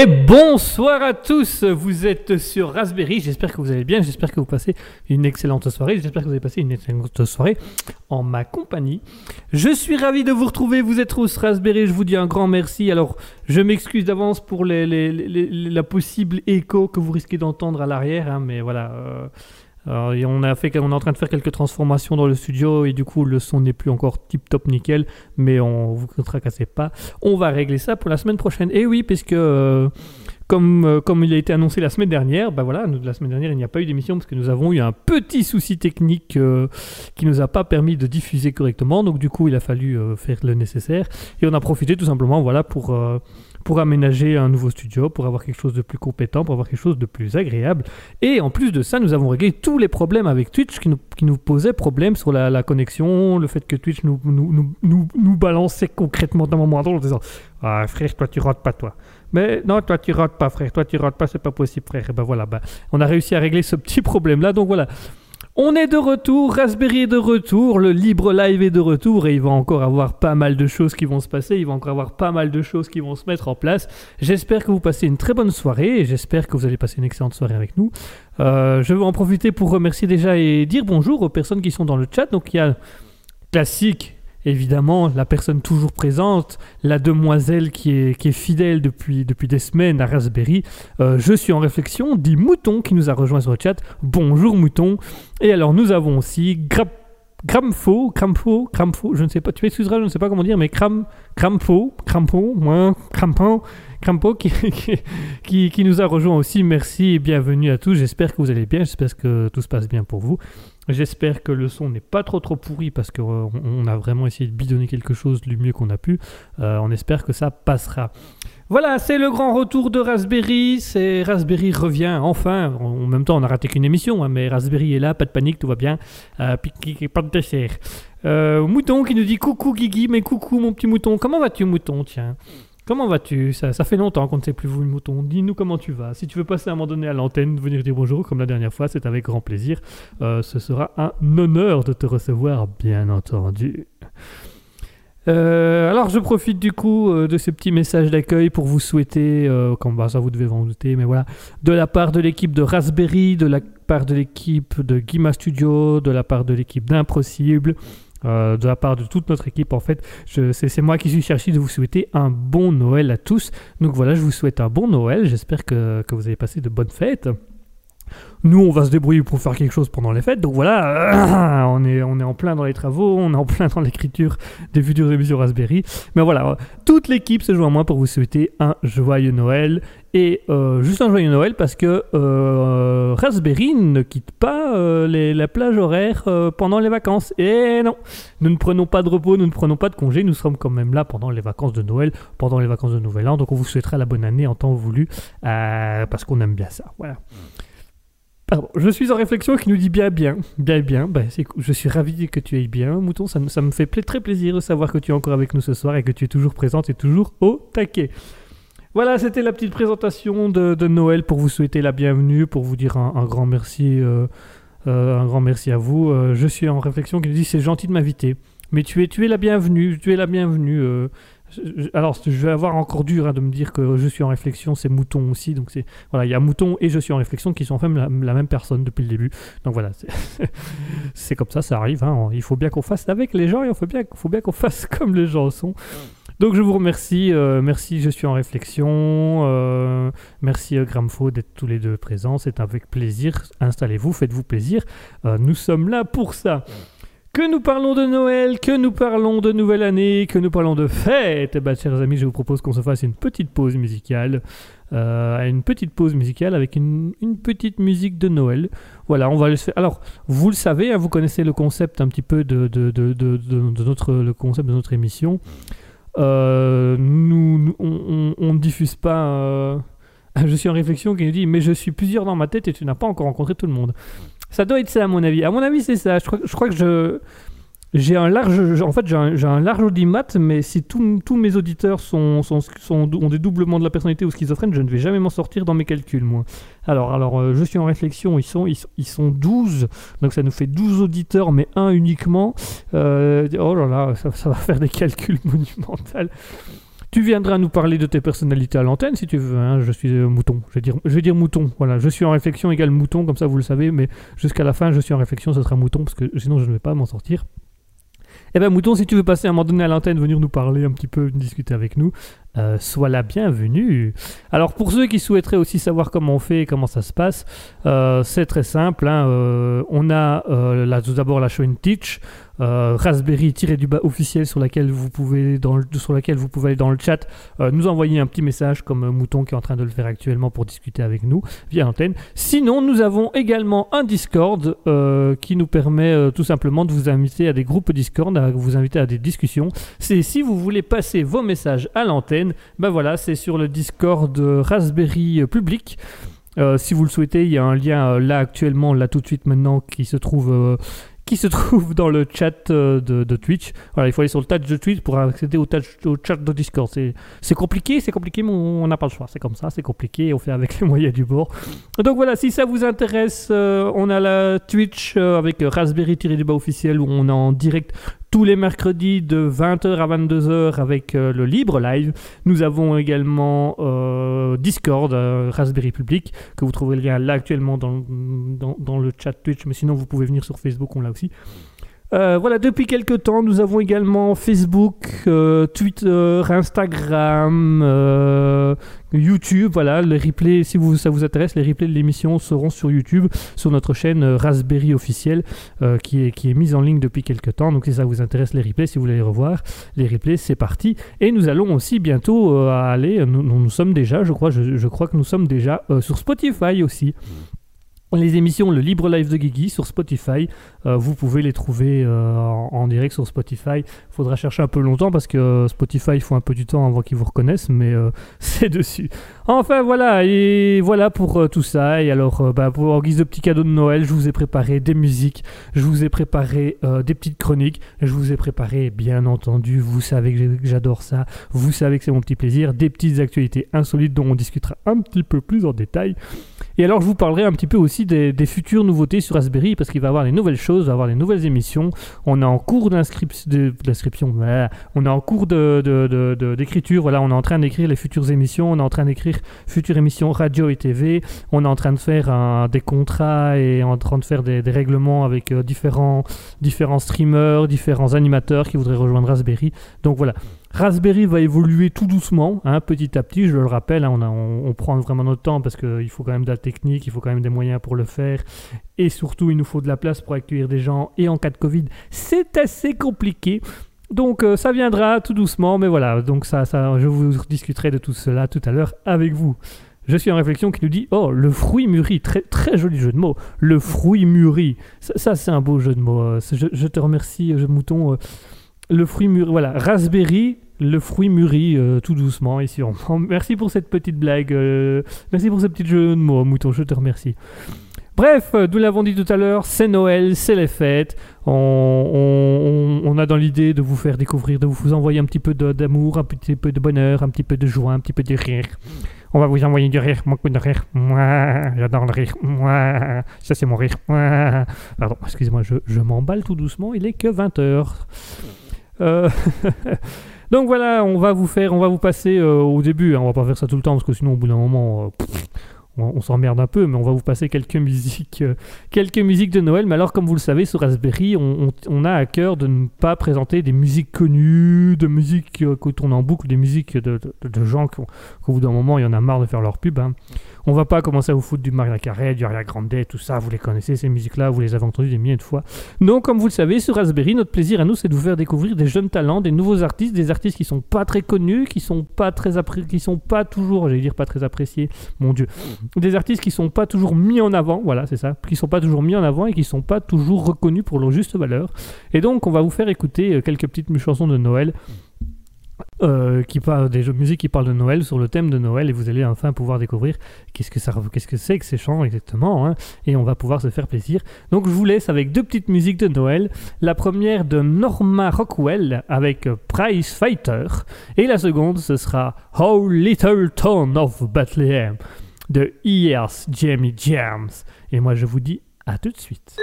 Et bonsoir à tous, vous êtes sur Raspberry, j'espère que vous allez bien, j'espère que vous passez une excellente soirée, j'espère que vous avez passé une excellente soirée en ma compagnie. Je suis ravi de vous retrouver, vous êtes tous Raspberry, je vous dis un grand merci. Alors, je m'excuse d'avance pour les, les- les- la possible écho que vous risquez d'entendre à l'arrière, hein, mais voilà... euh, on, a fait, on est en train de faire quelques transformations dans le studio et du coup le son n'est plus encore tip top nickel, mais on vous tracassez pas. On va régler ça pour la semaine prochaine. Et oui, puisque euh, comme, euh, comme il a été annoncé la semaine dernière, bah voilà, la semaine dernière il n'y a pas eu d'émission parce que nous avons eu un petit souci technique euh, qui nous a pas permis de diffuser correctement. Donc du coup il a fallu euh, faire le nécessaire et on a profité tout simplement voilà pour pour aménager un nouveau studio, pour avoir quelque chose de plus compétent, pour avoir quelque chose de plus agréable. Et en plus de ça, nous avons réglé tous les problèmes avec Twitch qui nous, qui nous posaient problème sur la, la connexion, le fait que Twitch nous, nous, nous, nous, balançait concrètement d'un moment à l'autre en disant Ah frère, toi tu rates pas toi. Mais non, toi tu rates pas frère, toi tu rates pas, c'est pas possible frère. Et ben voilà, ben, on a réussi à régler ce petit problème là. Donc voilà. On est de retour, Raspberry est de retour, le libre live est de retour et il va encore avoir pas mal de choses qui vont se passer, il va encore avoir pas mal de choses qui vont se mettre en place. J'espère que vous passez une très bonne soirée et j'espère que vous allez passer une excellente soirée avec nous. Euh, je veux en profiter pour remercier déjà et dire bonjour aux personnes qui sont dans le chat. Donc il y a classique, évidemment, la personne toujours présente, la demoiselle qui est, qui est fidèle depuis, depuis des semaines à Raspberry. Euh, je suis en réflexion, dit Mouton qui nous a rejoint sur le chat. Bonjour Mouton. Et alors nous avons aussi Grap Cramfo, Cramfo, je ne sais pas, tu m'excuseras, je ne sais pas comment dire, mais Cram, Cramfo, Crampo, moins, Crampon, Crampo qui, qui, qui nous a rejoint aussi. Merci et bienvenue à tous. J'espère que vous allez bien, j'espère que tout se passe bien pour vous. J'espère que le son n'est pas trop trop pourri parce qu'on on a vraiment essayé de bidonner quelque chose du mieux qu'on a pu. Euh, on espère que ça passera. Voilà, c'est le grand retour de Raspberry. C'est Raspberry revient enfin. En même temps, on a raté qu'une émission, hein, mais Raspberry est là, pas de panique, tout va bien. Euh, pas de dessert. Euh, mouton qui nous dit coucou Guigui, mais coucou mon petit mouton. Comment vas-tu, mouton? Tiens. Comment vas-tu? Ça, fait longtemps qu'on ne sait plus vous, le mouton. Dis-nous comment tu vas. Si tu veux passer à un moment donné à l'antenne, venir dire bonjour comme la dernière fois, c'est avec grand plaisir. Euh, ce sera un honneur de te recevoir, bien entendu. Euh, alors je profite du coup euh, de ce petit message d'accueil pour vous souhaiter, comme bah, ça vous devez vous en douter, mais voilà, de la part de l'équipe de Raspberry, de la part de l'équipe de Guima Studio, de la part de l'équipe d'Impossible, euh, de la part de toute notre équipe en fait, c'est moi qui suis cherché de vous souhaiter un bon Noël à tous. Donc voilà, je vous souhaite un bon Noël, j'espère que, que vous avez passé de bonnes fêtes. Nous, on va se débrouiller pour faire quelque chose pendant les fêtes. Donc voilà, on est, en plein dans les travaux, on est en plein dans l'écriture des futures émissions Raspberry. Mais voilà, toute l'équipe se joint à moi pour vous souhaiter un joyeux Noël. Et euh, juste un joyeux Noël parce que euh, Raspberry ne quitte pas euh, la plage horaire pendant les vacances. Et non, nous ne prenons pas de repos, nous ne prenons pas de congé, nous sommes quand même là pendant les vacances de Noël, pendant les vacances de Nouvel An. Donc on vous souhaitera la bonne année en temps voulu parce qu'on aime bien ça. Voilà. Je suis en réflexion qui nous dit bien, bien, bien, bien. Bah. Je suis ravi que tu ailles bien, Mouton. Ça, me- ça me fait très plaisir de savoir que tu es encore avec nous ce soir et que tu es toujours présente et toujours au taquet. Voilà, c'était la petite présentation de, de Noël pour vous souhaiter la bienvenue, pour vous dire un, un grand merci, euh, euh, un grand merci à vous. Euh, je suis en réflexion qui nous dit c'est gentil de m'inviter, mais tu es, tu es la bienvenue, tu es la bienvenue. Alors, je vais avoir encore dur hein, de me dire que je suis en réflexion, c'est Mouton aussi, donc c'est voilà, il y a Mouton et je suis en réflexion qui sont en fait la, la même personne depuis le début. Donc voilà, c'est- c'est comme ça, ça arrive. hein. Il faut bien qu'on fasse avec les gens et il faut bien, faut bien qu'on fasse comme les gens sont. Donc je vous remercie, euh, merci, je suis en réflexion, euh, merci euh, Gramfo d'être tous les deux présents, c'est avec plaisir, installez-vous, faites-vous plaisir, Euh, nous sommes là pour ça. Que nous parlons de Noël, que nous parlons de Nouvelle Année, que nous parlons de fête, eh ben, chers amis, je vous propose qu'on se fasse une petite pause musicale, euh, une petite pause musicale avec une, petite musique de Noël. Voilà, on va le faire. Alors, vous le savez, hein, vous connaissez le concept un petit peu de, de, de, de, notre, le concept de notre émission. Euh, nous, on ne diffuse pas. euh, Je suis en réflexion qui nous dit Mais je suis plusieurs dans ma tête et tu n'as pas encore rencontré tout le monde. Ça doit être ça, à mon avis. À mon avis, c'est ça. Je crois, que je. J'ai un large, en fait, j'ai un, large audimat, mais si tous mes auditeurs sont, sont, ont des doublements de la personnalité ou schizophrènes, je ne vais jamais m'en sortir dans mes calculs, moi. Alors, alors euh, je suis en réflexion, ils sont, ils, sont- ils sont 12, donc ça nous fait 12 auditeurs, mais un uniquement. Euh, oh là là, ça, ça va faire des calculs monumentaux. Tu viendras nous parler de tes personnalités à l'antenne si tu veux. hein, Je suis euh, mouton. Je vais, dire, mouton. Voilà, je suis en réflexion égale mouton, comme ça vous le savez. Mais jusqu'à la fin, je suis en réflexion, ce sera mouton parce que sinon je ne vais pas m'en sortir. Eh ben mouton, si tu veux passer un moment donné à l'antenne, venir nous parler un petit peu, discuter avec nous, euh, sois la bienvenue. Alors pour ceux qui souhaiteraient aussi savoir comment on fait et comment ça se passe, euh, c'est très simple. hein, on a tout d'abord la chaîne Teach, euh, Raspberry du bas officiel sur laquelle vous pouvez sur laquelle vous pouvez aller dans le chat euh, nous envoyer un petit message comme euh, Mouton qui est en train de le faire actuellement pour discuter avec nous via l'antenne. Sinon, nous avons également un Discord euh, qui nous permet tout simplement de vous inviter à des groupes Discord, à vous inviter à des discussions. C'est si vous voulez passer vos messages à l'antenne, ben voilà, c'est sur le Discord Raspberry public. Si vous le souhaitez, il y a un lien là actuellement, là tout de suite maintenant, qui se trouve, qui se trouve dans le chat euh, de, Twitch. Voilà, il faut aller sur le chat de Twitch pour accéder au, chat de Discord. C'est compliqué, c'est compliqué, mais on n'a pas le choix. C'est comme ça, c'est compliqué, on fait avec les moyens du bord. Donc voilà, si ça vous intéresse, euh, on a la Twitch euh, avec Raspberry-du-bas officiel où on est en direct tous les mercredis de 20h à 22h avec euh, le libre live. Nous avons également euh, Discord, euh, Raspberry Public, que vous trouverez le lien là actuellement dans, dans, dans le chat Twitch, mais sinon vous pouvez venir sur Facebook, on l'a aussi. Euh, voilà, depuis quelques temps, nous avons également Facebook, euh, Twitter, Instagram, euh, YouTube. Voilà, les replays, si vous, ça vous intéresse, les replays de l'émission seront sur YouTube, sur notre chaîne Raspberry officielle, qui, est, mise en ligne depuis quelques temps. Donc, si ça vous intéresse, les replays, si vous voulez les revoir, les replays, c'est parti. Et nous allons aussi bientôt aller, nous, sommes déjà, je crois, je, crois que nous sommes déjà sur Spotify aussi. Les émissions, le libre live de Guigui sur Spotify, euh, vous pouvez les trouver euh, en, direct sur Spotify. Faudra chercher un peu longtemps parce que Spotify il faut un peu du temps avant qu'ils vous reconnaissent, mais euh, c'est dessus. Enfin voilà, et voilà pour tout ça. Et alors, bah, pour, en guise de petit cadeau de Noël, je vous ai préparé des musiques, je vous ai préparé des petites chroniques, je vous ai préparé, bien entendu, vous savez que j'adore ça, vous savez que c'est mon petit plaisir, des petites actualités insolites dont on discutera un petit peu plus en détail. Et alors, je vous parlerai un petit peu aussi des, futures nouveautés sur Raspberry parce qu'il va avoir des nouvelles choses, il va avoir des nouvelles émissions. On est en cours d'inscription, on est en cours d'écriture. Voilà, on est en train d'écrire les futures émissions, on est en train d'écrire futures émissions radio et TV. On est en train de faire des contrats et en train de faire des, des règlements avec euh, différents, différents streamers, différents animateurs qui voudraient rejoindre Raspberry. Donc voilà. Raspberry va évoluer tout doucement, hein, petit à petit, je le rappelle, hein, on, prend vraiment notre temps parce qu'il faut quand même de la technique, il faut quand même des moyens pour le faire, et surtout il nous faut de la place pour accueillir des gens, et en cas de Covid, c'est assez compliqué. Donc euh, ça viendra tout doucement, mais voilà, donc ça, ça, je vous discuterai de tout cela tout à l'heure avec vous. Je suis en réflexion qui nous dit Oh, le fruit mûri, très, très joli jeu de mots. Le fruit mûri, ça, c'est un beau jeu de mots. euh, Je, je te remercie, euh, mouton. euh, le fruit mûri, voilà, raspberry, le fruit mûri, euh, tout doucement sûrement. Merci pour cette petite blague, euh, merci pour ce petit jeu de mots, mouton, je te remercie. Bref, euh, nous l'avons dit tout à l'heure, c'est Noël, c'est les fêtes. On, a dans l'idée de vous faire découvrir, de vous envoyer un petit peu d'amour, un petit peu de bonheur, un petit peu de joie, un petit peu de rire. On va vous envoyer du rire, beaucoup de rire. Mouah, J'adore le rire. Mouah, Ça, c'est mon rire. Pardon, excusez-moi, je, je m'emballe tout doucement. Il est que 20h. Euh, Donc voilà, on va vous faire, on va vous passer euh, au début. hein, on va pas faire ça tout le temps parce que sinon, au bout d'un moment, euh, on, on s'emmerde un peu. Mais on va vous passer quelques musiques, quelques musiques de Noël. Mais alors, comme vous le savez, sur Raspberry, on, a à cœur de ne pas présenter des musiques connues, de musiques qu'on tourne en boucle, des musiques de, de- de gens qu'au bout d'un moment, il y en a marre de faire leur pub. hein. On va pas commencer à vous foutre du Maria Carey, du Ariana Grande, tout ça. Vous les connaissez, ces musiques-là, vous les avez entendues des milliers de fois. Donc, comme vous le savez, sur Raspberry, notre plaisir à nous, c'est de vous faire découvrir des jeunes talents, des nouveaux artistes, des artistes qui sont pas très connus, qui sont pas très qui sont pas toujours, j'allais dire pas très appréciés, mon Dieu, des artistes qui sont pas toujours mis en avant, voilà, c'est ça, qui sont pas toujours mis en avant et qui sont pas toujours reconnus pour leur juste valeur. Et donc, on va vous faire écouter euh, quelques petites chansons de Noël. Euh, qui parlent des jeux de musique qui parlent de Noël sur le thème de Noël et vous allez enfin pouvoir découvrir qu'est-ce que c'est que ces chants exactement hein, et on va pouvoir se faire plaisir. Donc je vous laisse avec deux petites musiques de Noël. La première de Norma Rockwell avec Prize Fighter et la seconde ce sera How Little Town of Bethlehem de E.S. Jamie James. Et moi je vous dis à tout de suite.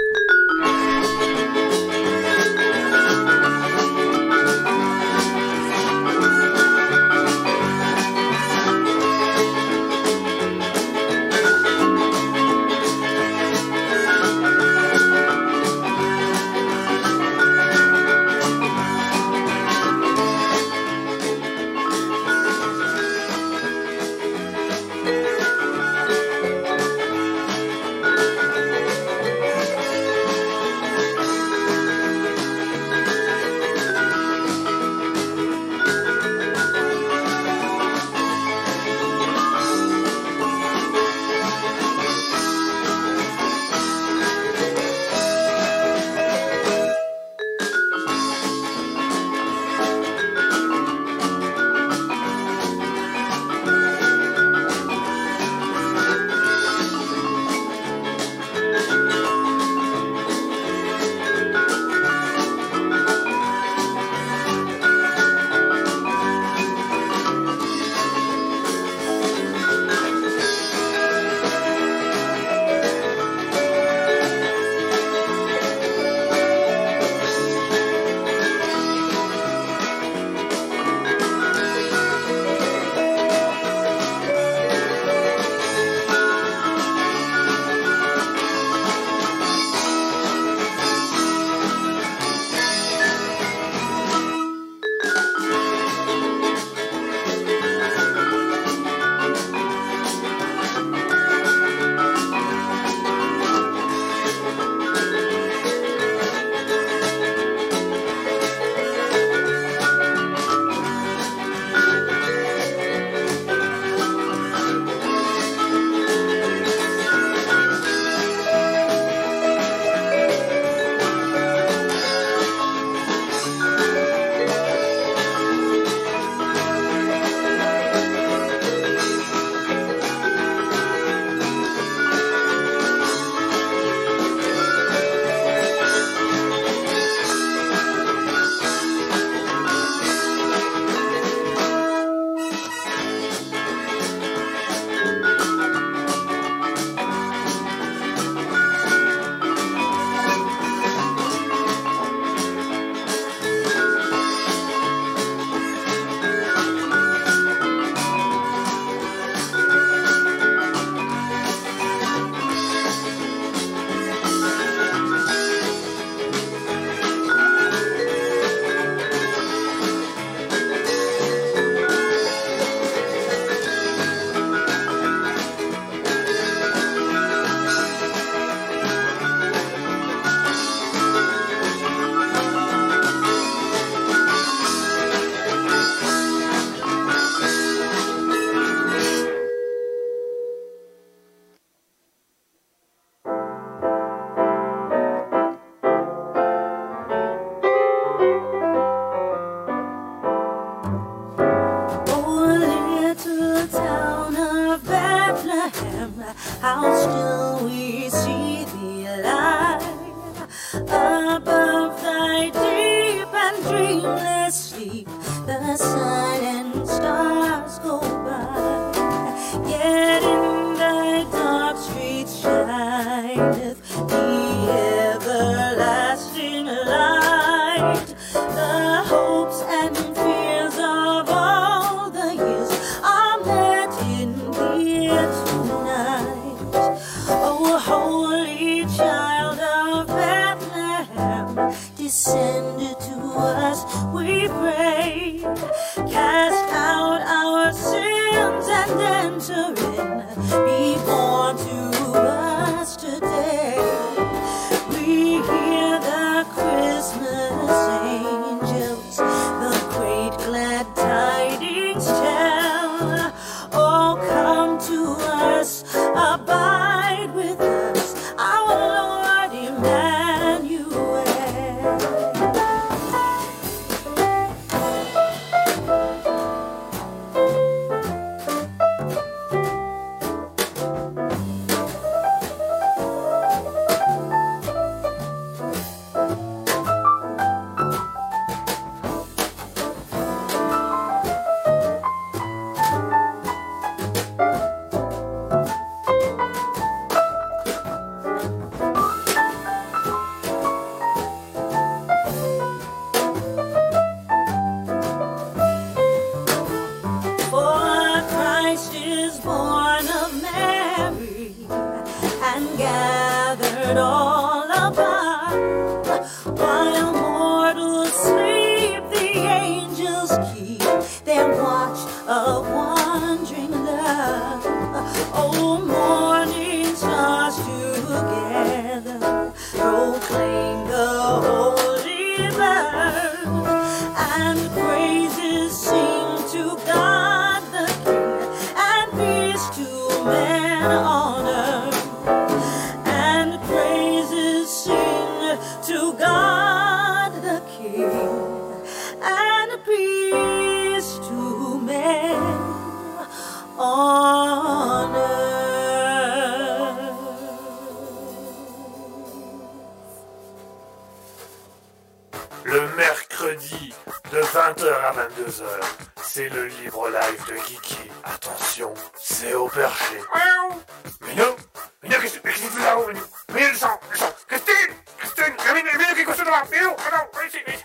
Viens ici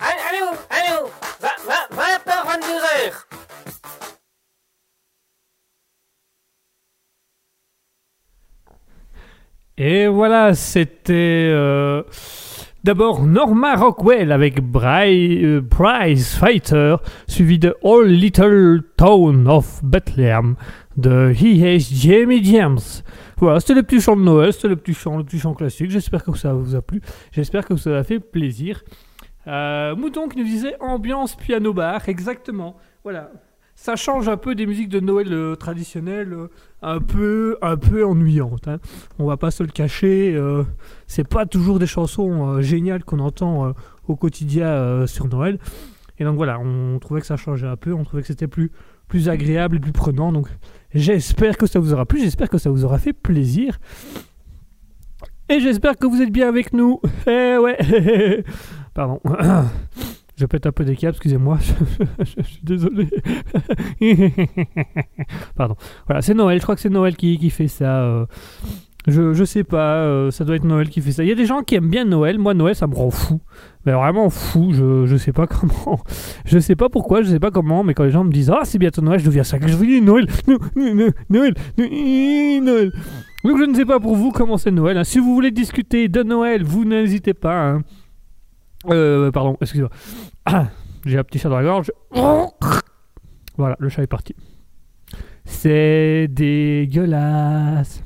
Allez, Allez, où 20h, 22h. Et voilà, c'était euh, d'abord Norma Rockwell avec Bri- euh, Prize Fighter, suivi de All Little Town of Bethlehem de H. Jamie James. Voilà, c'était le petit chant de Noël, c'était le petit chant, le petit chant classique. J'espère que ça vous a plu, j'espère que ça a fait plaisir. Euh, Mouton qui nous disait ambiance piano bar, exactement. Voilà, ça change un peu des musiques de Noël euh, traditionnelles, euh, un peu, un peu ennuyantes. hein. On va pas se le cacher. c'est pas toujours des chansons géniales qu'on entend au quotidien sur Noël. Et donc voilà, on trouvait que ça changeait un peu, on trouvait que c'était plus, plus agréable et plus prenant. Donc j'espère que ça vous aura plu, j'espère que ça vous aura fait plaisir. Et j'espère que vous êtes bien avec nous. Eh ouais. Pardon. Je pète un peu des câbles, excusez-moi. je suis désolé. Pardon. Voilà, c'est Noël. Je crois que c'est Noël qui, qui fait ça. euh. Je, je sais pas, euh, ça doit être Noël qui fait ça. Il y a des gens qui aiment bien Noël. Moi, Noël, ça me rend fou. Mais vraiment fou. Je, je sais pas comment. Je sais pas pourquoi, je sais pas comment. Mais quand les gens me disent Ah, c'est bientôt Noël, je deviens ça. Je dis Noël. No- no- no- Noël. no- Noël. Donc, je ne sais pas pour vous comment c'est Noël. hein. Si vous voulez discuter de Noël, vous n'hésitez pas. hein. Euh, pardon, excusez-moi. J'ai un petit chat dans la gorge. Voilà, le chat est parti. C'est dégueulasse.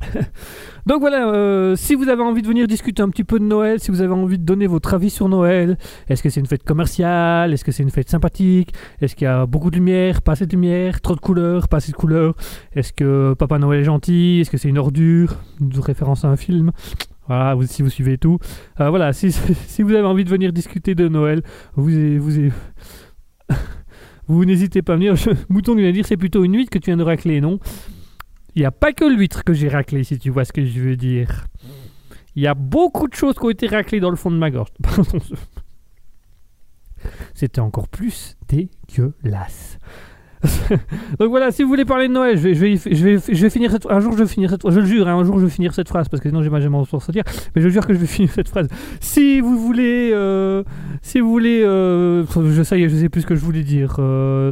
Donc voilà, euh, si vous avez envie de venir discuter un petit peu de Noël, si vous avez envie de donner votre avis sur Noël, est-ce que c'est une fête commerciale, est-ce que c'est une fête sympathique, est-ce qu'il y a beaucoup de lumière, pas assez de lumière, trop de couleurs, pas assez de couleurs, est-ce que Papa Noël est gentil, est-ce que c'est une ordure, une référence à un film, voilà, vous- si vous suivez tout. Euh, voilà, si, vous avez envie de venir discuter de Noël, vous, n'hésitez pas à venir. Je- Mouton vient dire c'est plutôt une huître que tu viens de racler, non Il n'y a pas que l'huître que j'ai raclé, si tu vois ce que je veux dire. Il y a beaucoup de choses qui ont été raclées dans le fond de ma gorge. C'était encore plus dégueulasse. Donc voilà, si vous voulez parler de Noël, je vais, je vais, je vais, finir cette Un jour, je vais Je le jure, hein, un jour, je vais finir cette phrase parce que sinon, j'ai pas jamais m'en sortir. Mais je jure que je vais finir cette phrase. Si vous voulez, euh, si vous voulez, euh, je est, je sais plus ce que je voulais dire. Euh,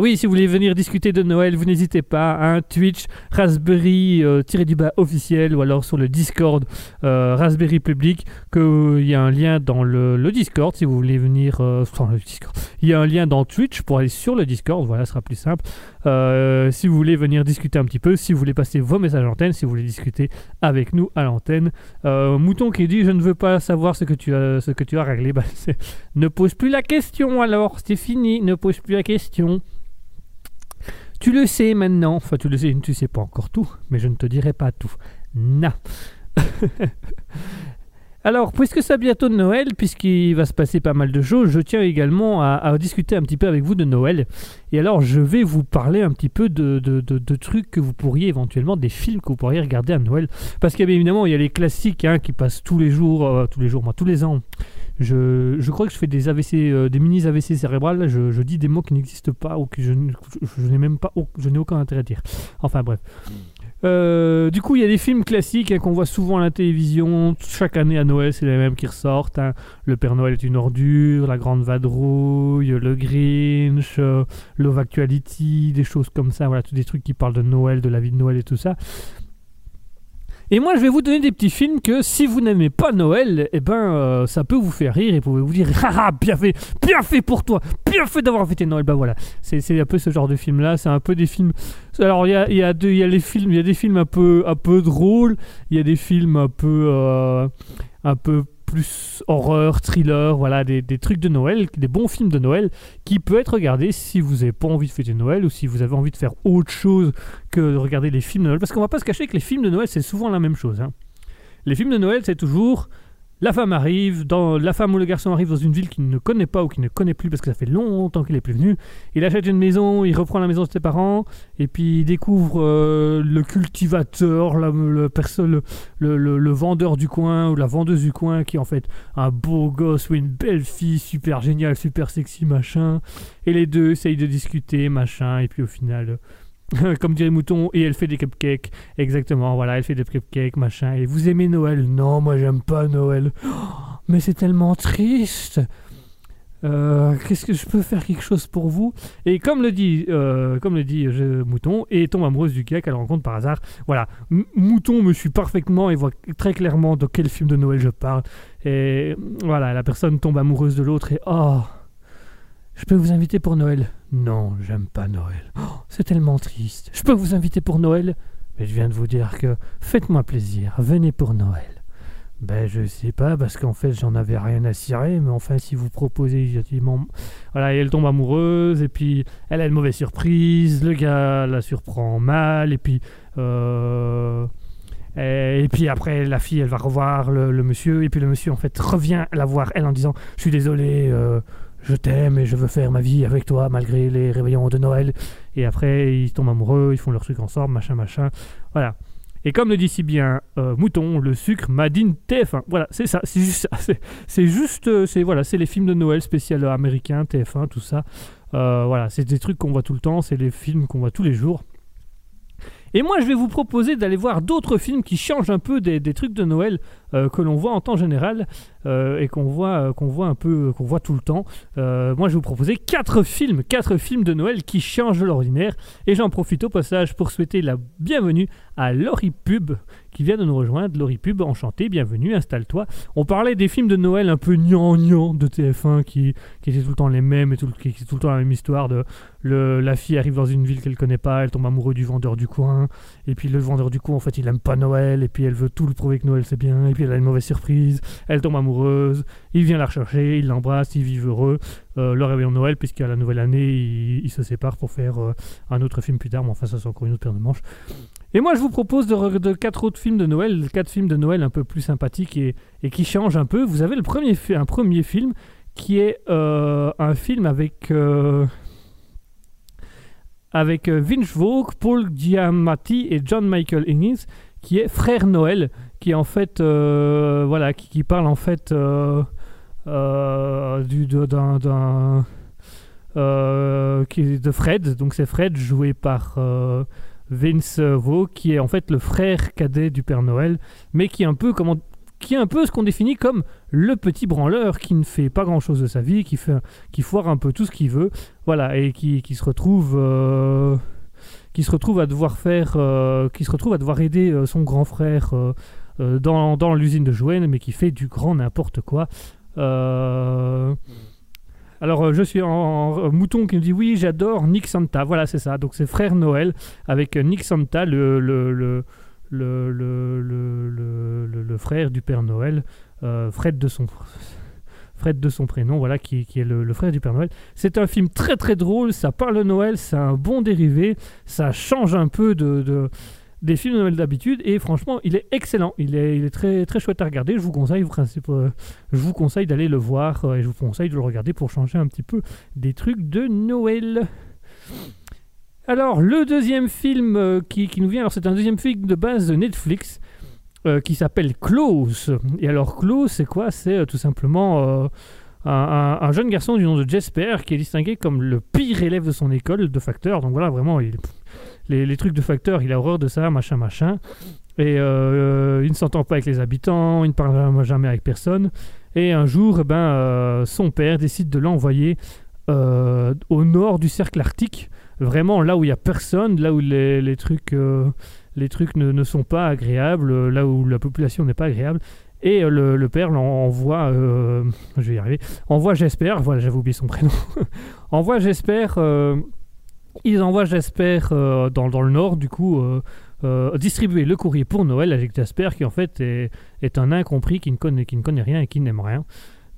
oui, si vous voulez venir discuter de Noël, vous n'hésitez pas. Hein, Twitch, Raspberry tiré du bas officiel ou alors sur le Discord Raspberry public. Que il y a un lien dans le, le Discord si vous voulez venir. le Discord. Il y a un lien dans Twitch pour aller sur le Discord. Voilà, sera plus simple. Euh, si vous voulez venir discuter un petit peu, si vous voulez passer vos messages à l'antenne, si vous voulez discuter avec nous à l'antenne. Euh, Mouton qui dit je ne veux pas savoir ce que tu as, ce que tu as réglé. Bah, ne pose plus la question alors, c'est fini, ne pose plus la question. Tu le sais maintenant, enfin tu le sais, tu sais pas encore tout, mais je ne te dirai pas tout. Na. Alors, puisque c'est bientôt de Noël, puisqu'il va se passer pas mal de choses, je tiens également à, discuter un petit peu avec vous de Noël. Et alors, je vais vous parler un petit peu de, trucs que vous pourriez éventuellement, des films que vous pourriez regarder à Noël. Parce qu'il y a bien évidemment, il y a les classiques hein, qui passent tous les jours, euh, tous les jours, moi, tous les ans. Je, crois que je fais des AVC, euh, des mini AVC cérébrales. Je, dis des mots qui n'existent pas ou que je n'ai même pas, je n'ai aucun intérêt à dire. Enfin bref. Euh, du coup, il y a des films classiques hein, qu'on voit souvent à la télévision. Chaque année à Noël, c'est les mêmes qui ressortent. hein. Le Père Noël est une ordure, La Grande Vadrouille, Le Grinch, euh, Love Actuality, des choses comme ça. Voilà, tous des trucs qui parlent de Noël, de la vie de Noël et tout ça. Et moi, je vais vous donner des petits films que si vous n'aimez pas Noël, eh ben, euh, ça peut vous faire rire et vous pouvez vous dire, ah, ah, bien fait, bien fait pour toi, bien fait d'avoir fêté Noël. Bah voilà, c'est un peu ce genre de film-là. C'est un peu des films. Alors, il y a, y, a y a films, il y a des films un peu, un peu drôles, il y a des films un peu, euh, un peu plus horreur, thriller, voilà, des, des trucs de Noël, des bons films de Noël qui peut être regardé si vous n'avez pas envie de fêter Noël ou si vous avez envie de faire autre chose que de regarder les films de Noël. Parce qu'on va pas se cacher que les films de Noël, c'est souvent la même chose. hein. Les films de Noël, c'est toujours la femme arrive, dans, la femme ou le garçon arrive dans une ville qu'il ne connaît pas ou qu'il ne connaît plus parce que ça fait longtemps qu'il est plus venu. Il achète une maison, il reprend la maison de ses parents et puis il découvre euh, le cultivateur, la- le, le, vendeur du coin ou la vendeuse du coin qui est en fait un beau gosse ou une belle fille super géniale, super sexy, machin. Et les deux essayent de discuter, machin, et puis au final, comme dirait Mouton, et elle fait des cupcakes. Exactement, voilà, elle fait des cupcakes, machin. Et vous aimez Noël? Non, moi j'aime pas Noël. Mais c'est tellement triste. Euh, Qu'est-ce que je peux faire quelque chose pour vous? Et comme le dit, euh, comme le dit euh, Mouton, et tombe amoureuse du gars qu'elle rencontre par hasard. Voilà, Mouton me suit parfaitement et voit très clairement de quel film de Noël je parle. Et voilà, la personne tombe amoureuse de l'autre et oh, je peux vous inviter pour Noël Non, j'aime pas Noël. Oh, c'est tellement triste. Je peux vous inviter pour Noël Mais je viens de vous dire que faites-moi plaisir, venez pour Noël. Ben je sais pas parce qu'en fait j'en avais rien à cirer mais enfin si vous proposez gentiment voilà et elle tombe amoureuse et puis elle a une mauvaise surprise le gars la surprend mal et puis euh, et, puis après la fille elle va revoir le, le monsieur et puis le monsieur en fait revient la voir elle en disant je suis désolé euh, je t'aime et je veux faire ma vie avec toi malgré les réveillons de Noël et après ils tombent amoureux ils font leur truc ensemble machin machin voilà et comme le dit si bien euh, Mouton, le sucre Madine TF1. Voilà, c'est ça, c'est juste. C'est, juste, euh, c'est voilà, c'est les films de Noël spécial américain, TF1, tout ça. Euh, voilà, c'est des trucs qu'on voit tout le temps, c'est les films qu'on voit tous les jours. Et moi, je vais vous proposer d'aller voir d'autres films qui changent un peu des, des trucs de Noël euh, que l'on voit en temps général euh, et qu'on voit, euh, qu'on voit un peu, qu'on voit tout le temps. Moi, je vais vous proposer quatre films, quatre films de Noël qui changent l'ordinaire. Et j'en profite au passage pour souhaiter la bienvenue à Laurie Pub qui vient de nous rejoindre. Laurie Pub, enchanté, bienvenue, installe-toi. On parlait des films de Noël un peu gnangnan de TF1 qui, qui étaient tout le temps les mêmes et tout, qui étaient tout le temps la même histoire de le, la fille arrive dans une ville qu'elle connaît pas, elle tombe amoureuse du vendeur du coin, et puis le vendeur du coin en fait il aime pas Noël, et puis elle veut tout le prouver que Noël c'est bien, puis elle a une mauvaise surprise, elle tombe amoureuse, il vient la rechercher, il l'embrasse, ils vivent heureux, euh, le réveillon de Noël, puisqu'à la nouvelle année ils, se séparent pour faire euh, un autre film plus tard, mais enfin ça c'est encore une autre paire de manches. Et moi je vous propose de, de quatre autres films de Noël, quatre films de Noël un peu plus sympathiques et, qui changent un peu. Vous avez le premier, un premier film qui est euh, un film avec euh, avec Vince Vaughn, Paul Giamatti et John Michael Higgins, qui est Frère Noël, qui en fait euh, voilà, qui, qui parle en fait euh, euh, de- Fred, donc c'est Fred joué par Vince Vaughn, qui est en fait le frère cadet du Père Noël, mais qui est un peu comment qui est un peu ce qu'on définit comme le petit branleur qui ne fait pas grand chose de sa vie, qui, fait, qui foire un peu tout ce qu'il veut, voilà, et qui, qui se retrouve, qui se retrouve à devoir faire, qui se retrouve à devoir aider son grand frère euh, dans, dans l'usine de jouets, mais qui fait du grand n'importe quoi. Euh, alors, euh, je suis en, mouton qui me dit oui, j'adore Nick Santa. Voilà, c'est ça. Donc, c'est Frère Noël avec Nick Santa, le, le, le, le, le, frère du Père Noël, Fred de son Fred de son prénom, voilà, qui, qui est le, le frère du Père Noël. C'est un film très très drôle, ça parle de Noël, c'est un bon dérivé, ça change un peu de, de- des films de Noël d'habitude et franchement, il est excellent, il est, est très très chouette à regarder. Je vous conseille, je vous conseille d'aller le voir euh, et je vous conseille de le regarder pour changer un petit peu des trucs de Noël. Alors, le deuxième film euh, qui, qui nous vient, alors c'est un deuxième film de base de Netflix euh, qui s'appelle Klaus. Et alors, Klaus, c'est quoi? C'est tout simplement un, un- un jeune garçon du nom de Jesper qui est distingué comme le pire élève de son école de facteur. Donc voilà, vraiment, il- les, trucs de facteur, il a horreur de ça, machin, machin. Et euh, il ne s'entend pas avec les habitants, il ne parle jamais avec personne. Et un jour, eh ben, euh, son père décide de l'envoyer euh, au nord du cercle arctique, vraiment là où il n'y a personne, là où les, les trucs, euh, les trucs ne, sont pas agréables, euh, là où la population n'est pas agréable. Et euh, le, le père l'en- envoie, euh, je vais y arriver, envoie j'espère, voilà j'avais oublié son prénom, envoie j'espère, euh, ils envoient j'espère euh, dans, dans le nord du coup euh, euh, distribuer le courrier pour Noël avec Jasper qui en fait est, est un incompris qui ne, connaît, qui ne connaît rien et qui n'aime rien.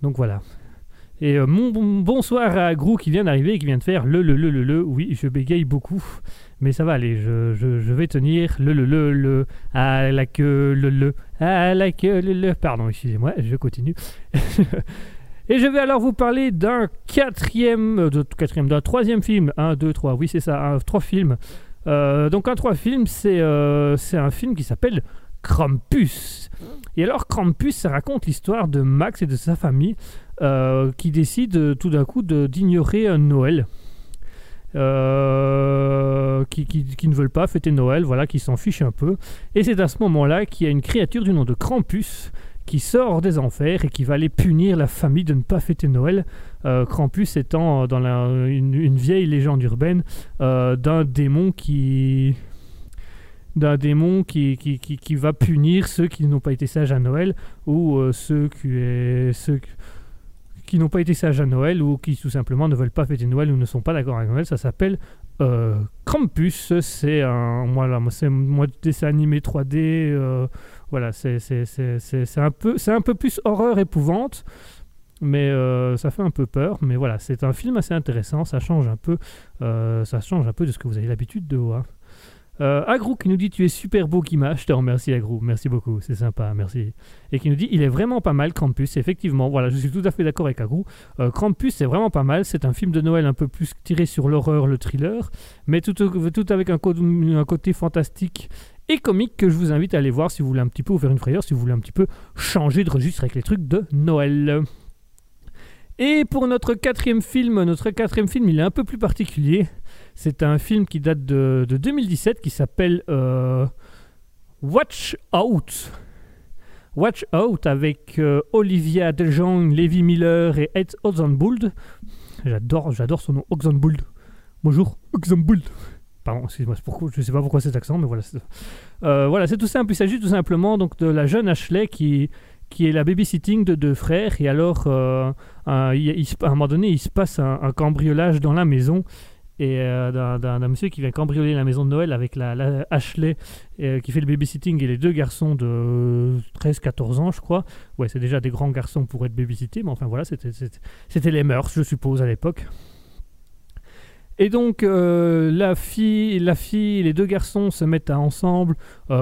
Donc voilà. Et mon bon- bonsoir à Grou qui vient d'arriver et qui vient de faire le le le le le. Oui, je bégaye beaucoup, mais ça va aller. Je, je, je vais tenir le le le le à la queue le le à la queue le le. Pardon, excusez-moi, je continue. Et je vais alors vous parler d'un quatrième, euh, de, quatrième, d'un troisième film. Un, deux, trois. Oui, c'est ça, un, trois films. Euh, donc un trois films, c'est euh, c'est un film qui s'appelle Krampus. Et alors Krampus, ça raconte l'histoire de Max et de sa famille qui décident tout d'un coup d'ignorer Noël. Qui, qui- qui ne veulent pas fêter Noël, voilà, qui s'en fichent un peu. Et c'est à ce moment-là qu'il y a une créature du nom de Krampus qui sort des enfers et qui va aller punir la famille de ne pas fêter Noël. Euh, Krampus étant dans la- une, vieille légende urbaine euh, d'un démon qui d'un démon qui, va punir ceux qui n'ont pas été sages à Noël ou euh, ceux, qui, ceux qui n'ont pas été sages à Noël ou qui tout simplement ne veulent pas fêter Noël ou ne sont pas d'accord avec Noël. Ça s'appelle euh, Krampus. C'est un voilà, moi, c'est moi dessin animé 3D. euh, voilà, c'est un peu c'est un peu plus horreur épouvante. Mais euh, ça fait un peu peur. Mais voilà, c'est un film assez intéressant. Ça change un peu, euh, ça change un peu de ce que vous avez l'habitude de voir. Euh, Agrou qui nous dit tu es super beau Kima, je te remercie Agrou, merci beaucoup, c'est sympa, merci. Et qui nous dit il est vraiment pas mal Krampus, effectivement, voilà, je suis tout à fait d'accord avec Agrou. Euh, Krampus c'est vraiment pas mal, c'est un film de Noël un peu plus tiré sur l'horreur, le thriller, mais tout, avec un, côté fantastique et comique que je vous invite à aller voir si vous voulez un petit peu faire une frayeur, si vous voulez un petit peu changer de registre avec les trucs de Noël. Et pour notre quatrième film, notre quatrième film, il est un peu plus particulier. C'est un film qui date de, de 2017 qui s'appelle euh, Watch Out. Watch Out avec euh, Olivia DeJong, Levi Miller et Ed Oxenbould. J'adore, j'adore son nom, Oxenbould. Bonjour, Oxenbould. Pardon, pourquoi, je ne sais pas pourquoi cet accent, mais voilà. C'est, euh, voilà, c'est tout simple. Il s'agit tout simplement donc de la jeune Ashley qui, qui est la babysitting de deux frères. Et alors, euh, à un moment donné, il se passe un cambriolage dans la maison et euh, d'un- monsieur qui vient cambrioler la maison de Noël avec la, Ashley euh, qui fait le babysitting et les deux garçons de 13-14 ans, je crois. Ouais, c'est déjà des grands garçons pour être babysittés, mais enfin voilà, c'était- les mœurs, je suppose, à l'époque. Et donc, euh, la, fille, la fille les deux garçons se mettent ensemble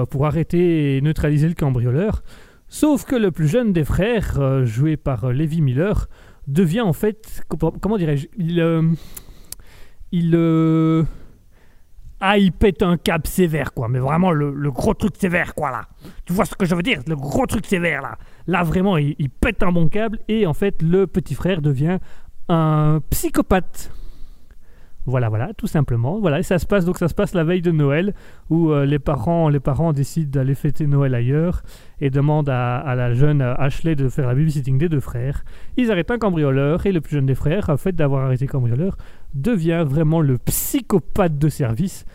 pour arrêter et neutraliser le cambrioleur. Sauf que le plus jeune des frères, joué par Levi Miller, devient en fait. Comment, dirais-je. Il. euh, ah, il pète un câble sévère, quoi. Mais vraiment, le, gros truc sévère, quoi, là. Tu vois ce que je veux dire? Le gros truc sévère, là. Là, vraiment, il, pète un bon câble. Et en fait, le petit frère devient un psychopathe. Voilà, voilà, tout simplement. Voilà, et ça se passe donc ça se passe la veille de Noël où euh, les parents les parents décident d'aller fêter Noël ailleurs et demandent à, la jeune Ashley de faire la babysitting des deux frères. Ils arrêtent un cambrioleur et le plus jeune des frères, fait d'avoir arrêté le cambrioleur, devient vraiment le psychopathe de service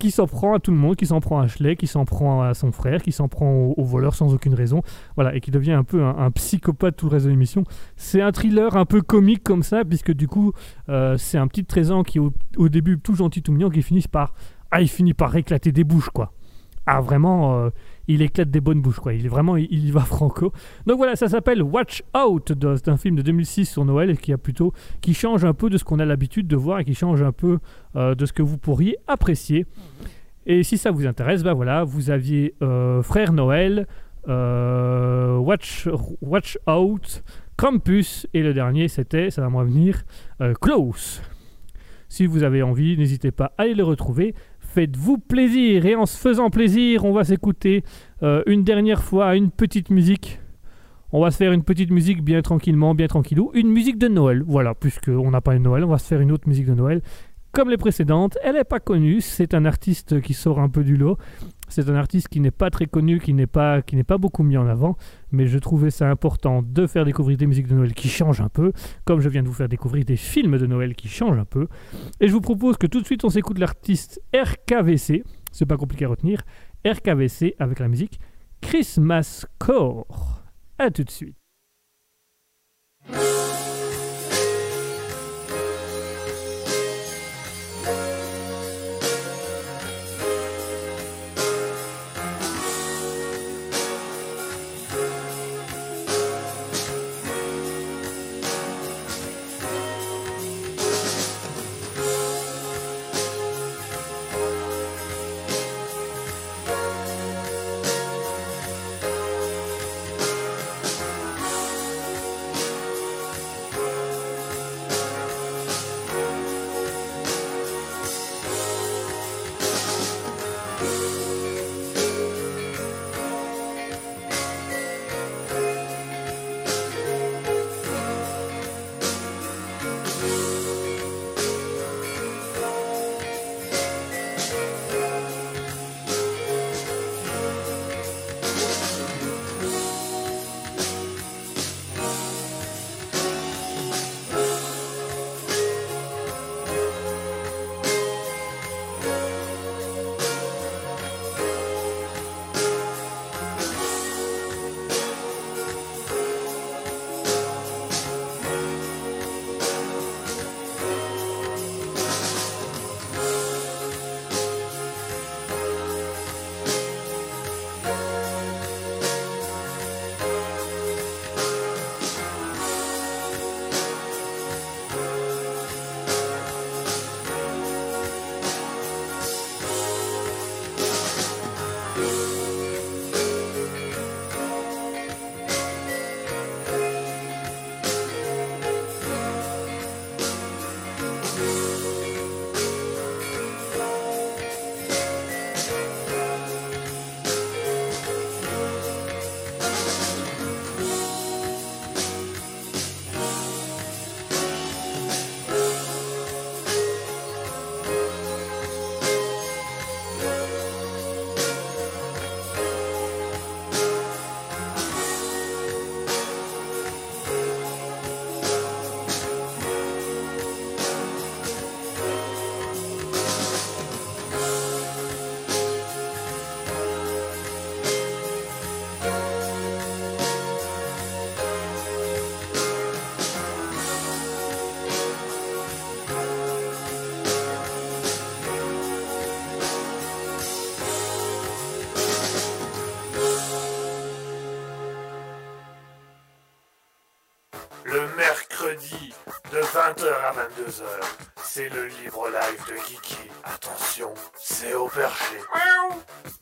qui s'en prend à tout le monde, qui s'en prend à Ashley, qui s'en prend à son frère, qui s'en prend au, au voleur sans aucune raison, voilà, et qui devient un peu un, psychopathe tout le reste de l'émission. C'est un thriller un peu comique comme ça, puisque du coup, euh, c'est un petit trésor qui est au, au début tout gentil, tout mignon, qui finit par, ah, il finit par éclater des bouches, quoi. Ah, vraiment, euh, il éclate des bonnes bouches, quoi. Il est vraiment, il, y va franco. Donc voilà, ça s'appelle Watch Out. C'est un film de 2006 sur Noël qui a plutôt, qui change un peu de ce qu'on a l'habitude de voir et qui change un peu euh, de ce que vous pourriez apprécier. Et si ça vous intéresse, ben voilà, vous aviez euh, Frère Noël, euh, Watch, Watch Out, Krampus, et le dernier c'était, ça va me revenir, euh, Close. Si vous avez envie, n'hésitez pas à aller le retrouver. Faites-vous plaisir, et en se faisant plaisir, on va s'écouter euh, une dernière fois une petite musique. On va se faire une petite musique bien tranquillement, bien tranquillou. Une musique de Noël, voilà, puisqu'on n'a pas de Noël, on va se faire une autre musique de Noël. Comme les précédentes, elle n'est pas connue, c'est un artiste qui sort un peu du lot. C'est un artiste qui n'est pas très connu, qui n'est pas, qui n'est pas beaucoup mis en avant, mais je trouvais ça important de faire découvrir des musiques de Noël qui changent un peu, comme je viens de vous faire découvrir des films de Noël qui changent un peu. Et je vous propose que tout de suite on s'écoute l'artiste RKVC, c'est pas compliqué à retenir, RKVC avec la musique Christmas Core. A tout de suite. 20h à 22h, c'est le libre live de Kiki. Attention, c'est au perché.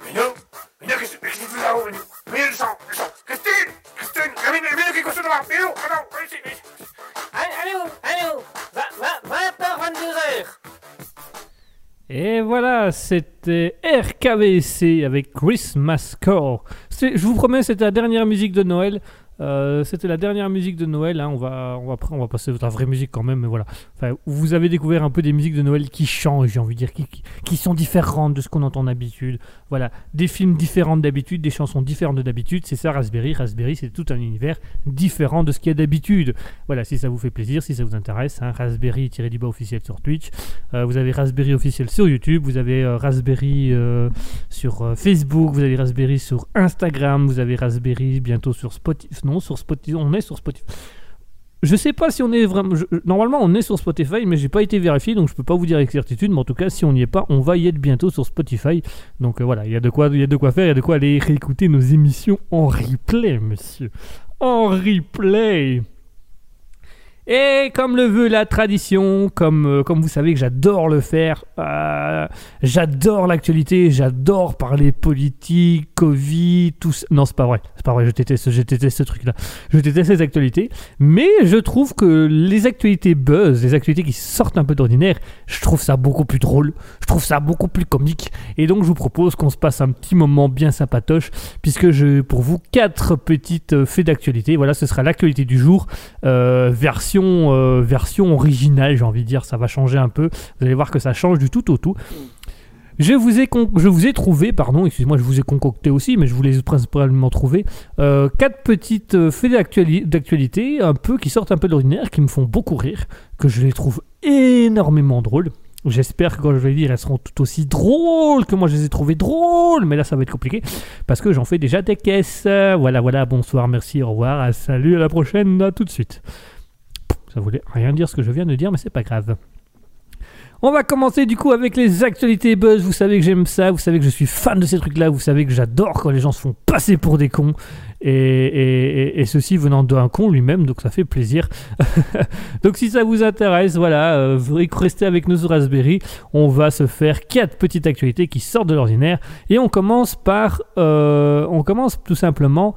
Minou Minou, qu'est-ce que qu'est-ce que tu fais là-haut, Minou Minou, le sang, le sang Christine Christine Minou, Minou, qu'est-ce que tu fais là Minou, attends, viens ici, viens ici. Allô, allô, 20h, 22h. Et voilà, c'était RKVC avec Christmas Core. C'est- Je vous promets, c'était la dernière musique de Noël. Euh, c'était la dernière musique de Noël. hein. On, va, on, va, on va passer à la vraie musique quand même. Mais voilà. Vous avez découvert un peu des musiques de Noël qui changent, j'ai envie de dire, qui, qui, sont différentes de ce qu'on entend d'habitude. Voilà, des films différents d'habitude, des chansons différentes de d'habitude. C'est ça Raspberry. Raspberry, c'est tout un univers différent de ce qu'il y a d'habitude. Voilà, si ça vous fait plaisir, si ça vous intéresse, hein, Raspberry-du-bas officiel sur Twitch. Euh, vous avez Raspberry officiel sur YouTube, vous avez euh, Raspberry sur Facebook, vous avez Raspberry sur Instagram, vous avez Raspberry bientôt sur Spotify. Sur on est sur Spotify. Je sais pas si on est vraiment. Normalement, on est sur Spotify, mais j'ai pas été vérifié, donc je peux pas vous dire avec certitude. Mais en tout cas, si on n'y est pas, on va y être bientôt sur Spotify. Donc euh, voilà, il y a de quoi, il y a de quoi faire, il y a de quoi aller réécouter nos émissions en replay, monsieur. En replay. Et comme le veut la tradition, comme, euh, comme vous savez que j'adore le faire, euh, j'adore l'actualité, j'adore parler politique, Covid, tout ça. Non, c'est pas vrai, c'est pas vrai, je déteste, je déteste ce truc-là. Je déteste les actualités, mais je trouve que les actualités buzz, les actualités qui sortent un peu d'ordinaire, je trouve ça beaucoup plus drôle, je trouve ça beaucoup plus comique, et donc je vous propose qu'on se passe un petit moment bien sympatoche, puisque je, pour vous, quatre petites euh, faits d'actualité. Voilà, ce sera l'actualité du jour, version, euh, version originale, j'ai envie de dire, ça va changer un peu. Vous allez voir que ça change du tout au tout. Je vous ai, je vous ai trouvé, pardon, excusez-moi, je vous ai concocté aussi, mais je vous les principalement trouvé, euh, quatre petites euh, faits d'actuali- d'actualité, un peu qui sortent un peu de l'ordinaire, qui me font beaucoup rire, que je les trouve énormément drôles. J'espère que quand je vais les dire, elles seront tout aussi drôles que moi je les ai trouvées drôles, mais là ça va être compliqué parce que j'en fais déjà des caisses. Voilà, voilà, bonsoir, merci, au revoir, à salut, à la prochaine, à tout de suite. Ça voulait rien dire ce que je viens de dire, mais c'est pas grave. On va commencer du coup avec les actualités buzz. Vous savez que j'aime ça, vous savez que je suis fan de ces trucs-là, vous savez que j'adore quand les gens se font passer pour des cons. Et, ceci venant d'un con lui-même, donc ça fait plaisir. donc si ça vous intéresse, voilà, euh, restez avec nous sur Raspberry. On va se faire quatre petites actualités qui sortent de l'ordinaire. Et on commence par. euh, on commence tout simplement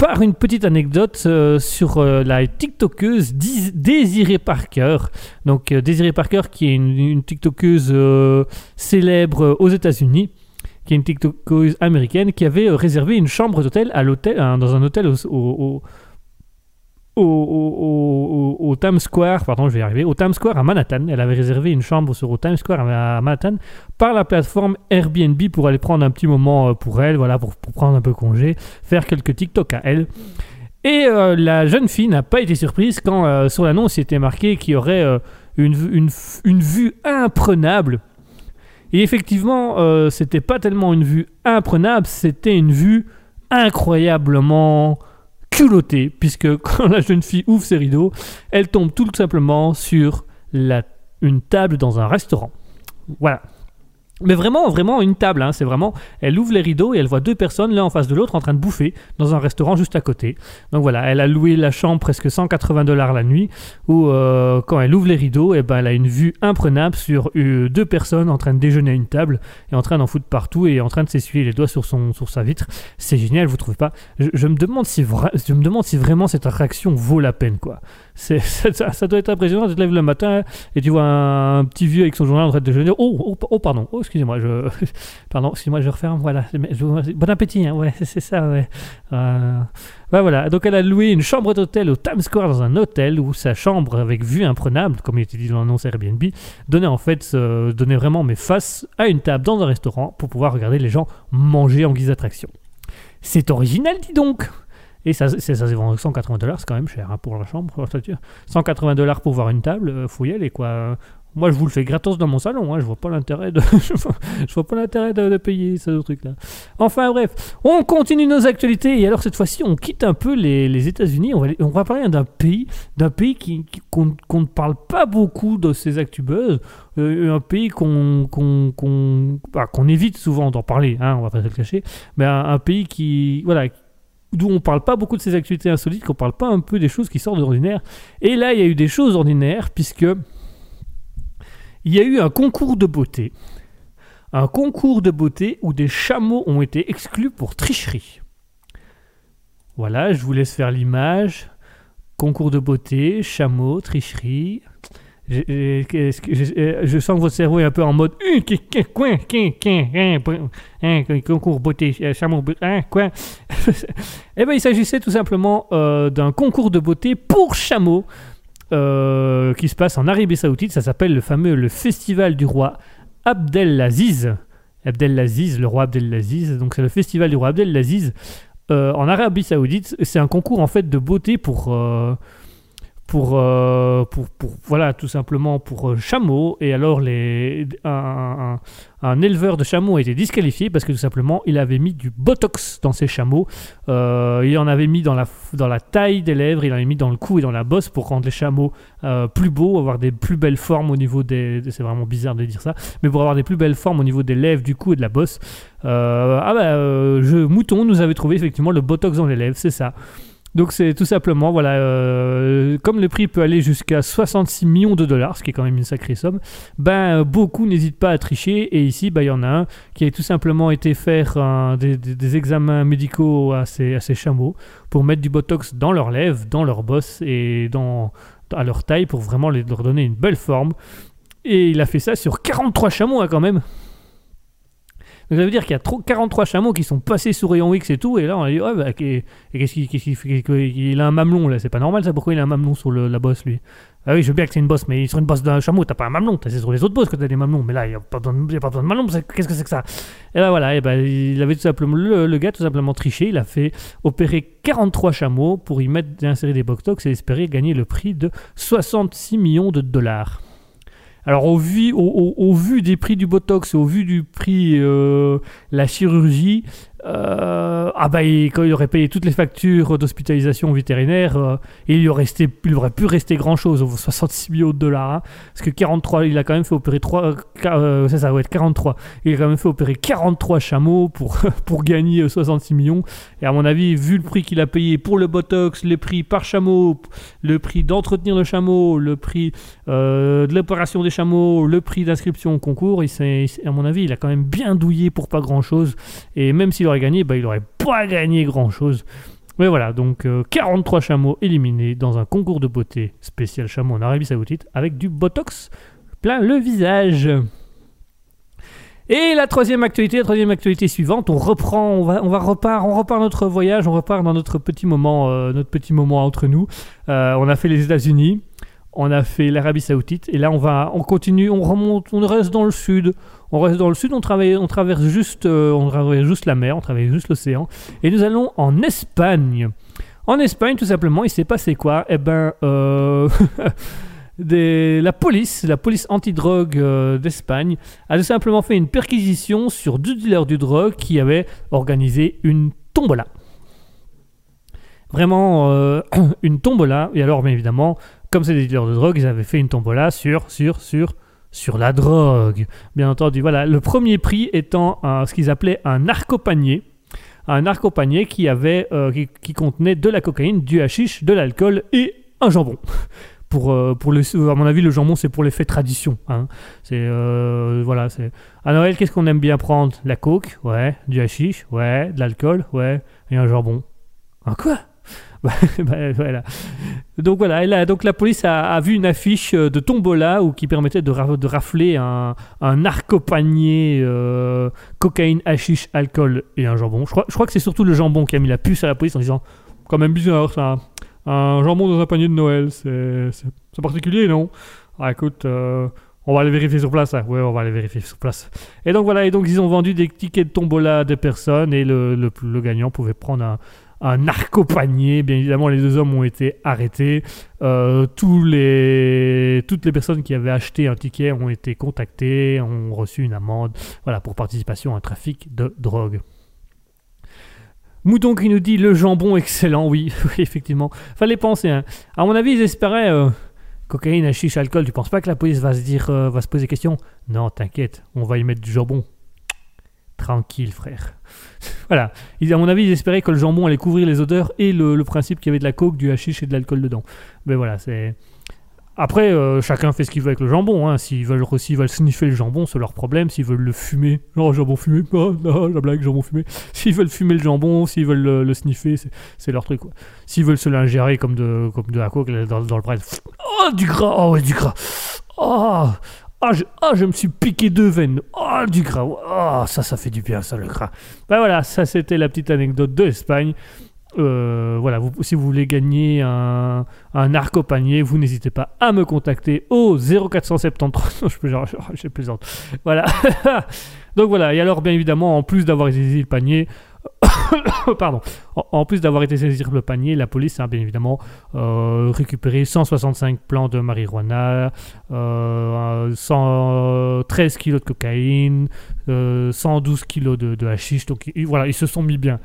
par une petite anecdote euh, sur euh, la TikTokeuse Désirée Parker. Donc euh, Désirée Parker qui est une, une TikTokeuse célèbre aux États-Unis, qui est une TikTokeuse américaine qui avait réservé une chambre d'hôtel dans un hôtel au, au- Times Square, pardon, je vais y arriver, au Times Square à Manhattan. Elle avait réservé une chambre sur au Times Square à, Manhattan par la plateforme Airbnb pour aller prendre un petit moment euh, pour elle, voilà, pour, pour prendre un peu congé, faire quelques TikTok à elle. Et euh, la jeune fille n'a pas été surprise quand euh, sur l'annonce il était marqué qu'il y aurait une, une, une vue imprenable. Et effectivement, c'était pas tellement une vue imprenable, c'était une vue incroyablement culottée, puisque quand la jeune fille ouvre ses rideaux, elle tombe tout simplement sur la, une table dans un restaurant. Voilà. Mais vraiment, vraiment une table, hein, c'est vraiment, elle ouvre les rideaux et elle voit deux personnes l'un en face de l'autre en train de bouffer dans un restaurant juste à côté. Donc voilà, elle a loué la chambre presque 180 dollars la nuit, où euh, quand elle ouvre les rideaux, et ben, elle a une vue imprenable sur euh, deux personnes en train de déjeuner à une table et en train d'en foutre partout et en train de s'essuyer les doigts sur, son, sur sa vitre. C'est génial, vous trouvez pas? Je me demande si vraiment cette attraction vaut la peine, quoi. Ça, doit être impressionnant, tu te lèves le matin et tu vois un, petit vieux avec son journal en train de déjeuner. Oh, oh, oh, pardon, oh, excusez-moi, je, pardon, excusez-moi, je referme, voilà. Bon appétit, hein, ouais, c'est, ça. Euh, bah voilà, donc elle a loué une chambre d'hôtel au Times Square dans un hôtel où sa chambre avec vue imprenable, comme il était dit dans l'annonce Airbnb, donnait en fait, donnait vraiment mes faces à une table dans un restaurant pour pouvoir regarder les gens manger en guise d'attraction. C'est original, dis donc et ça, ça se vend 180 dollars, c'est quand même cher hein, pour la chambre. pour la structure. 180 dollars pour voir une table, faut y aller quoi. Moi, je vous le fais gratos dans mon salon, hein, je vois pas l'intérêt je vois- pas l'intérêt de, de payer ce truc-là. Enfin bref, on continue nos actualités et alors cette fois-ci, on quitte un peu les, les États-Unis. On va, on va parler d'un pays, d'un pays qui, qu'on, ne parle pas beaucoup de ces actubeuses, euh, un pays qu'on, qu'on, qu'on, bah, évite souvent d'en parler, hein, on va pas se le cacher, mais un, un pays qui, voilà, d'où on parle pas beaucoup de ces actualités insolites, qu'on parle pas un peu des choses qui sortent de l'ordinaire. Et là, il y a eu des choses ordinaires, puisque il y a eu un concours de beauté. Un concours de beauté où des chameaux ont été exclus pour tricherie. Voilà, je vous laisse faire l'image. Concours de beauté, chameau, tricherie. Je sens que votre cerveau est un peu en mode concours beauté, euh, hein, quoi Eh bien, il s'agissait tout simplement euh, d'un concours de beauté pour chameaux euh, qui se passe en Arabie Saoudite. Ça s'appelle le fameux le festival du roi Abdelaziz. Abdelaziz, le roi Abdelaziz. Donc, c'est le festival du roi Abdelaziz euh, en Arabie Saoudite. C'est un concours en fait de beauté pour. Pour, euh, pour, pour- voilà tout simplement pour euh, chameaux et alors les, un, éleveur de chameaux a été disqualifié parce que tout simplement il avait mis du botox dans ses chameaux. Euh, il en avait mis dans la, dans la taille des lèvres il en avait mis dans le cou et dans la bosse pour rendre les chameaux euh, plus beaux avoir des plus belles formes au niveau des c'est vraiment bizarre de dire ça mais pour avoir des plus belles formes au niveau des lèvres du cou et de la bosse. Euh, ah bah je, mouton nous avait trouvé effectivement le botox dans les lèvres c'est ça donc c'est tout simplement, voilà, euh, comme le prix peut aller jusqu'à 66 millions de dollars, ce qui est quand même une sacrée somme, ben euh, beaucoup n'hésitent pas à tricher. Et ici, ben, il y en a un qui a tout simplement été faire des, examens médicaux à ces, à ces chameaux pour mettre du botox dans leurs lèvres, dans leurs bosses et dans, à leur taille pour vraiment leur donner une belle forme. Et il a fait ça sur 43 chameaux hein, quand même. Donc ça veut dire qu'il y a trop- 43 chameaux qui sont passés sous rayon X et tout, et là on a dit, ouais, bah, qu'est-ce qu'il fait Il a un mamelon là, c'est pas normal ça, pourquoi il a un mamelon sur la bosse lui? Ah oui, je veux bien que c'est une bosse, mais sur une bosse d'un chameau, t'as pas un mamelon, c'est sur les autres bosses que t'as des mamelons, mais là il y a pas besoin de, mamelon, qu'est-ce que c'est que ça? Et ben voilà, et ben, il avait tout simplement, le, le gars tout simplement triché, il a fait opérer 43 chameaux pour y mettre, insérer des botox et espérer gagner le prix de 66 millions de dollars. Alors au vu, au, au- vu des prix du Botox, au vu du prix euh, la chirurgie, euh, ah bah il- quand il aurait payé toutes les factures d'hospitalisation vétérinaire, euh, il aurait, resté, pu rester grand chose, 66 millions de dollars. hein. parce que 43, il a quand même fait opérer 3, euh, c'est ça, ouais, 43. Il a quand même fait opérer 43 chameaux pour, pour gagner euh, 66 millions. Et à mon avis, vu le prix qu'il a payé pour le Botox, les prix par chameau, le prix d'entretenir le chameau, le prix de l'opération des chameaux, le prix d'inscription au concours, à mon avis, il a quand même bien douillé pour pas grand chose. Et même s'il gagné, bah, il aurait pas gagné grand chose. Mais voilà, donc euh, 43 chameaux éliminés dans un concours de beauté spécial chameau en Arabie Saoudite avec du botox plein le visage. Et la troisième actualité, la troisième actualité suivante, on reprend, on va, on va repart, on repart notre voyage, on repart dans notre petit moment, euh, notre petit moment entre nous. Euh, on a fait les États-Unis, on a fait l'Arabie Saoudite, et là on va, on continue, on remonte, on reste dans le sud. On reste dans le sud, on, travaille, on traverse juste, euh, on traverse juste la mer, on traverse juste l'océan, et nous allons en Espagne. En Espagne, tout simplement, il s'est passé quoi? Eh ben, euh, la police, la police antidrogue euh, d'Espagne, a tout simplement fait une perquisition sur deux dealers du drogue qui avaient organisé une tombola. Vraiment euh, une tombola. Et alors, bien évidemment, comme c'est des dealers de drogue, ils avaient fait une tombola sur, sur, sur, sur la drogue. Bien entendu, voilà. Le premier prix étant ce qu'ils appelaient un narcopanier. Un narcopanier qui, avait, euh, qui, qui contenait de la cocaïne, du hashish, de l'alcool et un jambon. Pour, euh, pour à mon avis, le jambon, c'est pour l'effet tradition. hein. C'est euh, voilà, c'est à Noël, qu'est-ce qu'on aime bien prendre? La coke, ouais, du hashish, ouais, de l'alcool, ouais, et un jambon. Un quoi? Bah, bah. Donc voilà, et là, donc la police a, a vu une affiche euh, de tombola ou qui permettait de, ra- rafler un, un narcopanier euh, cocaïne, hashish, alcool et un jambon. Je crois, que c'est surtout le jambon qui a mis la puce à la police en disant quand même bizarre ça. Un jambon dans un panier de Noël, c'est particulier, non? Ah écoute, euh, on va aller vérifier sur place. hein. On va aller vérifier sur place. Et donc voilà, et donc ils ont vendu des tickets de tombola à des personnes et le gagnant pouvait prendre un, un narcopanier. Bien évidemment, les deux hommes ont été arrêtés. Euh, toutes les personnes qui avaient acheté un ticket ont été contactées, ont reçu une amende voilà, pour participation à un trafic de drogue. Mouton qui nous dit le jambon excellent, oui, effectivement. Fallait penser. hein. À mon avis, ils espéraient euh, cocaïne, hashish, alcool. Tu penses pas que la police va se dire, euh, va se poser question? Non, t'inquiète, on va y mettre du jambon. Tranquille, frère. voilà. Ils, à mon avis, ils espéraient que le jambon allait couvrir les odeurs et le, principe qu'il y avait de la coke, du hashish et de l'alcool dedans. Mais voilà, c'est. Après, euh, chacun fait ce qu'il veut avec le jambon. Hein. S'ils veulent, veulent sniffer le jambon, c'est leur problème. S'ils veulent le fumer, genre jambon fumé, ah, non, la blague, jambon fumé. S'ils veulent fumer le jambon, s'ils veulent le, sniffer, c'est, leur truc. S'ils veulent se l'ingérer comme de, la coke dans le bras, oh du gras, oh ouais, du gras, oh, ah, je, ah, je me suis piqué deux veines, oh du gras, oh ça, ça fait du bien ça le gras. Ben voilà, ça c'était la petite anecdote de l'Espagne. Euh, voilà, vous, si vous voulez gagner un, arc au panier, vous n'hésitez pas à me contacter au 0473. Non, je genre, je plaisante. Voilà. Donc voilà, et alors bien évidemment, en plus d'avoir saisi le panier, pardon, en, plus d'avoir été saisir le panier, la police a bien évidemment euh, récupéré 165 plants de marijuana, euh, 113 kilos de cocaïne, euh, 112 kilos de, hashish. Donc voilà, ils se sont mis bien.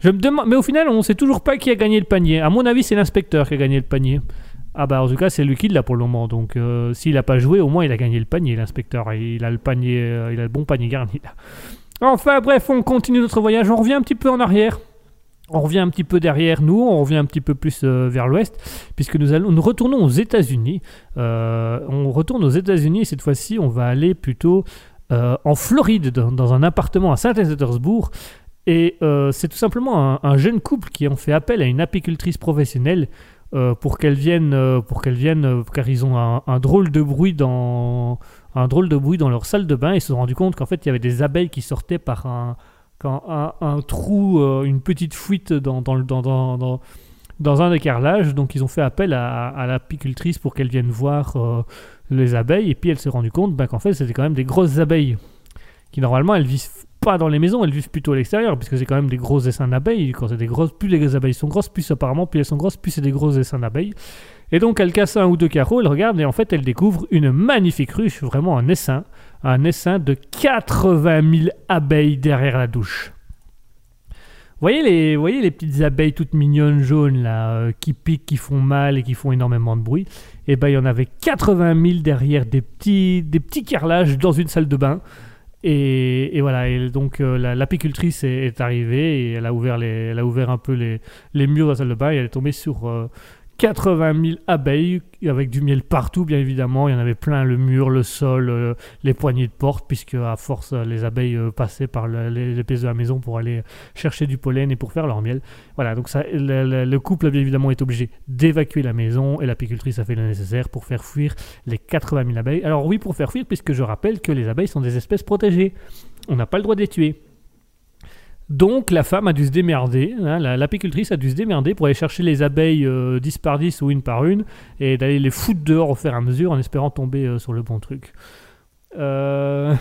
Je me demande, mais au final, on ne sait toujours pas qui a gagné le panier. À mon avis, c'est l'inspecteur qui a gagné le panier. Ah bah en tout cas, c'est lui qui l'a pour le moment. Donc euh, s'il n'a pas joué, au moins il a gagné le panier, l'inspecteur. Il a le panier, euh, il a le bon panier garni là. Enfin bref, on continue notre voyage. On revient un petit peu en arrière. On revient un petit peu derrière nous, on revient un petit peu plus euh, vers l'ouest, puisque nous, allons, nous retournons aux États-Unis. Euh, on retourne aux États-Unis et cette fois-ci, on va aller plutôt euh, en Floride, dans, un appartement à Saint-Pétersbourg. Et c'est tout simplement un, un jeune couple qui ont fait appel à une apicultrice professionnelle pour qu'elle vienne, pour car ils ont un drôle de bruit dans un drôle de bruit dans leur salle de bain. Ils se sont rendus compte qu'en fait, il y avait des abeilles qui sortaient par un, trou, euh, une petite fuite dans, dans, dans, dans, un des carrelages. Donc, ils ont fait appel à, à l'apicultrice pour qu'elle vienne voir euh, les abeilles. Et puis, elle s'est rendue compte bah, qu'en fait, c'était quand même des grosses abeilles qui, normalement, elles vivent pas dans les maisons, elles vivent plutôt à l'extérieur, puisque c'est quand même des gros essaims d'abeilles. Quand c'est des grosses, plus les abeilles sont grosses, plus apparemment, plus elles sont grosses, plus c'est des gros essaims d'abeilles. Et donc, elle casse un ou deux carreaux, elle regarde, et en fait, elle découvre une magnifique ruche, vraiment un essaim, un essaim de 80 000 abeilles derrière la douche. Voyez les, voyez les petites abeilles toutes mignonnes jaunes là, euh, qui piquent, qui font mal et qui font énormément de bruit? Et ben il y en avait 80 000 derrière des petits, des petits carrelages dans une salle de bain. Et, et voilà, et donc euh, la- l'apicultrice est, est arrivée et elle a ouvert, les, elle a ouvert un peu les, les murs de la salle de bain et elle est tombée sur euh, 80 000 abeilles avec du miel partout, bien évidemment. Il y en avait plein le mur, le sol, euh, les poignées de porte, puisque à force euh, les abeilles euh, passaient par pièces de la maison pour aller chercher du pollen et pour faire leur miel. Voilà, donc le- le couple, bien évidemment, est obligé d'évacuer la maison et l'apicultrice a fait le nécessaire pour faire fuir les 80 000 abeilles. Alors oui, pour faire fuir, puisque je rappelle que les abeilles sont des espèces protégées. On n'a pas le droit de les tuer. Donc la femme a dû se démerder, hein, la- l'apicultrice a dû se démerder pour aller chercher les abeilles euh, 10 par 10 ou une par une et d'aller les foutre dehors au fur et à mesure en espérant tomber euh, sur le bon truc. Euh...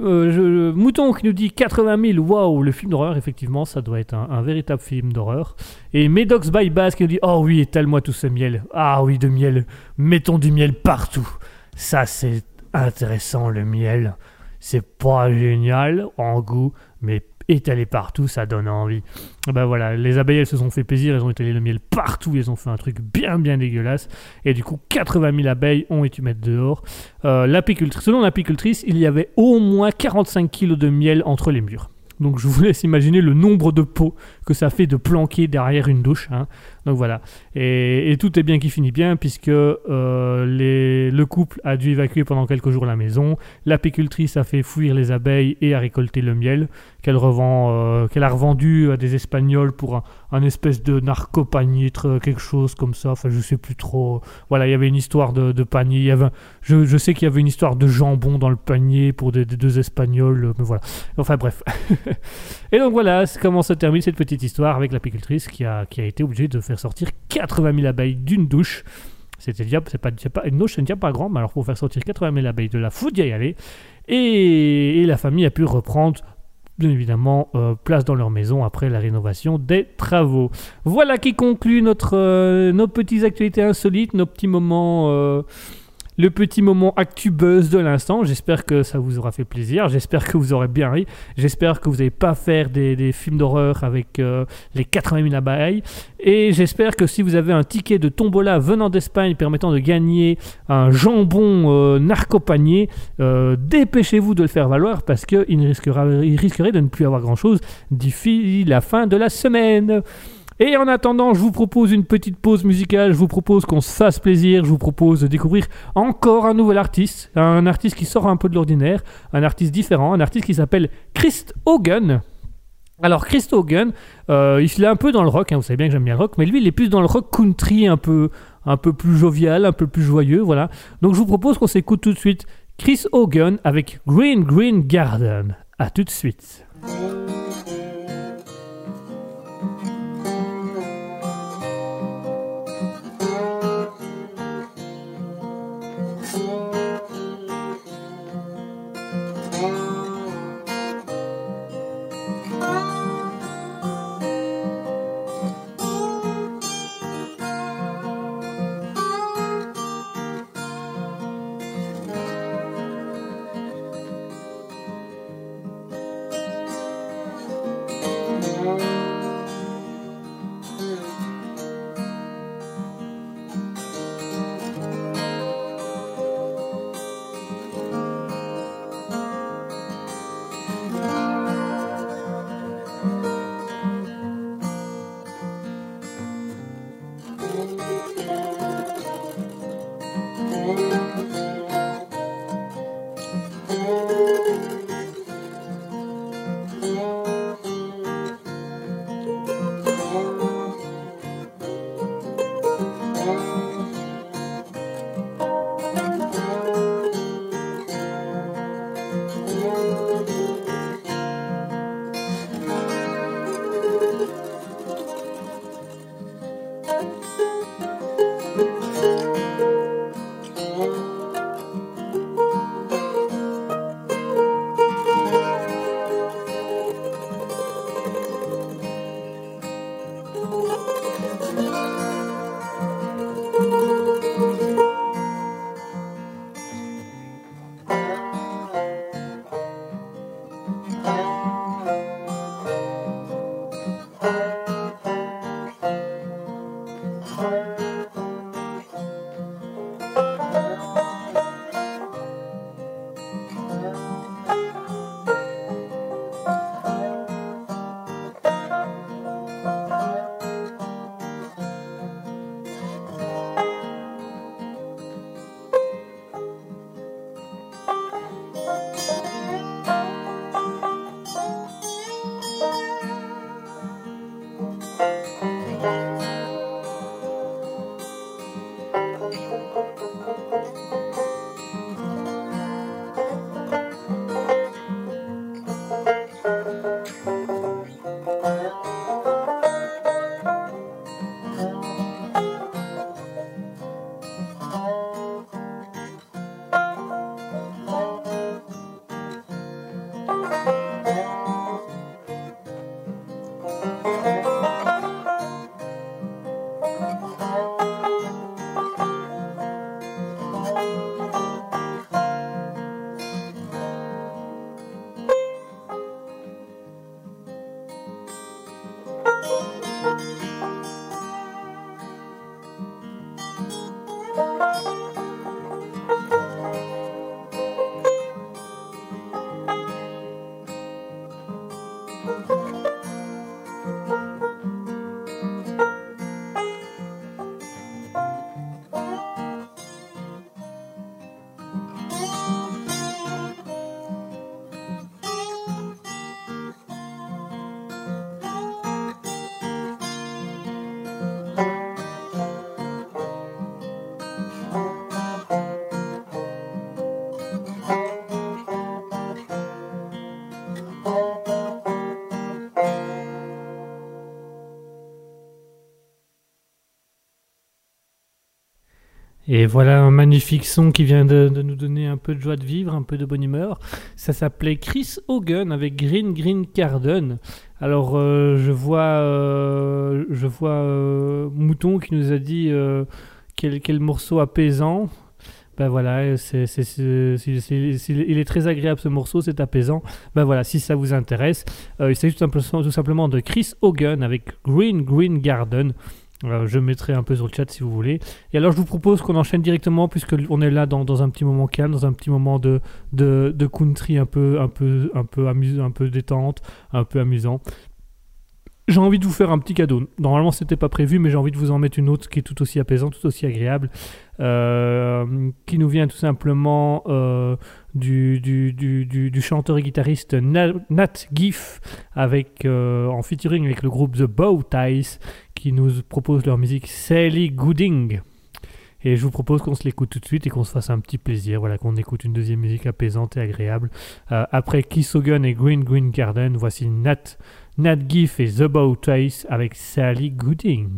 euh, Mouton qui nous dit 80 000, waouh, le film d'horreur, effectivement, ça doit être un, un véritable film d'horreur. Et Medox by Bass qui nous dit Oh oui, étale-moi tout ce miel. Ah oui, de miel, mettons du miel partout. Ça, c'est intéressant, le miel. C'est pas génial en goût, mais étalé partout, ça donne envie. Ben voilà, les abeilles, elles se sont fait plaisir, elles ont étalé le miel partout, elles ont fait un truc bien, bien dégueulasse. Et du coup, 80 000 abeilles ont été mettre dehors. Euh, selon l'apicultrice, il y avait au moins 45 kilos de miel entre les murs. Donc je vous laisse imaginer le nombre de pots que ça fait de planquer derrière une douche. hein. Donc voilà. Et, tout est bien qui finit bien puisque euh, le couple a dû évacuer pendant quelques jours la maison. L'apicultrice a fait fuir les abeilles et a récolté le miel qu'elle revend, euh, qu'elle a revendu à des Espagnols pour un, espèce de narco-panier, tr- quelque chose comme ça. Enfin, je sais plus trop. Voilà, il y avait une histoire de, panier. Il y avait, je, sais qu'il y avait une histoire de jambon dans le panier pour des, deux Espagnols. euh, Mais voilà. Enfin bref. et donc voilà, comment se termine cette petite histoire avec l'apicultrice qui a, qui a été obligée de faire sortir 80 000 abeilles d'une douche. C'était déjà, c'est pas, pas, une douche, c'est déjà pas grand, mais alors pour faire sortir 80 000 abeilles de la faut d'y aller. Et, et la famille a pu reprendre, bien évidemment, euh, place dans leur maison après la rénovation des travaux. Voilà qui conclut notre, euh, nos petites actualités insolites, nos petits moments. euh, le petit moment actu de l'instant. J'espère que ça vous aura fait plaisir. J'espère que vous aurez bien ri. J'espère que vous n'allez pas faire des, films d'horreur avec euh, les 80 000 abeilles. Et j'espère que si vous avez un ticket de tombola venant d'Espagne permettant de gagner un jambon euh, narco-panier, euh, dépêchez-vous de le faire valoir parce qu'il il risquerait de ne plus avoir grand-chose d'ici la fin de la semaine. Et en attendant, je vous propose une petite pause musicale, je vous propose qu'on se fasse plaisir, je vous propose de découvrir encore un nouvel artiste, un artiste qui sort un peu de l'ordinaire, un artiste différent, un artiste qui s'appelle Christ Hogan. Alors Chris Hogan, euh, il est un peu dans le rock, hein, vous savez bien que j'aime bien le rock, mais lui il est plus dans le rock country, un peu, un peu plus jovial, un peu plus joyeux, voilà. Donc je vous propose qu'on s'écoute tout de suite Chris Hogan avec Green Green Garden. A tout de suite. Et voilà un magnifique son qui vient de, nous donner un peu de joie de vivre, un peu de bonne humeur. Ça s'appelait Chris Hogan avec Green Green Garden. Alors euh, je vois, euh, je vois euh, Mouton qui nous a dit quel, quel morceau apaisant. Ben voilà, il est très agréable ce morceau, c'est apaisant. Ben voilà, si ça vous intéresse, il s'agit tout simplement de Chris Hogan avec Green Green Garden. Euh, je mettrai un peu sur le chat si vous voulez. Et alors je vous propose qu'on enchaîne directement puisque on est là dans, dans un petit moment calme, dans un petit moment de, de, de country un peu, un peu, un peu amusant, un peu détente, un peu amusant. J'ai envie de vous faire un petit cadeau. Normalement, c'était pas prévu, mais j'ai envie de vous en mettre une autre qui est tout aussi apaisante, tout aussi agréable, euh, qui nous vient tout simplement euh, du, chanteur et guitariste Na- Nat Giff, avec, euh, en featuring avec le groupe The Bow Ties, qui nous propose leur musique Sally Gooding. Et je vous propose qu'on se l'écoute tout de suite et qu'on se fasse un petit plaisir, voilà, qu'on écoute une deuxième musique apaisante et agréable. Après Kiss Hogan et Green Green Garden, voici Nat, Nat Giff et The Bow Ties avec Sally Gooding.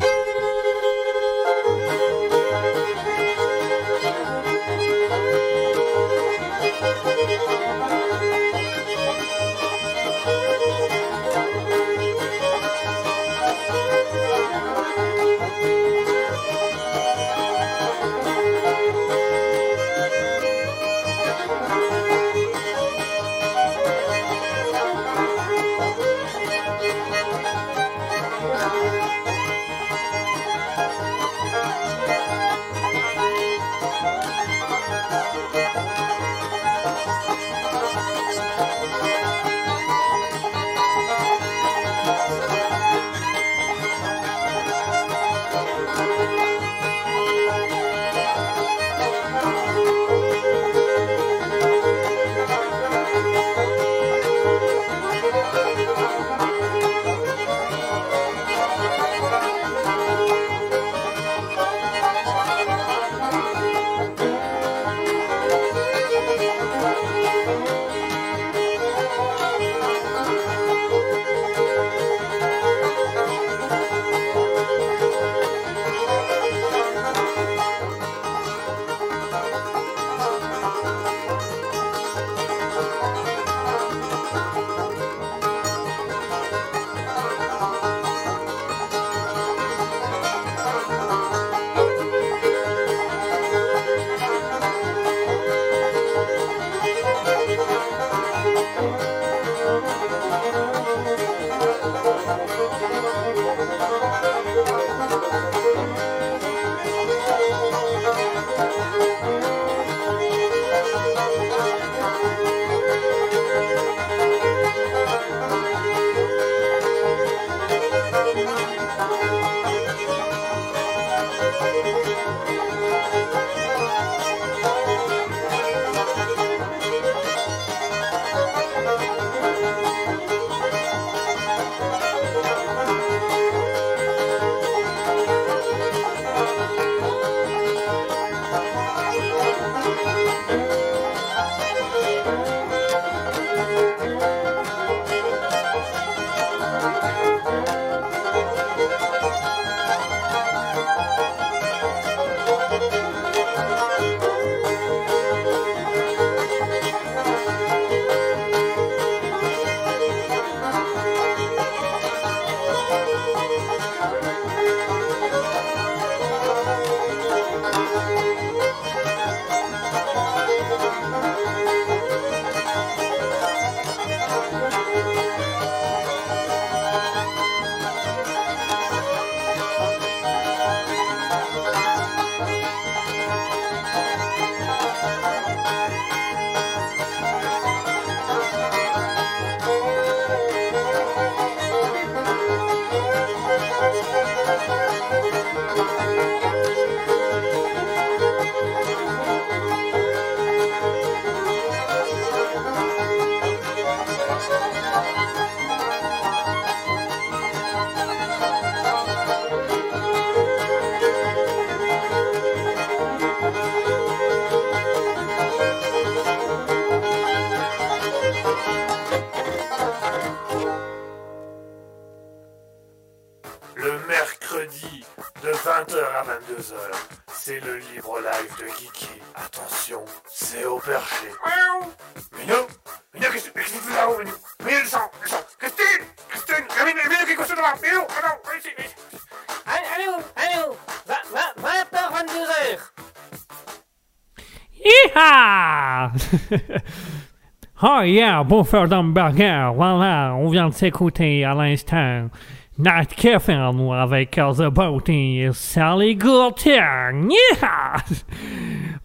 Oh yeah, bouffeur d'hamburger, voilà, on vient de s'écouter à l'instant. Night Kevin avec The Bounty et Sally Gourtier.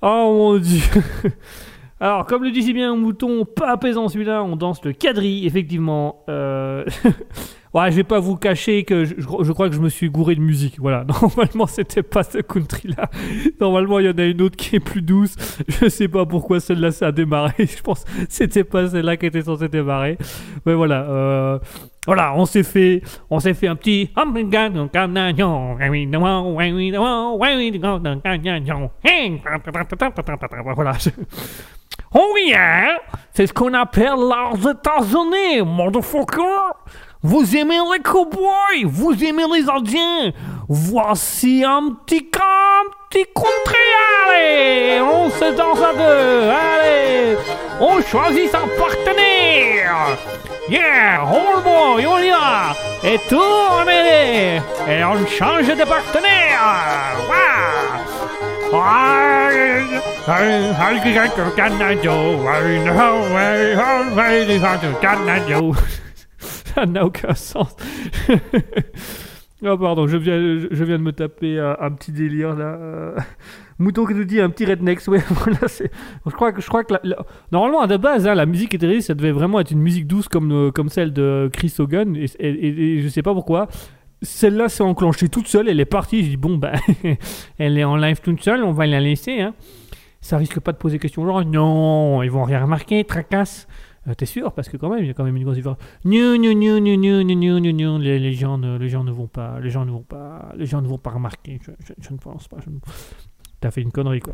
Oh mon dieu Alors, comme le disait bien un mouton, pas apaisant celui-là, on danse le quadrille, effectivement. Euh... ouais, je vais pas vous cacher que je, crois que je me suis gouré de musique. Voilà, normalement, c'était pas ce country-là. Normalement, il y en a une autre qui est plus douce. Je sais pas pourquoi celle-là, ça a démarré. Je pense que c'était pas celle-là qui était censée démarrer. Mais voilà, euh, voilà, on s'est fait, on s'est fait un petit. Oh yeah, c'est ce qu'on appelle des États-Unis, motherfucker. Vous aimez les cowboys, vous aimez les Indiens. Voici un petit camp, un petit country. Allez, on se danse à deux. Allez, on choisit son partenaire. Yeah, all boy, on y va. Et tournez Et on change de partenaire. Wow. Ça n'a aucun sens. Ah pardon, je viens, je, viens de me taper un, petit délire là. Euh, Mouton qui nous dit un petit redneck. Ouais. Je crois que je crois que normalement à la base, hein, la musique était ça devait vraiment être une musique douce comme euh, comme celle de Chris Hogan et, et, et- je sais pas pourquoi. Celle-là s'est enclenchée toute seule, elle est partie. Je dis bon ben, elle est en live toute seule, on va la laisser. Hein ça risque pas de poser question genre non, ils vont rien remarquer, tracasse. Euh, T'es sûr? Parce que quand même, il y a quand même une grosse différence. Non, non, non, non, non, non, non, les, gens ne, les gens ne vont pas, les gens ne vont pas, les gens ne vont pas remarquer. Je, je, je ne pense pas. T'as fait une connerie quoi.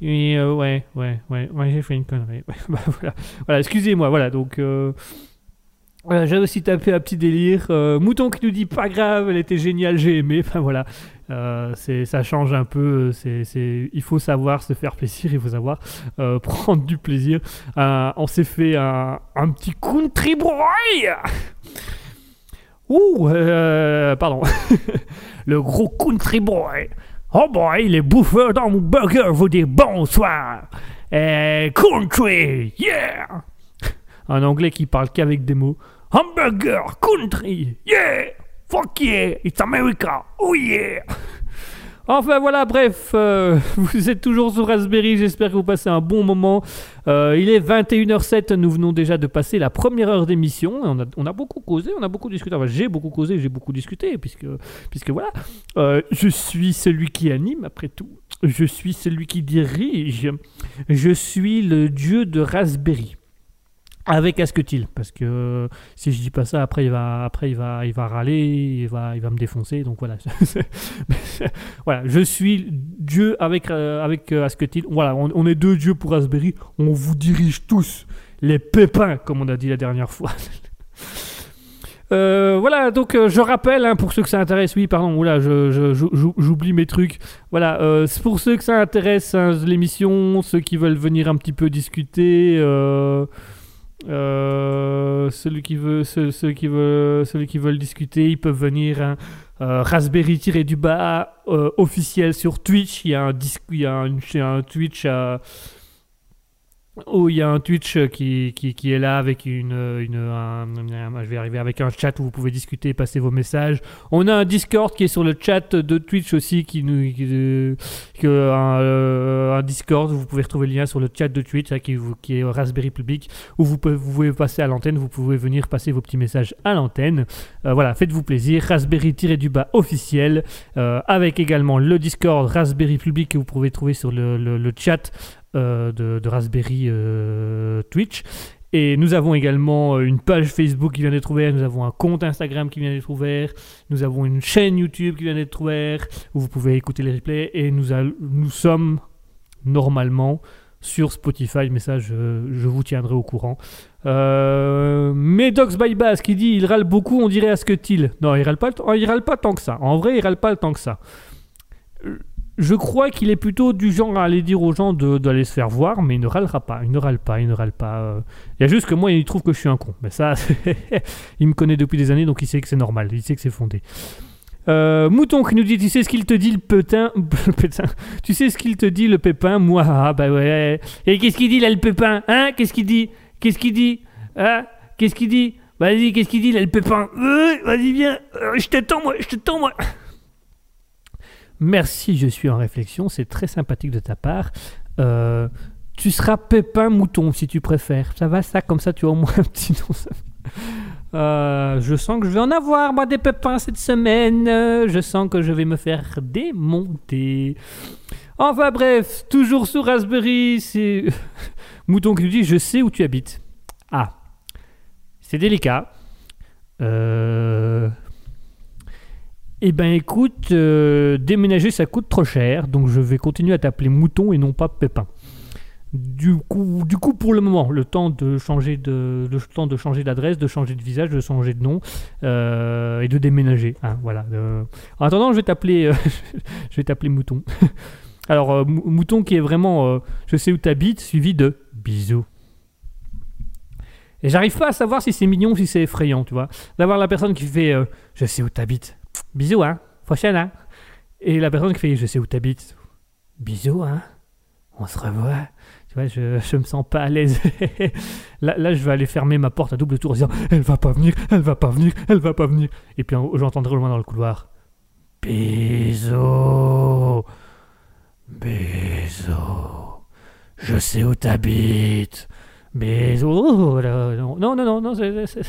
Et euh, ouais, ouais, ouais, ouais, j'ai fait une connerie. Ouais, bah, voilà, voilà excusez-moi, voilà. Donc euh, voilà, j'ai aussi tapé un petit délire. Euh, Mouton qui nous dit pas grave, elle était géniale, j'ai aimé. Enfin voilà, Euh, ça change un peu. C'est, c'est, il faut savoir se faire plaisir, il faut savoir euh, prendre du plaisir. Euh, on s'est fait un, un petit country boy. Ouh, euh, pardon. Le gros country boy. Oh boy, les bouffeurs dans mon burger vous disent bonsoir. Et country, yeah. Un anglais qui parle qu'avec des mots. Hamburger, country, yeah. Fuck yeah, it's America, oh yeah. Enfin voilà, bref, euh, vous êtes toujours sur Raspberry, j'espère que vous passez un bon moment. Euh, il est 21h07, nous venons déjà de passer la première heure d'émission. On a, beaucoup causé, on a beaucoup discuté. Enfin, j'ai beaucoup causé, j'ai beaucoup discuté, puisque, puisque voilà, Euh, je suis celui qui anime, après tout. Je suis celui qui dirige. Je suis le dieu de Raspberry. Avec Asketil, parce que euh, si je dis pas ça, après il va, après il va, il va râler, il va, il va me défoncer. Donc voilà, voilà, je suis Dieu avec euh, avec euh, Asketil. Voilà, on, est deux dieux pour Raspberry. On vous dirige tous les pépins, comme on a dit la dernière fois. Euh, voilà, donc je rappelle, hein, pour ceux que ça intéresse, oui, pardon, oula, je, je- je- j'oublie mes trucs. Voilà, pour ceux que ça intéresse, hein, l'émission, ceux qui veulent venir un petit peu discuter, euh, celui qui veut, ceux, ceux qui veulent, celui qui veulent discuter, ils peuvent venir. hein, euh, Raspberry-du-bas euh, officiel sur Twitch. Il y a un, disque, il y a un, un Twitch à où il y a un Twitch qui, qui, est là avec une, une un- je vais arriver avec chat où vous pouvez discuter, passer vos messages. On a un Discord qui est sur le chat de Twitch aussi, qui nous, qui, euh, un, euh, Discord vous pouvez retrouver le lien sur le chat de Twitch hein, qui, qui est Raspberry Public où vous pouvez, vous pouvez passer à l'antenne, vous pouvez venir passer vos petits messages à l'antenne. Euh, voilà, faites-vous plaisir. Raspberry-du-bas officiel euh, avec également le Discord Raspberry Public que vous pouvez trouver sur le, chat euh, de, de Raspberry euh, Twitch. Et nous avons également euh, une page Facebook qui vient d'être ouverte, nous avons un compte Instagram qui vient d'être ouvert, nous avons une chaîne YouTube qui vient d'être ouverte, où vous pouvez écouter les replays, et nous, nous sommes normalement sur Spotify, mais ça je, vous tiendrai au courant. Euh, Medox by Bass qui dit il râle beaucoup, on dirait à ce que il. Non, il râle pas, il râle pas tant que ça. En vrai, il râle pas tant que ça. Je crois qu'il est plutôt du genre à aller dire aux gens d'aller se faire voir, mais il ne râlera pas, il ne râle pas, il ne râle pas. euh. Il y a juste que moi, il trouve que je suis un con. Mais ça, il me connaît depuis des années, donc il sait que c'est normal, il sait que c'est fondé. Euh, Mouton qui nous dit, tu sais ce qu'il te dit le pétain, le tu sais ce qu'il te dit le pépin, moi, ah bah ouais. Et qu'est-ce qu'il dit là le pépin, hein? Qu'est-ce qu'il dit? Qu'est-ce qu'il dit? Hein? Qu'est-ce qu'il dit? Vas-y, qu'est-ce qu'il dit là le pépin? Euh, Vas-y viens, je t'attends moi, je t'attends moi. Merci, je suis en réflexion, c'est très sympathique de ta part. Euh, tu seras Pépin Mouton si tu préfères. Ça va ça Comme ça tu as au moins un petit nom. Euh, je sens que je vais en avoir moi des pépins cette semaine. Je sens que je vais me faire démonter. Enfin bref, toujours sous Raspberry, c'est Mouton qui nous dit je sais où tu habites. Ah, c'est délicat. Euh... Eh ben écoute, euh, déménager ça coûte trop cher, donc je vais continuer à t'appeler Mouton et non pas Pépin. Du coup, pour le moment, le temps de changer de, le temps de changer d'adresse, de changer de visage, de changer de nom euh, et de déménager. hein, voilà. euh. En attendant, je vais t'appeler, Mouton. Alors Mou- Mouton qui est vraiment, je sais où t'habites, suivi de bisous. Et j'arrive pas à savoir si c'est mignon si c'est effrayant, tu vois. D'avoir la personne qui fait, je sais où t'habites. Bisous, hein. Prochaine, hein. Et la personne qui fait, je sais où t'habites. Bisous, hein. On se revoit. Tu vois, je, je me sens pas à l'aise. là, là, je vais aller fermer ma porte à double tour en disant, elle va pas venir, elle va pas venir, elle va pas venir. Et puis j'entendrai au loin dans le couloir. Bisous. Bisous. Je sais où t'habites. Bisous. Non, non, non, non, c'est-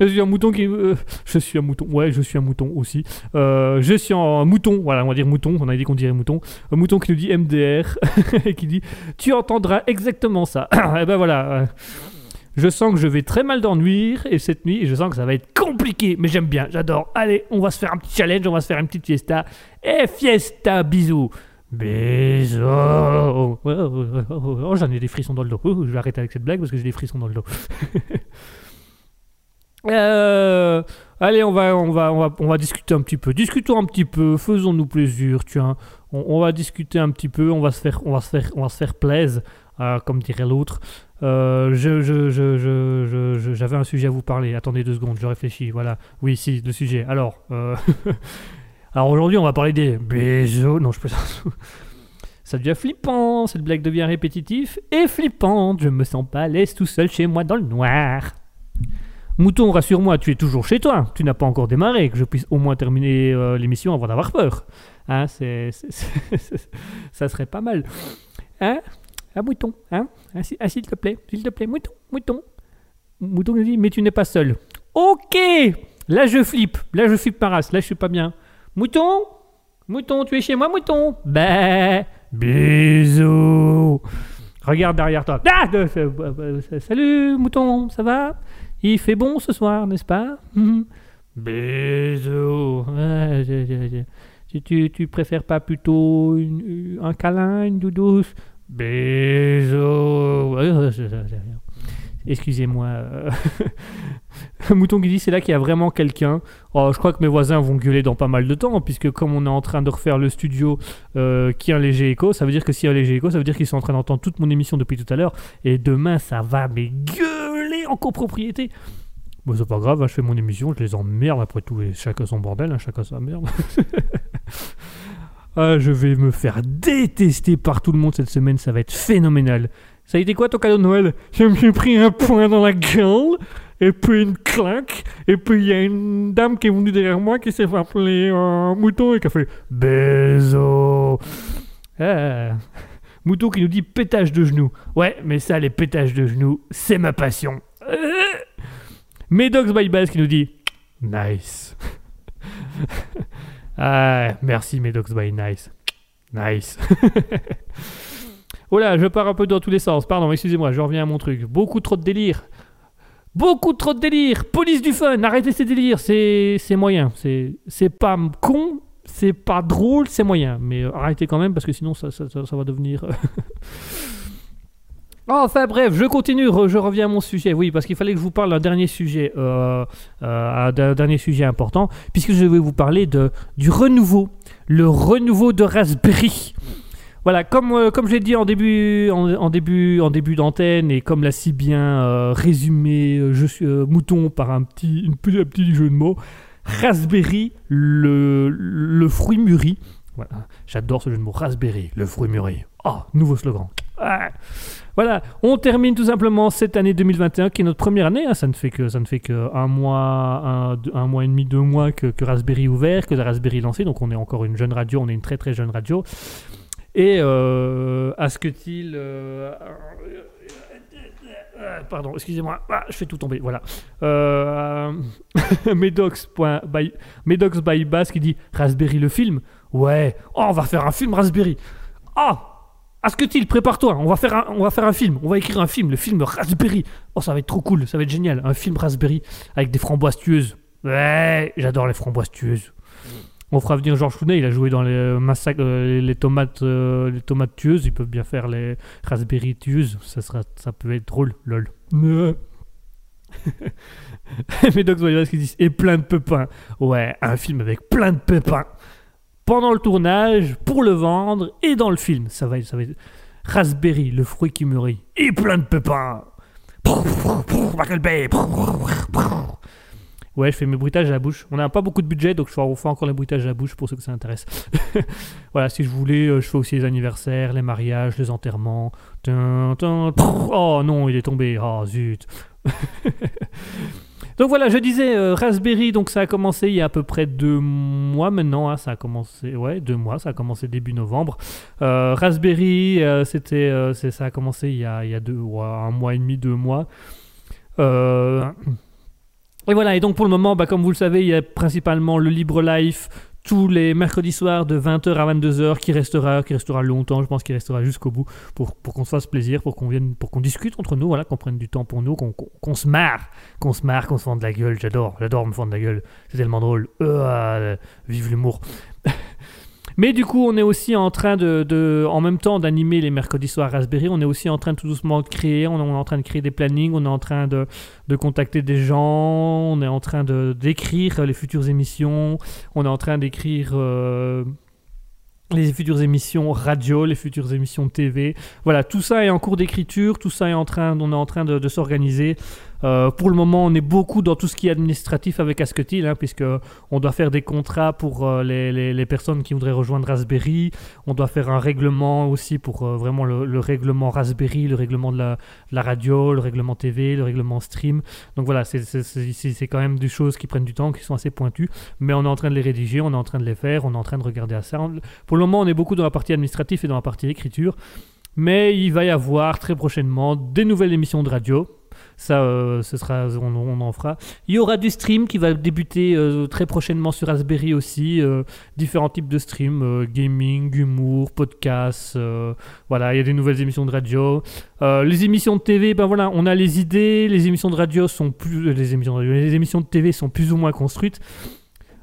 Je suis un mouton qui. euh, je suis un mouton. Ouais, je suis un mouton aussi. Euh, je suis un mouton. Voilà, on va dire mouton. On a dit qu'on dirait mouton. Un mouton qui nous dit MDR. et qui dit Tu entendras exactement ça. et ben voilà. euh, Je sens que je vais très mal dormir et cette nuit, je sens que ça va être compliqué, mais j'aime bien, j'adore. Allez, on va se faire un petit challenge, on va se faire une petite fiesta. Et fiesta, bisous. Bisous. Oh, oh, oh, oh, j'en ai des frissons dans le dos. Je vais arrêter avec cette blague parce que j'ai des frissons dans le dos. Euh, allez, on va, on, va, on, va, on va discuter un petit peu. Discutons un petit peu, faisons-nous plaisir, tiens. On, on va discuter un petit peu, on va se faire, on va se faire, on va se faire plaisir, euh, comme dirait l'autre. Euh, je, je, je, je, j'avais un sujet à vous parler. Attendez deux secondes, je réfléchis. Voilà. Oui, si, le sujet. Alors, alors aujourd'hui, on va parler des bisous. Non, je peux. Ça devient flippant. Cette blague devient répétitive et flippante. Je me sens pas à l'aise tout seul chez moi dans le noir. Mouton, rassure-moi, tu es toujours chez toi. Tu n'as pas encore démarré, que je puisse au moins terminer euh, l'émission avant d'avoir peur. Hein, c'est, ça serait pas mal. Hein mouton, hein ah, si- s'il te plaît, s'il te plaît, mouton, mouton. Mouton nous dit, mais tu n'es pas seul. Ok Là, je flippe. Là, je flippe ma race. Là, je suis pas bien. Mouton Mouton, tu es chez moi, mouton Bah, bisous Regarde derrière toi. Ah euh, euh, Salut, mouton, ça va? Il fait bon ce soir, n'est-ce pas? Mhm. Bisous. Tu, tu, préfères pas plutôt un câlin, une douce Bisous. Excusez-moi. mouton qui dit c'est là qu'il y a vraiment quelqu'un. Oh, je crois que mes voisins vont gueuler dans pas mal de temps, puisque comme on est en train de refaire le studio euh, qui a un léger écho, ça veut dire que s'il y a un léger écho, ça veut dire qu'ils sont en train d'entendre toute mon émission depuis tout à l'heure. Et demain, ça va mais gueuler en copropriété. Bon, c'est pas grave, hein, je fais mon émission, je les emmerde après tout, et chacun son bordel, hein, chacun sa merde. ah, je vais me faire détester par tout le monde cette semaine, ça va être phénoménal. Ça a été quoi ton cadeau de Noël? Je me suis pris un point dans la gueule, et puis une claque, et puis il y a une dame qui est venue derrière moi qui s'est fait appeler un mouton et qui a fait Bézo. Ah. Mouton qui nous dit pétage de genoux. Ouais, mais ça, les pétages de genoux, c'est ma passion. Euh. Medox by Bass qui nous dit Nice. ah, merci Medox by Nice. Nice. oh là, je pars un peu dans tous les sens. Pardon, excusez-moi, je reviens à mon truc. Beaucoup trop de délire. Beaucoup trop de délire. Police du fun, arrêtez ces délires. C'est c'est moyen. C'est c'est pas con, c'est pas drôle, c'est moyen. Mais euh, arrêtez quand même parce que sinon ça, ça, ça- va devenir. Oh, enfin bref, je continue, je reviens à mon sujet. Oui, parce qu'il fallait que je vous parle d'un dernier sujet, euh, euh, d'un dernier sujet important, puisque je vais vous parler de, du renouveau, le renouveau de Raspberry. Voilà, comme, euh, comme j'ai dit en début, en, début, en début d'antenne, et comme l'a si bien euh, résumé euh, je suis, euh, Mouton par un petit, une un petit jeu de mots, Raspberry, le, le fruit mûri. Voilà, j'adore ce jeu de mots, Raspberry, le fruit mûri. Oh, nouveau slogan. Ah. Voilà, on termine tout simplement cette année 2021 qui est notre première année. hein. Ça ne fait que ça ne fait que un mois, un, un mois et demi, deux mois que, que Raspberry ouvert, que la Raspberry lancée. Donc on est encore une jeune radio, on est une très très jeune radio. Et euh, Asketil, euh, euh, pardon, excusez-moi, Ah, je fais tout tomber. Voilà. Medox by Bass qui dit Raspberry le film. Ouais. Oh, on va faire un film Raspberry. Ah. Asketil, prépare-toi, on va faire un, on va faire un film, on va écrire un film, le film Raspberry. Oh, ça va être trop cool, ça va être génial, un film Raspberry avec des framboises tueuses. Ouais, j'adore les framboises tueuses. On fera venir Georges Clooney, il a joué dans les massacres, euh, les tomates, euh, les tomates tueuses, ils peuvent bien faire les Raspberry tueuses, ça sera, ça peut être drôle, lol. Médox Voyage qui disent et plein de pépins. Ouais, un film avec plein de pépins pendant le tournage, pour le vendre et dans le film. Ça va, ça va être Raspberry, le fruit qui mûrit, et plein de pépins. Ouais, je fais mes bruitages à la bouche. On n'a pas beaucoup de budget, donc je fais encore les bruitages à la bouche pour ceux que ça intéresse. voilà, si je voulais, euh, je fais aussi les anniversaires, les mariages, les enterrements. Oh non, il est tombé. Oh zut. Donc voilà, je disais euh, Raspberry, donc ça a commencé il y a à peu près deux mois maintenant. hein, ça a commencé, ouais, deux mois. Ça a commencé début novembre. Euh, Raspberry, euh, ça a commencé il y a, il y a deux, un mois et demi, deux mois. Euh, et voilà. Et donc pour le moment, bah, comme vous le savez, il y a principalement le Libre Life tous les mercredis soirs de 20h à 22h qui restera, qui restera longtemps. Je pense qu'il restera jusqu'au bout pour, pour qu'on se fasse plaisir, pour qu'on vienne, pour qu'on discute entre nous, voilà, qu'on prenne du temps pour nous, qu'on se marre, qu'on se marre, qu'on se fende de la gueule. J'adore, j'adore me fendre la gueule. C'est tellement drôle. Euh, vive l'humour. Mais du coup, on est aussi en train de, en même temps d'animer les mercredis soirs Raspberry. On est aussi en train de tout doucement créer. On est, en train de créer des plannings. On est en train de, de contacter des gens. On est en train de d'écrire les futures émissions. On est en train d'écrire euh, les futures émissions radio, les futures émissions TV. Voilà, tout ça est en cours d'écriture. Tout ça est en train, on est en train de s'organiser. Euh, pour le moment, on est beaucoup dans tout ce qui est administratif avec Asketil, hein, puisque on doit faire des contrats pour euh, les, personnes qui voudraient rejoindre Raspberry. On doit faire un règlement aussi pour euh, vraiment le, le règlement Raspberry, le règlement de la, de la radio, le règlement TV, le règlement stream. Donc voilà, c'est- quand même des choses qui prennent du temps, qui sont assez pointues, mais on est en train de les rédiger, on est en train de les faire, on est en train de regarder à ça. Pour le moment, on est beaucoup dans la partie administrative et dans la partie écriture. Mais il va y avoir très prochainement des nouvelles émissions de radio. Ça, euh, ce sera, on, en fera. Il y aura du stream qui va débuter euh, très prochainement sur Raspberry aussi. euh, différents types de stream, gaming, humour, podcast. voilà, il y a des nouvelles émissions de radio. Les émissions de TV, ben voilà, on a les idées. Les émissions de radio sont plus, les émissions de radio, les émissions de TV sont plus ou moins construites.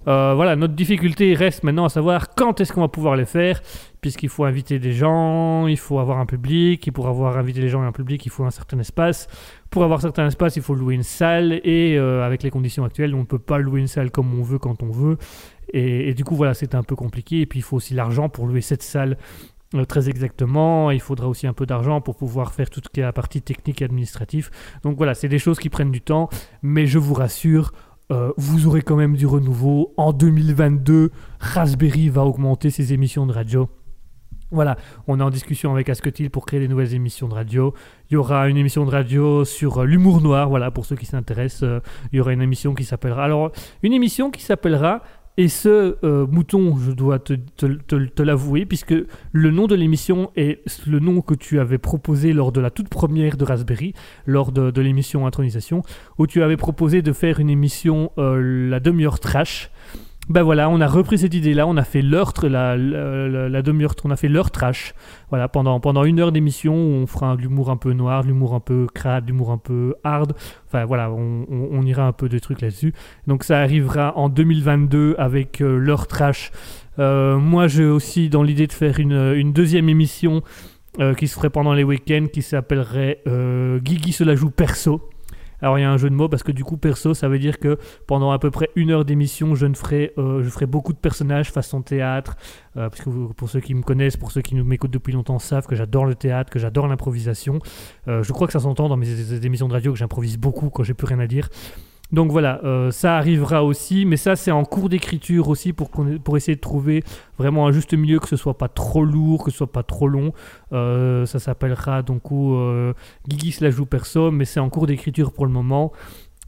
Voilà, notre difficulté reste maintenant à savoir quand est-ce qu'on va pouvoir les faire, puisqu'il faut inviter des gens, il faut avoir un public, et pour avoir invité les gens et un public, il faut un certain espace. Pour avoir un certain espace, il faut louer une salle, et euh, avec les conditions actuelles, on ne peut pas louer une salle comme on veut quand on veut. Et, et du coup, voilà, c'est un peu compliqué, et puis il faut aussi l'argent pour louer cette salle. euh, très exactement, il faudra aussi un peu d'argent pour pouvoir faire toute la partie technique et administrative. Donc voilà, c'est des choses qui prennent du temps, mais je vous rassure, euh, vous aurez quand même du renouveau. En 2022, Raspberry va augmenter ses émissions de radio. Voilà, on est en discussion avec Asketil pour créer des nouvelles émissions de radio. Il y aura une émission de radio sur euh, l'humour noir, voilà, pour ceux qui s'intéressent. euh, il y aura une émission qui s'appellera. Alors, une émission qui s'appellera. Et ce, euh, mouton, je dois te, l'avouer, puisque le nom de l'émission est le nom que tu avais proposé lors de la toute première de Raspberry, lors de, l'émission Intronisation où tu avais proposé de faire une émission la demi-heure trash. Ben voilà, on a repris cette idée-là, on a fait l'heure, tr- la, la, demi-heure, on a fait l'heure trash. Voilà, pendant, pendant une heure d'émission, on fera de l'humour un peu noir, l'humour un peu crade, de l'humour un peu hard. Enfin voilà, on, ira un peu de trucs là-dessus. Donc ça arrivera en 2022 avec euh, l'heure trash. Euh, moi, j'ai aussi dans l'idée de faire une, une deuxième émission euh, qui se ferait pendant les week-ends, qui s'appellerait euh, Guigui se la joue perso. Alors il y a un jeu de mots parce que du coup perso ça veut dire que pendant à peu près une heure d'émission je ne ferai euh, beaucoup de personnages façon théâtre. Euh, pour ceux qui me connaissent pour ceux qui nous m'écoutent depuis longtemps savent que j'adore le théâtre que j'adore l'improvisation. Euh, je crois que ça s'entend dans mes émissions de radio que j'improvise beaucoup quand j'ai plus rien à dire donc voilà, euh, ça arrivera aussi, mais ça c'est en cours d'écriture aussi pour, pour essayer de trouver vraiment un juste milieu, que ce soit pas trop lourd, que ce soit pas trop long. Euh, ça s'appellera donc où, euh, Guigui la joue perso, mais c'est en cours d'écriture pour le moment.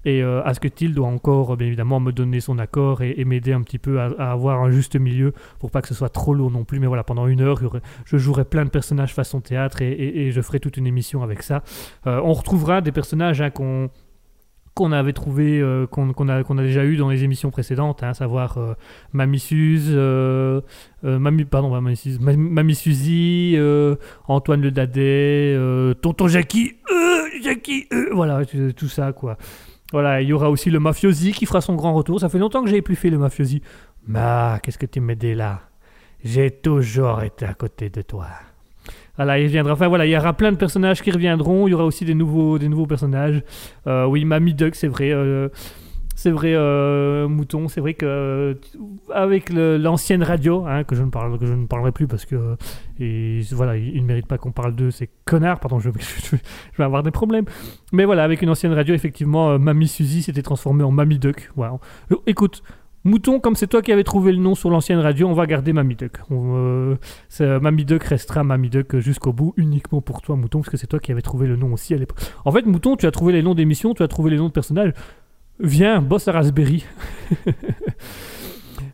Et euh, Asketil doit encore, euh, bien évidemment, me donner son accord et, m'aider un petit peu à, avoir un juste milieu pour pas que ce soit trop lourd non plus. Mais voilà, pendant une heure, je jouerai plein de personnages façon théâtre et, et- et je ferai toute une émission avec ça. On retrouvera des personnages hein, qu'on qu'on avait trouvé, euh, qu'on a, a déjà eu dans les émissions précédentes, hein, à savoir euh, Mamie Suze, euh, euh, pardon, Antoine Le Dadet, Tonton Jackie, Jackie, voilà, tout, ça quoi. Voilà, il y aura aussi le mafiosi qui fera son grand retour. Ça fait longtemps que j'avais plus fait le mafiosi. Mais qu'est-ce que tu m'aides là? J'ai toujours été à côté de toi. Voilà, il viendra. Enfin voilà, il y aura plein de personnages qui reviendront. Il y aura aussi des nouveaux, des nouveaux personnages. Euh, oui, Mamie Duck, c'est vrai. euh, c'est vrai, euh, Mouton, c'est vrai que avec l'ancienne radio, hein, que, je ne parle, que je ne parlerai plus parce que et, voilà, il, il ne mérite pas qu'on parle d'eux, ces connards, pardon, je, vais avoir des problèmes. Mais voilà, avec une ancienne radio, effectivement, Mamie Suzy s'était transformée en Mamie Duck. Voilà. Écoute, Mouton, comme c'est toi qui avais trouvé le nom sur l'ancienne radio, on va garder Mamie Duck. Euh, c'est- Mamie Duck restera Mamie Duck jusqu'au bout, uniquement pour toi, Mouton, parce que c'est toi qui avais trouvé le nom aussi à l'époque. En fait, Mouton, tu as trouvé les noms d'émissions, tu as trouvé les noms de personnages. Viens, bosse à Raspberry.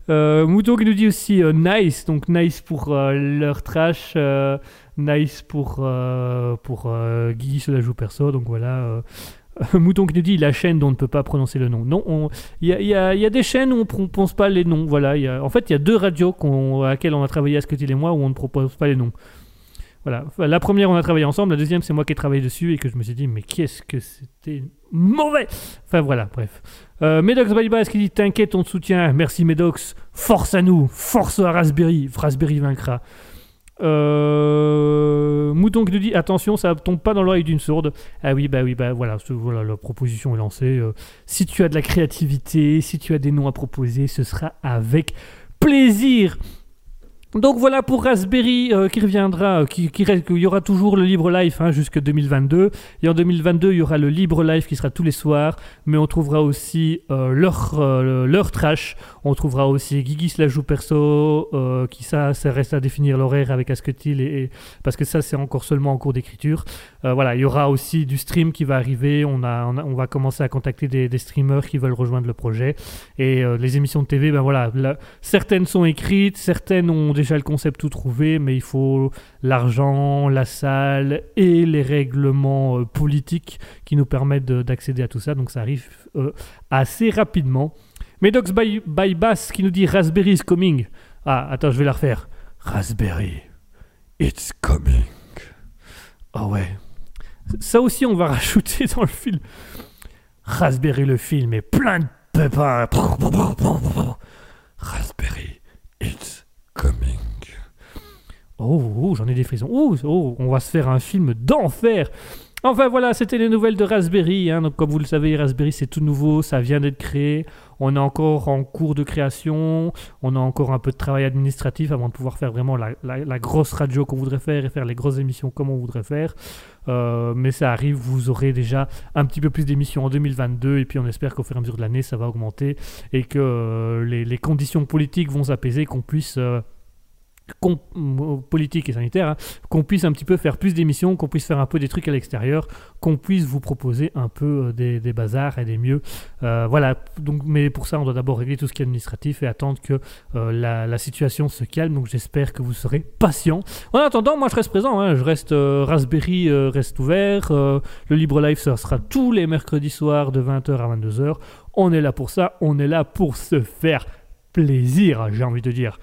Euh, Mouton qui nous dit aussi euh, nice, donc nice pour euh, leur trash, euh, nice pour, euh, pour euh, Guy se la joue perso, donc voilà. Mouton qui nous dit la chaîne dont on ne peut pas prononcer le nom. Non, on- il y a, des chaînes où on ne prononce pas les noms. Voilà, en fait, il y a deux radios à laquelle on a travaillé Asketil et moi où on ne propose pas les noms. Voilà. La première, on a travaillé ensemble. La deuxième, c'est moi qui ai travaillé dessus et que je me suis dit, mais qu'est-ce que c'était mauvais Enfin voilà, bref. Euh, Medox Bye qui dit T'inquiète, on te soutient. Merci Medox. Force à nous. Force à Raspberry. Raspberry vaincra. Euh, Mouton qui nous dit Attention, ça tombe pas dans l'oreille d'une sourde. Ah oui, bah oui, bah voilà, voilà la proposition est lancée. Euh, si tu as de la créativité, si tu as des noms à proposer, ce sera avec plaisir. Donc voilà pour Raspberry euh, qui reviendra, euh, qui, il y aura toujours le Libre Life hein, jusque 2022. Et en 2022, il y aura le Libre Life qui sera tous les soirs, mais on trouvera aussi euh, leur, trash. On trouvera aussi Guigui la joue perso, qui ça, ça reste à définir l'horaire avec Asketil, et, et- parce que ça, c'est encore seulement en cours d'écriture. Euh, voilà, il y aura aussi du stream qui va arriver. On, a, on, on va commencer à contacter des, streamers qui veulent rejoindre le projet. Et euh, les émissions de TV, ben voilà, là, certaines sont écrites, certaines ont déjà le concept tout trouvé, mais il faut l'argent, la salle et les règlements euh, politiques qui nous permettent de- d'accéder à tout ça. Donc ça arrive assez rapidement. Medox by, by Bass qui nous dit Raspberry is coming. Ah, attends, je vais la refaire. Raspberry, it's coming. Ah ouais. Ça aussi, on va rajouter dans le film. Raspberry le film est plein de pépins. Raspberry, it's coming. Oh, oh, j'en ai des frissons. Oh, oh, on va se faire un film d'enfer. Enfin voilà, c'était les nouvelles de Raspberry. hein. Donc, comme vous le savez, Raspberry c'est tout nouveau, ça vient d'être créé. On est encore en cours de création. On a encore un peu de travail administratif avant de pouvoir faire vraiment la, grosse radio qu'on voudrait faire et faire les grosses émissions comme on voudrait faire. Euh, mais ça arrive, vous aurez déjà un petit peu plus d'émissions en 2022 et puis on espère qu'au fur et à mesure de l'année ça va augmenter et que euh, les, conditions politiques vont s'apaiser, qu'on puisse... euh, politique et sanitaire, hein, qu'on puisse un petit peu faire plus d'émissions, qu'on puisse faire un peu des trucs à l'extérieur, qu'on puisse vous proposer un peu euh, des, des bazars et des mieux. Euh, voilà, donc, mais pour ça, on doit d'abord régler tout ce qui est administratif et attendre que euh, la, situation se calme. Donc j'espère que vous serez patient. En attendant, moi je reste présent, hein, je reste euh, Raspberry euh, reste ouvert. euh, le Libre Live, ça sera tous les mercredis soirs de 20h à 22h. On est là pour ça, on est là pour se faire plaisir, j'ai envie de dire.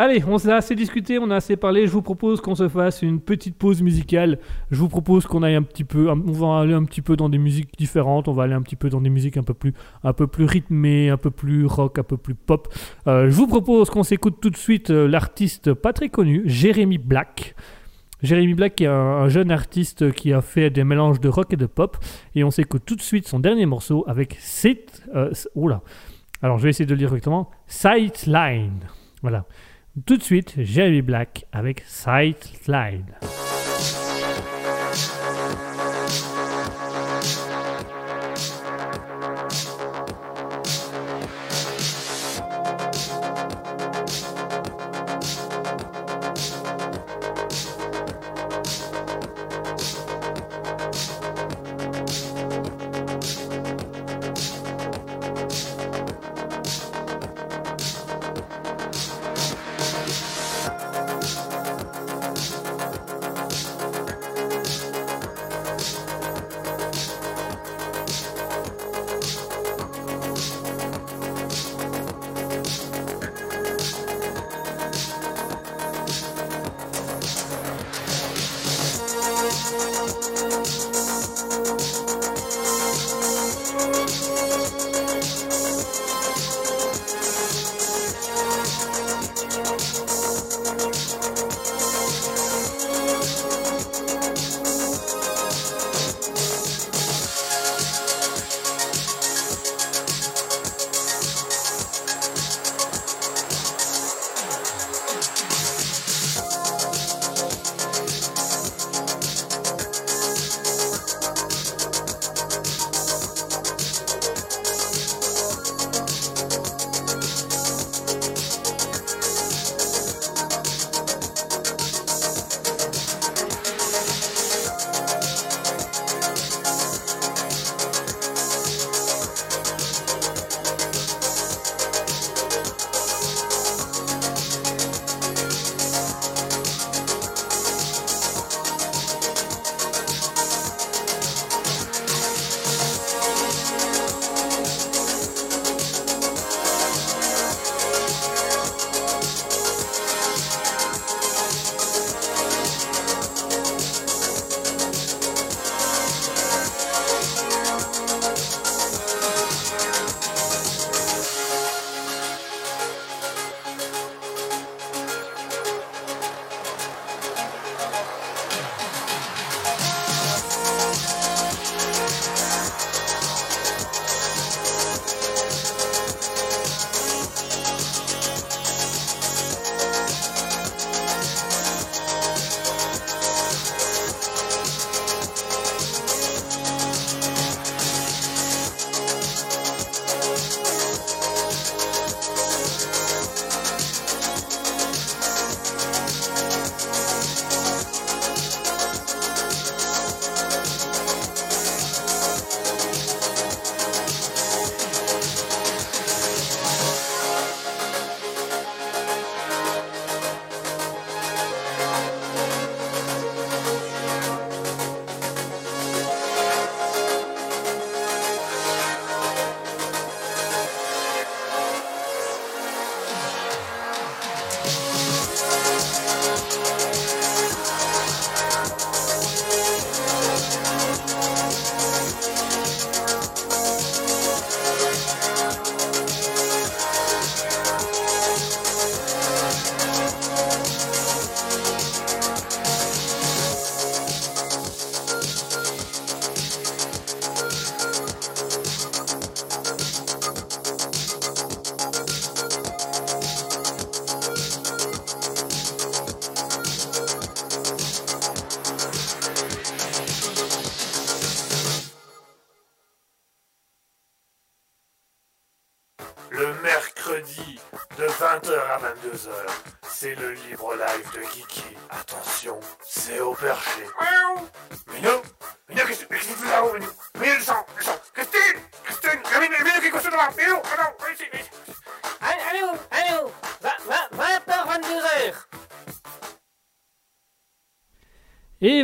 Allez, on s'est assez discuté, on a assez parlé. Je vous propose qu'on se fasse une petite pause musicale. Je vous propose qu'on aille un petit peu, on va aller un petit peu dans des musiques différentes. On va aller un petit peu dans des musiques un peu plus, un peu plus rythmées, un peu plus rock, un peu plus pop. Euh, je vous propose qu'on s'écoute tout de suite euh, l'artiste pas très connu, Jérémy Black. Jeremy Black est un, un jeune artiste qui a fait des mélanges de rock et de pop. Et on s'écoute tout de suite son dernier morceau avec Sit. Euh, oula. Alors je vais essayer de le dire correctement. Sightline. Voilà. Tout de suite, Jeremy Black avec Sightline. Le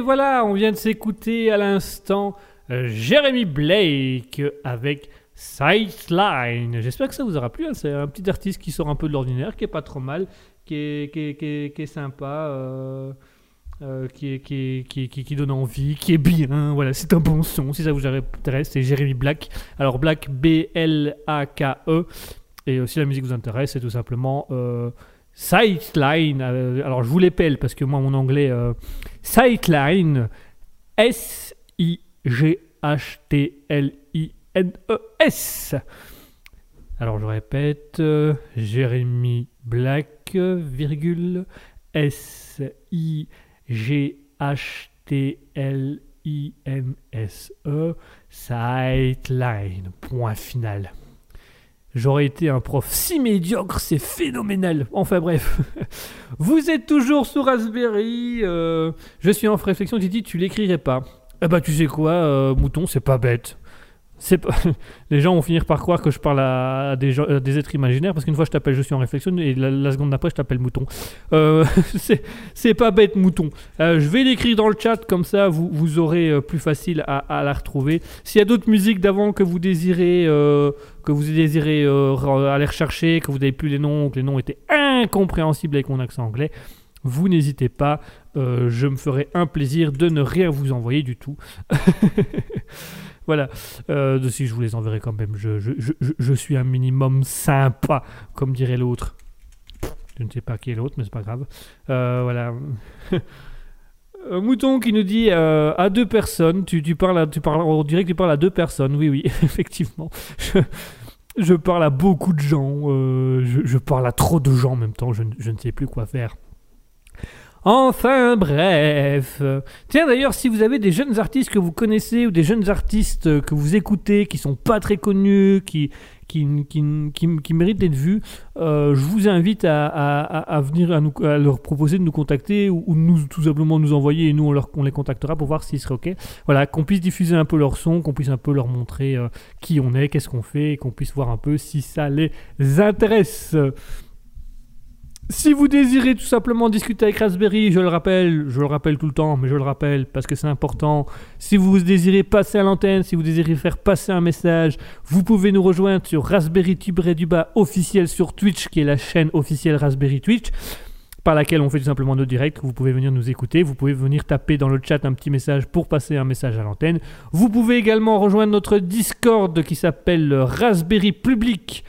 voilà, on vient de s'écouter à l'instant euh, Jeremy Blake avec Sightline. J'espère que ça vous aura plu. hein. C'est un petit artiste qui sort un peu de l'ordinaire, qui est pas trop mal, qui est, qui sympa, qui, donne envie, qui est bien. Voilà, c'est un bon son. Si ça vous intéresse, c'est Jeremy Black. Alors Black, B-L-A-K-E. E. Et euh, si la musique vous intéresse, c'est tout simplement euh, Sightline, euh, alors je vous l'épelle parce que moi mon anglais, euh, Sightline, S-I-G-H-T-L-I-N-E-S. Alors je répète, euh, Jérémy Black, virgule, S-I-G-H-T-L-I-N-S-E, Sightline, point final. J'aurais été un prof si médiocre, c'est phénoménal. Enfin bref, vous êtes toujours sur Raspberry. euh, je suis en réflexion. Dis, tu l'écrirais pas. Eh bah tu sais quoi, euh, mouton, c'est pas bête. Les gens vont finir par croire que je parle à des, gens- des êtres imaginaires parce qu'une fois je t'appelle je suis en réflexion et la, seconde d'après je t'appelle mouton. Euh, c'est pas bête mouton. Euh, je vais l'écrire dans le chat comme ça vous, vous aurez euh, plus facile à, la retrouver. S'il y a d'autres musiques d'avant que vous désirez que vous désirez re- aller rechercher, que vous n'avez plus les noms, que les noms étaient incompréhensibles avec mon accent anglais, vous n'hésitez pas. je me ferai un plaisir de ne rien vous envoyer du tout. voilà. Euh, de si je vous les enverrai quand même. Je, je- je- je- suis un minimum sympa, comme dirait l'autre. Je ne sais pas qui est l'autre, mais c'est pas grave. Euh, voilà. Euh, Mouton qui nous dit euh, à deux personnes, tu, tu parles tu parles, on dirait que tu parles à deux personnes, oui, oui, effectivement. Je, je parle à beaucoup de gens, je, je parle à trop de gens en même temps, je, je ne sais plus quoi faire. Enfin bref. Tiens d'ailleurs, si vous avez des jeunes artistes que vous connaissez ou des jeunes artistes que vous écoutez qui sont pas très connus, qui, qui, méritent d'être vus, euh, je vous invite à, venir à, nous, à leur proposer de nous contacter ou, ou nous tout simplement nous envoyer et nous on les contactera pour voir s'ils seraient ok. Voilà, qu'on puisse diffuser un peu leur son, qu'on puisse un peu leur montrer euh, qui on est, qu'est-ce qu'on fait, et qu'on puisse voir un peu si ça les intéresse. Si vous désirez tout simplement discuter avec Raspberry, je le rappelle, je le rappelle tout le temps, mais je le rappelle parce que c'est important. Si vous désirez passer à l'antenne, si vous désirez faire passer un message, vous pouvez nous rejoindre sur Raspberry Tubre du bas officiel sur Twitch, qui est la chaîne officielle Raspberry Twitch, par laquelle on fait tout simplement nos directs. Vous pouvez venir nous écouter, vous pouvez venir taper dans le chat un petit message pour passer un message à l'antenne. Vous pouvez également rejoindre notre Discord qui s'appelle Raspberry Public.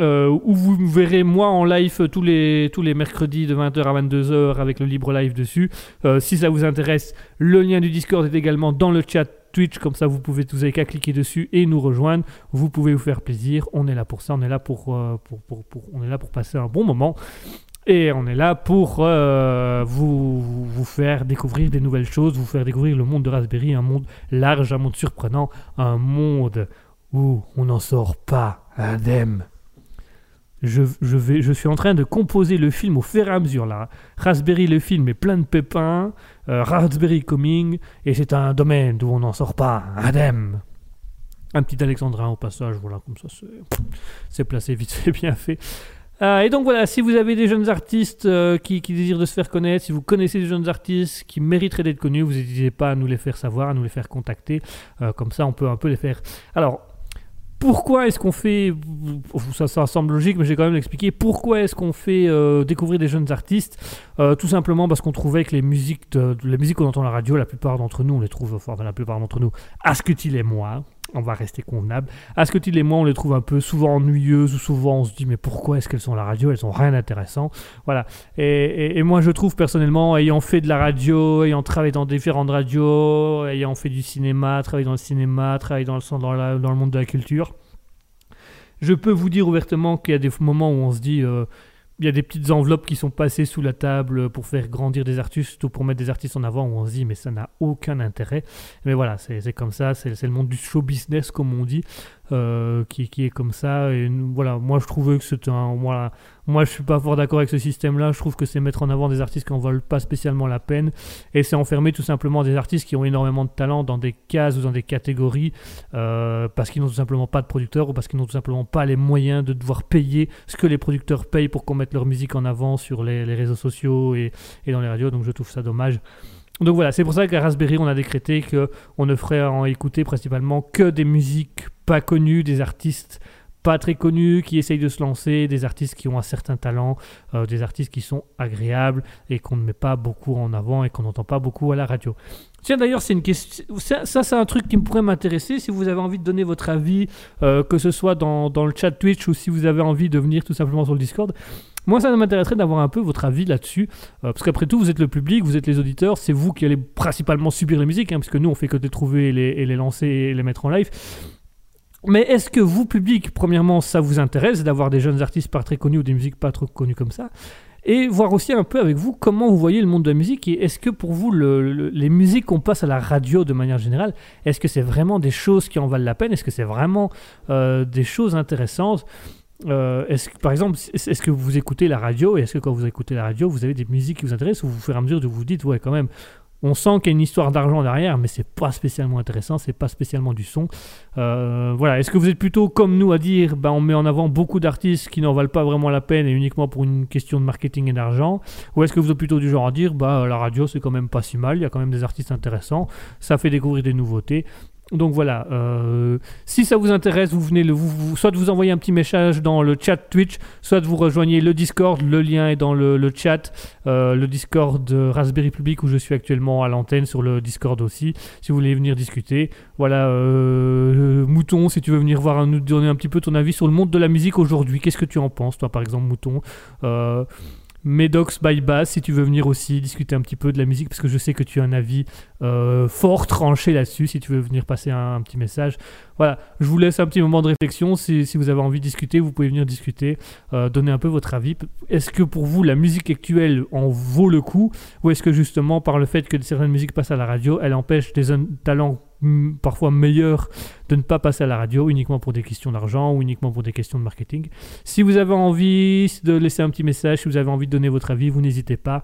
Euh, où vous me verrez moi en live tous les, tous les mercredis de 20h à 22h avec le libre live dessus. Euh, si ça vous intéresse, le lien du Discord est également dans le chat Twitch, comme ça vous pouvez avez qu'à cliquer dessus et nous rejoindre. Vous pouvez vous faire plaisir. On est là pour ça. On est là pour, euh, pour, pour- pour- on est là pour passer un bon moment. Et on est là pour vous vous faire découvrir des nouvelles choses, vous faire découvrir le monde de Raspberry, un monde large, un monde surprenant, un monde où on n'en sort pas indemne. Je, suis en train de composer le film au fur et à mesure là. Raspberry le film est plein de pépins, euh, Raspberry coming, et c'est un domaine d'où on n'en sort pas indemne. Un petit alexandrin au passage, voilà, comme ça c'est- placé vite fait, bien fait. Euh, et donc voilà, si vous avez des jeunes artistes euh, qui, qui désirent de se faire connaître, si vous connaissez des jeunes artistes qui mériteraient d'être connus, vous n'hésitez pas à nous les faire savoir, à nous les faire contacter. Comme ça, on peut un peu les faire. Alors, pourquoi est-ce qu'on fait. Ça, semble logique, mais j'ai quand même l'expliquer. Pourquoi est-ce qu'on fait euh, découvrir des jeunes artistes? Euh, Tout simplement parce qu'on trouvait que les musiques, les musiques qu'on entend à la radio, la plupart d'entre nous, on les trouve, enfin, la plupart d'entre nous, Asketil et moi, on va rester convenable. Asketil et moi, on les trouve un peu souvent ennuyeuses ou souvent on se dit, mais pourquoi est-ce qu'elles sont à la radio? Elles ont rien d'intéressant. Voilà. Et, moi, je trouve personnellement, ayant fait de la radio, ayant travaillé dans différentes radios, ayant fait du cinéma, travaillé dans le cinéma, travaillé dans le, dans le monde de la culture, je peux vous dire ouvertement qu'il y a des moments où on se dit, euh, il y a des petites enveloppes qui sont passées sous la table pour faire grandir des artistes ou pour mettre des artistes en avant où on se dit, mais ça n'a aucun intérêt. Mais voilà, c'est comme ça, c'est le monde du show business, comme on dit, euh, qui, qui est comme ça. Et voilà, moi je trouvais que c'était un. Moi je suis pas fort d'accord avec ce système-là. Je trouve que c'est mettre en avant des artistes qui en valent pas spécialement la peine. Et c'est enfermer tout simplement des artistes qui ont énormément de talent dans des cases ou dans des catégories euh, parce qu'ils n'ont tout simplement pas de producteurs ou parce qu'ils n'ont tout simplement pas les moyens de devoir payer ce que les producteurs payent pour qu'on mette leur musique en avant sur les, les réseaux sociaux et, et dans les radios. Donc je trouve ça dommage. Donc voilà, c'est pour ça qu'à Raspberry, on a décrété qu'on ne ferait en écouter principalement que des musiques pas connues, des artistes pas très connus qui essayent de se lancer, des artistes qui ont un certain talent, euh, des artistes qui sont agréables et qu'on ne met pas beaucoup en avant et qu'on n'entend pas beaucoup à la radio. Tiens, d'ailleurs, c'est une question. Ça, c'est un truc qui me pourrait m'intéresser. Si vous avez envie de donner votre avis, euh, que ce soit dans, dans le chat Twitch ou si vous avez envie de venir tout simplement sur le Discord, moi, ça m'intéresserait d'avoir un peu votre avis là-dessus. euh, parce qu'après tout, vous êtes le public, vous êtes les auditeurs, c'est vous qui allez principalement subir les musiques, hein, parce nous, on fait que les trouver les, et les lancer et les mettre en live. Mais est-ce que vous, public, premièrement, ça vous intéresse d'avoir des jeunes artistes pas très connus ou des musiques pas trop connues comme ça? Et voir aussi un peu avec vous comment vous voyez le monde de la musique et est-ce que pour vous le- le- les musiques qu'on passe à la radio de manière générale est-ce que c'est vraiment des choses qui en valent la peine? Est-ce que c'est vraiment euh, des choses intéressantes? Euh, par exemple est- est-ce que vous écoutez la radio et est-ce que quand vous écoutez la radio vous avez des musiques qui vous intéressent ou au fur et à mesure de vous dites ouais quand même on sent qu'il y a une histoire d'argent derrière, mais c'est pas spécialement intéressant, c'est pas spécialement du son. Euh, voilà, est-ce que vous êtes plutôt comme nous à dire, bah, on met en avant beaucoup d'artistes qui n'en valent pas vraiment la peine et uniquement pour une question de marketing et d'argent, ou est-ce que vous êtes plutôt du genre à dire, bah la radio c'est quand même pas si mal, il y a quand même des artistes intéressants, ça fait découvrir des nouveautés. Donc voilà, euh, si ça vous intéresse, vous venez le, vous, soit vous envoyez un petit message dans le chat Twitch, soit vous rejoignez le Discord, le lien est dans le, chat, euh, le Discord Raspberry Public où je suis actuellement à l'antenne sur le Discord aussi, si vous voulez venir discuter. Voilà, euh, Mouton, si tu veux venir voir, nous donner un petit peu ton avis sur le monde de la musique aujourd'hui, qu'est-ce que tu en penses, toi par exemple, Mouton? Medox by Bass, si tu veux venir aussi discuter un petit peu de la musique, parce que je sais que tu as un avis euh, fort tranché là-dessus, si tu veux venir passer un, petit message. Voilà, je vous laisse un petit moment de réflexion. Si, si vous avez envie de discuter, vous pouvez venir discuter, euh, donner un peu votre avis. Est-ce que pour vous, la musique actuelle en vaut le coup? Ou est-ce que justement, par le fait que certaines musiques passent à la radio, elle empêche des talents parfois meilleurs de ne pas passer à la radio uniquement pour des questions d'argent ou uniquement pour des questions de marketing Si vous avez envie de laisser un petit message, si vous avez envie de donner votre avis, vous n'hésitez pas.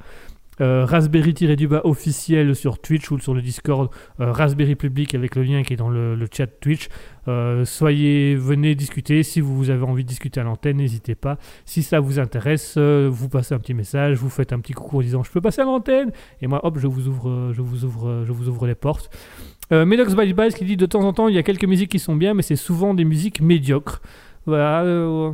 Euh, Raspberry-du-bas officiel sur Twitch ou sur le Discord euh, Raspberry Public avec le lien qui est dans le, chat Twitch. Euh, soyez, venez discuter. Si vous avez envie de discuter à l'antenne, n'hésitez pas. Si ça vous intéresse, vous passez un petit message, vous faites un petit coucou en disant je peux passer à l'antenne et moi hop je vous ouvre, je vous ouvre, je vous ouvre les portes. Euh, Medox by Bass qui dit de temps en temps il y a quelques musiques qui sont bien mais c'est souvent des musiques médiocres. Voilà. euh,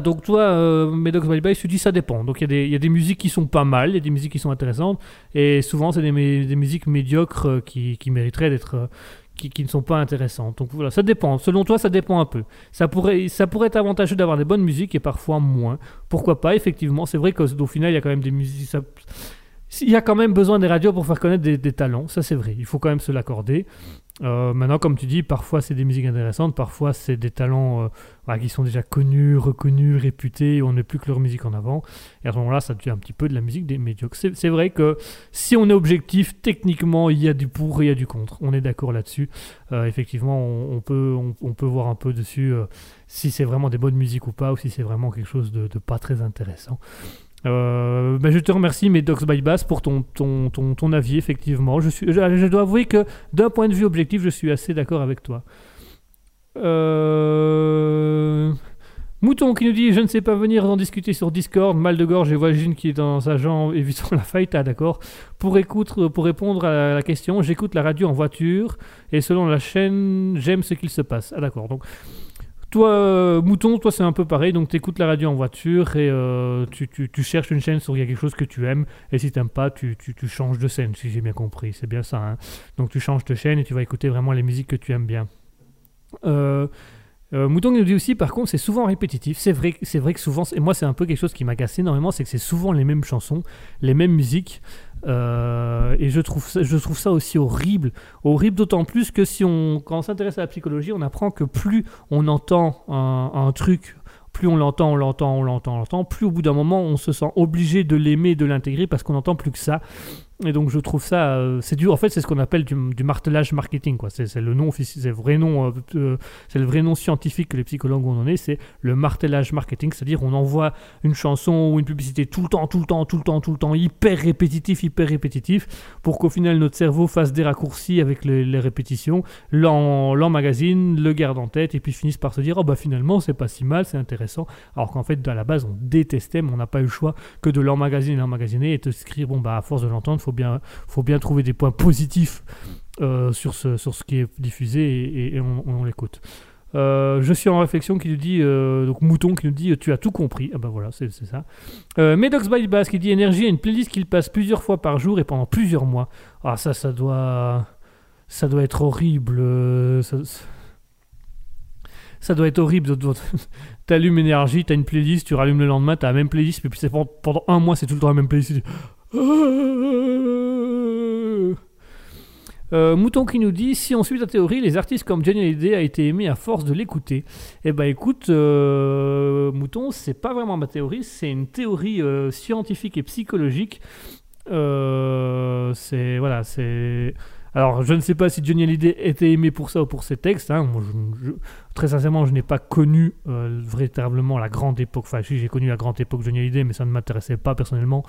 donc toi, euh, Medox by Bass, tu dis ça dépend. Donc il y, y a des musiques qui sont pas mal, il y a des musiques qui sont intéressantes, et souvent c'est des, des musiques médiocres euh, qui, qui mériteraient d'être. euh, qui, qui ne sont pas intéressantes. Donc voilà, ça dépend. Selon toi, ça dépend un peu. Ça pourrait, ça pourrait être avantageux d'avoir des bonnes musiques et parfois moins. Pourquoi pas, effectivement. C'est vrai qu'au final, il y a quand même des musiques. Il y a quand même besoin des radios pour faire connaître des, talents, ça c'est vrai, il faut quand même se l'accorder. Euh, maintenant, comme tu dis, parfois c'est des musiques intéressantes, parfois c'est des talents euh, qui sont déjà connus, reconnus, réputés, on n'est plus que leur musique en avant. Et à ce moment-là, ça devient un petit peu de la musique des médiocres. C'est vrai que si on est objectif, techniquement, il y a du pour et il y a du contre. On est d'accord là-dessus. Euh, effectivement, on, peut, on, peut voir un peu dessus si c'est vraiment des bonnes musiques ou pas, ou si c'est vraiment quelque chose de pas très intéressant. Euh, ben, je te remercie, Medox by Bass, pour ton, ton, ton, ton avis, effectivement. Je, suis, je, dois avouer que d'un point de vue objectif, je suis assez d'accord avec toi. Euh... Mouton qui nous dit Je ne sais pas venir en discuter sur Discord, mal de gorge et voisine qui est dans sa jambe évitant la fight. Ah, d'accord. Pour, écoute, pour répondre à la question, j'écoute la radio en voiture et selon la chaîne, j'aime ce qu'il se passe. Ah, d'accord. Donc. Toi, euh, Mouton, toi c'est un peu pareil, donc tu écoutes la radio en voiture et euh, tu, tu- cherches une chaîne sur y a quelque chose que tu aimes, et si t'aimes pas, tu, tu- changes de scène, si j'ai bien compris, c'est bien ça. hein. Donc tu changes de chaîne et tu vas écouter vraiment les musiques que tu aimes bien. Euh, euh, Mouton nous dit aussi, par contre, c'est souvent répétitif. C'est vrai, c'est vrai que souvent, et moi c'est un peu quelque chose qui m'agace énormément, c'est que c'est souvent les mêmes chansons, les mêmes musiques. Euh, et je trouve, ça, aussi horrible. Horrible d'autant plus que si on, quand on s'intéresse à la psychologie, on apprend que plus on entend un, un truc, plus on l'entend, on l'entend, on l'entend, on l'entend, plus au bout d'un moment on se sent obligé de l'aimer, de l'intégrer parce qu'on n'entend plus que ça. Et donc je trouve ça, euh, c'est dur. En fait, c'est ce qu'on appelle du, martelage marketing. Quoi. C'est, le nom vrai nom, euh, c'est le vrai nom scientifique que les psychologues ont donné. C'est le martelage marketing, c'est-à-dire on envoie une chanson ou une publicité tout le temps, tout le temps, tout le temps, tout le temps, hyper répétitif, hyper répétitif, pour qu'au final notre cerveau fasse des raccourcis avec les, répétitions, l'emmagasine, le garde en tête, et puis finisse par se dire oh bah finalement c'est pas si mal, c'est intéressant. Alors qu'en fait à la base on détestait, mais on n'a pas eu le choix que de l'emmagasiner, l'emmagasiner et de se dire bon bah à force de l'entendre, faut bien, faut bien trouver des points positifs euh, sur, ce, sur ce qui est diffusé et, on, on l'écoute. Euh, je suis en réflexion qui nous dit, euh, donc Mouton qui nous dit, tu as tout compris. Ah bah voilà, c'est ça. Euh, Medox by Bass qui dit, Énergie a une playlist qu'il passe plusieurs fois par jour et pendant plusieurs mois. Ah ça, ça doit, ça doit être horrible. ça, doit être horrible. T'allumes Énergie, t'as une playlist, tu rallumes le lendemain, t'as la même playlist, mais puis pendant un mois, c'est tout le temps la même playlist. Euh, Mouton qui nous dit si on suit ta théorie, les artistes comme Johnny Hallyday a été aimé à force de l'écouter. Eh ben écoute, euh, Mouton, c'est pas vraiment ma théorie, c'est une théorie euh, scientifique et psychologique. C'est voilà, c'est. Alors, je ne sais pas si Johnny Hallyday était aimé pour ça ou pour ses textes. hein. Je- je- très sincèrement, je n'ai pas connu euh, véritablement la grande époque. Enfin, si, j'ai connu la grande époque Johnny Hallyday, mais ça ne m'intéressait pas personnellement.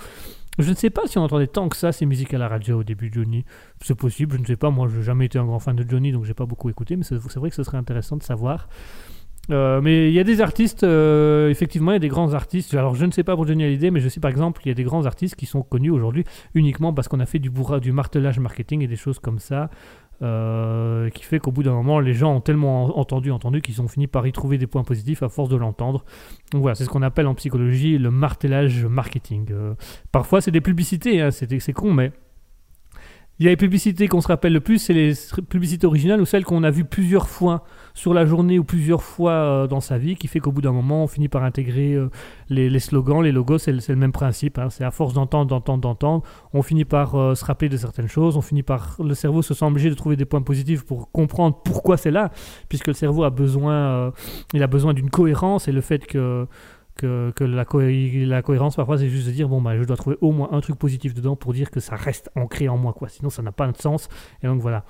Je ne sais pas si on entendait tant que ça ces musiques à la radio au début de Johnny. C'est possible, je ne sais pas. Moi, je n'ai jamais été un grand fan de Johnny, donc j'ai pas beaucoup écouté. Mais c'est vrai que ce serait intéressant de savoir. Euh, mais il y a des artistes, euh, effectivement, il y a des grands artistes. Alors, je ne sais pas pour Johnny Hallyday, mais je sais par exemple, il y a des grands artistes qui sont connus aujourd'hui uniquement parce qu'on a fait du bourra, du martelage marketing et des choses comme ça. euh, qui fait qu'au bout d'un moment, les gens ont tellement entendu, entendu qu'ils ont fini par y trouver des points positifs à force de l'entendre. Donc voilà, c'est ce qu'on appelle en psychologie le martelage marketing. Parfois, c'est des publicités, hein, c'est con, mais il y a les publicités qu'on se rappelle le plus, c'est les publicités originales ou celles qu'on a vues plusieurs fois sur la journée ou plusieurs fois euh, dans sa vie, qui fait qu'au bout d'un moment, on finit par intégrer euh, les, slogans, les logos, c'est le, même principe. hein. c'est à force d'entendre, d'entendre, d'entendre, on finit par euh, se rappeler de certaines choses, on finit par le cerveau se sent obligé de trouver des points positifs pour comprendre pourquoi c'est là, puisque le cerveau a besoin, a besoin d'une cohérence et le fait que que, la, cohé- la cohérence parfois c'est juste de dire bon bah je dois trouver au moins un truc positif dedans pour dire que ça reste ancré en moi quoi. Sinon ça n'a pas de sens. Et donc voilà.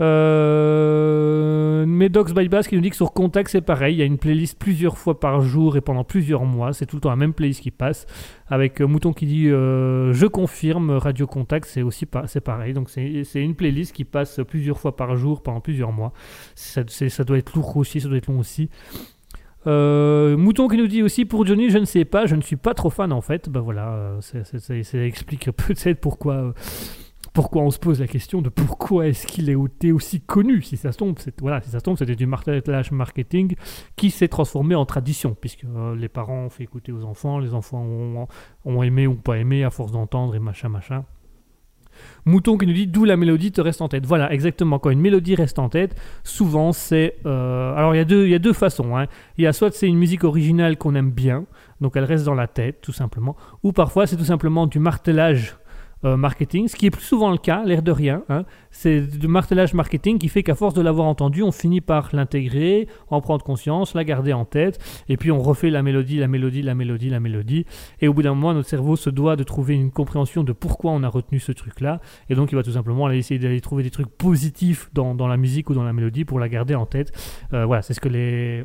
Euh, Medox by Bass qui nous dit que sur Contact c'est pareil, il y a une playlist plusieurs fois par jour et pendant plusieurs mois, c'est tout le temps la même playlist qui passe, avec euh, Mouton qui dit euh, je confirme, Radio Contact c'est aussi pas, pareil, donc c'est une playlist qui passe plusieurs fois par jour pendant plusieurs mois, ça, ça doit être lourd aussi, ça doit être long aussi. Euh, Mouton qui nous dit aussi pour Johnny, je ne sais pas, je ne suis pas trop fan en fait. Ben voilà, euh, ça explique peut-être pourquoi, euh, pourquoi on se pose la question de pourquoi est-ce qu'il été aussi connu. Si ça se tombe, voilà, si ça tombe, c'était du martelage marketing qui s'est transformé en tradition, puisque les parents ont fait écouter aux enfants, les enfants ont, ont aimé ou pas aimé à force d'entendre et machin machin. Mouton qui nous dit d'où la mélodie te reste en tête. Voilà, exactement. Quand une mélodie reste en tête, souvent c'est. euh, alors il y, a deux- y a deux façons. hein. Il y a soit c'est une musique originale qu'on aime bien, donc elle reste dans la tête, tout simplement, ou parfois c'est tout simplement du martelage euh, marketing, ce qui est plus souvent le cas, l'air de rien. hein. C'est du martelage marketing qui fait qu'à force de l'avoir entendu, on finit par l'intégrer, en prendre conscience, la garder en tête, et puis on refait la mélodie, la mélodie, la mélodie, la mélodie, et au bout d'un moment, notre cerveau se doit de trouver une compréhension de pourquoi on a retenu ce truc-là, et donc il va tout simplement aller essayer d'aller trouver des trucs positifs dans, dans la musique ou dans la mélodie pour la garder en tête. Euh, voilà, c'est ce que les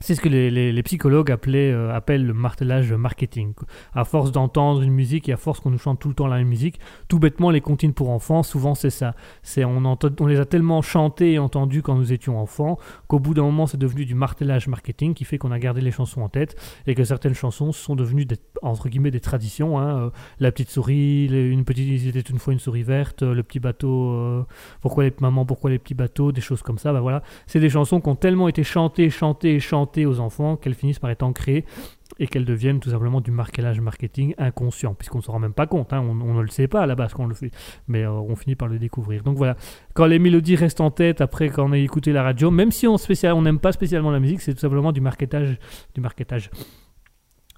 c'est ce que les, les- psychologues appelaient, euh, appellent le martelage marketing. À force d'entendre une musique et à force qu'on nous chante tout le temps la même musique, tout bêtement, les comptines pour enfants, souvent c'est ça. C'est on, on les a tellement chantés et entendus quand nous étions enfants qu'au bout d'un moment, c'est devenu du martelage marketing qui fait qu'on a gardé les chansons en tête et que certaines chansons sont devenues des, entre guillemets des traditions. hein. Euh, la petite souris, les- une petite, il était une fois une souris verte, euh, le petit bateau, pourquoi les maman, pourquoi les petits bateaux, des choses comme ça. Bah voilà, c'est des chansons qui ont tellement été chantées, chantées et aux enfants qu'elles finissent par être ancrées et qu'elles deviennent tout simplement du marquelage marketing inconscient, puisqu'on ne se rend même pas compte, hein, on, ne le sait pas à la base quand on le fait, mais euh, on finit par le découvrir. Donc voilà, quand les mélodies restent en tête après quand on a écouté la radio, même si on spécial, on n'aime pas spécialement la musique, c'est tout simplement du marketage, du marketage,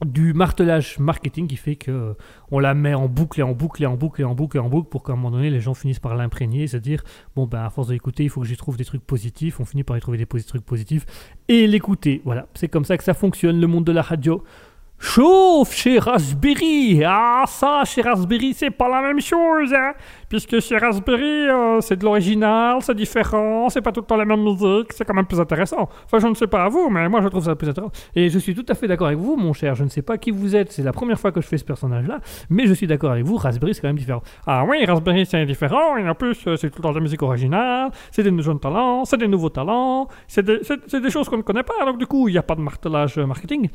du martelage marketing qui fait que euh, on la met en boucle et en boucle et en boucle et en boucle et en boucle pour qu'à un moment donné les gens finissent par l'imprégner, c'est-à-dire bon ben à force d'écouter il faut que j'y trouve des trucs positifs, on finit par y trouver des trucs positifs et l'écouter. Voilà, c'est comme ça que ça fonctionne le monde de la radio. Chauffe chez Raspberry Ah ça, chez Raspberry, c'est pas la même chose, hein Puisque chez Raspberry, euh, c'est de l'original, c'est différent, c'est pas tout le temps la même musique, c'est quand même plus intéressant. Enfin, je ne sais pas à vous, mais moi je trouve ça plus intéressant. Et je suis tout à fait d'accord avec vous, mon cher, je ne sais pas qui vous êtes, c'est la première fois que je fais ce personnage-là, mais je suis d'accord avec vous, Raspberry c'est quand même différent. Ah oui, Raspberry c'est différent, et en plus euh, c'est tout le temps de la musique originale, c'est des jeunes talents, c'est des nouveaux talents, c'est des, des choses qu'on ne connaît pas, donc du coup il n'y a pas de martelage euh, marketing.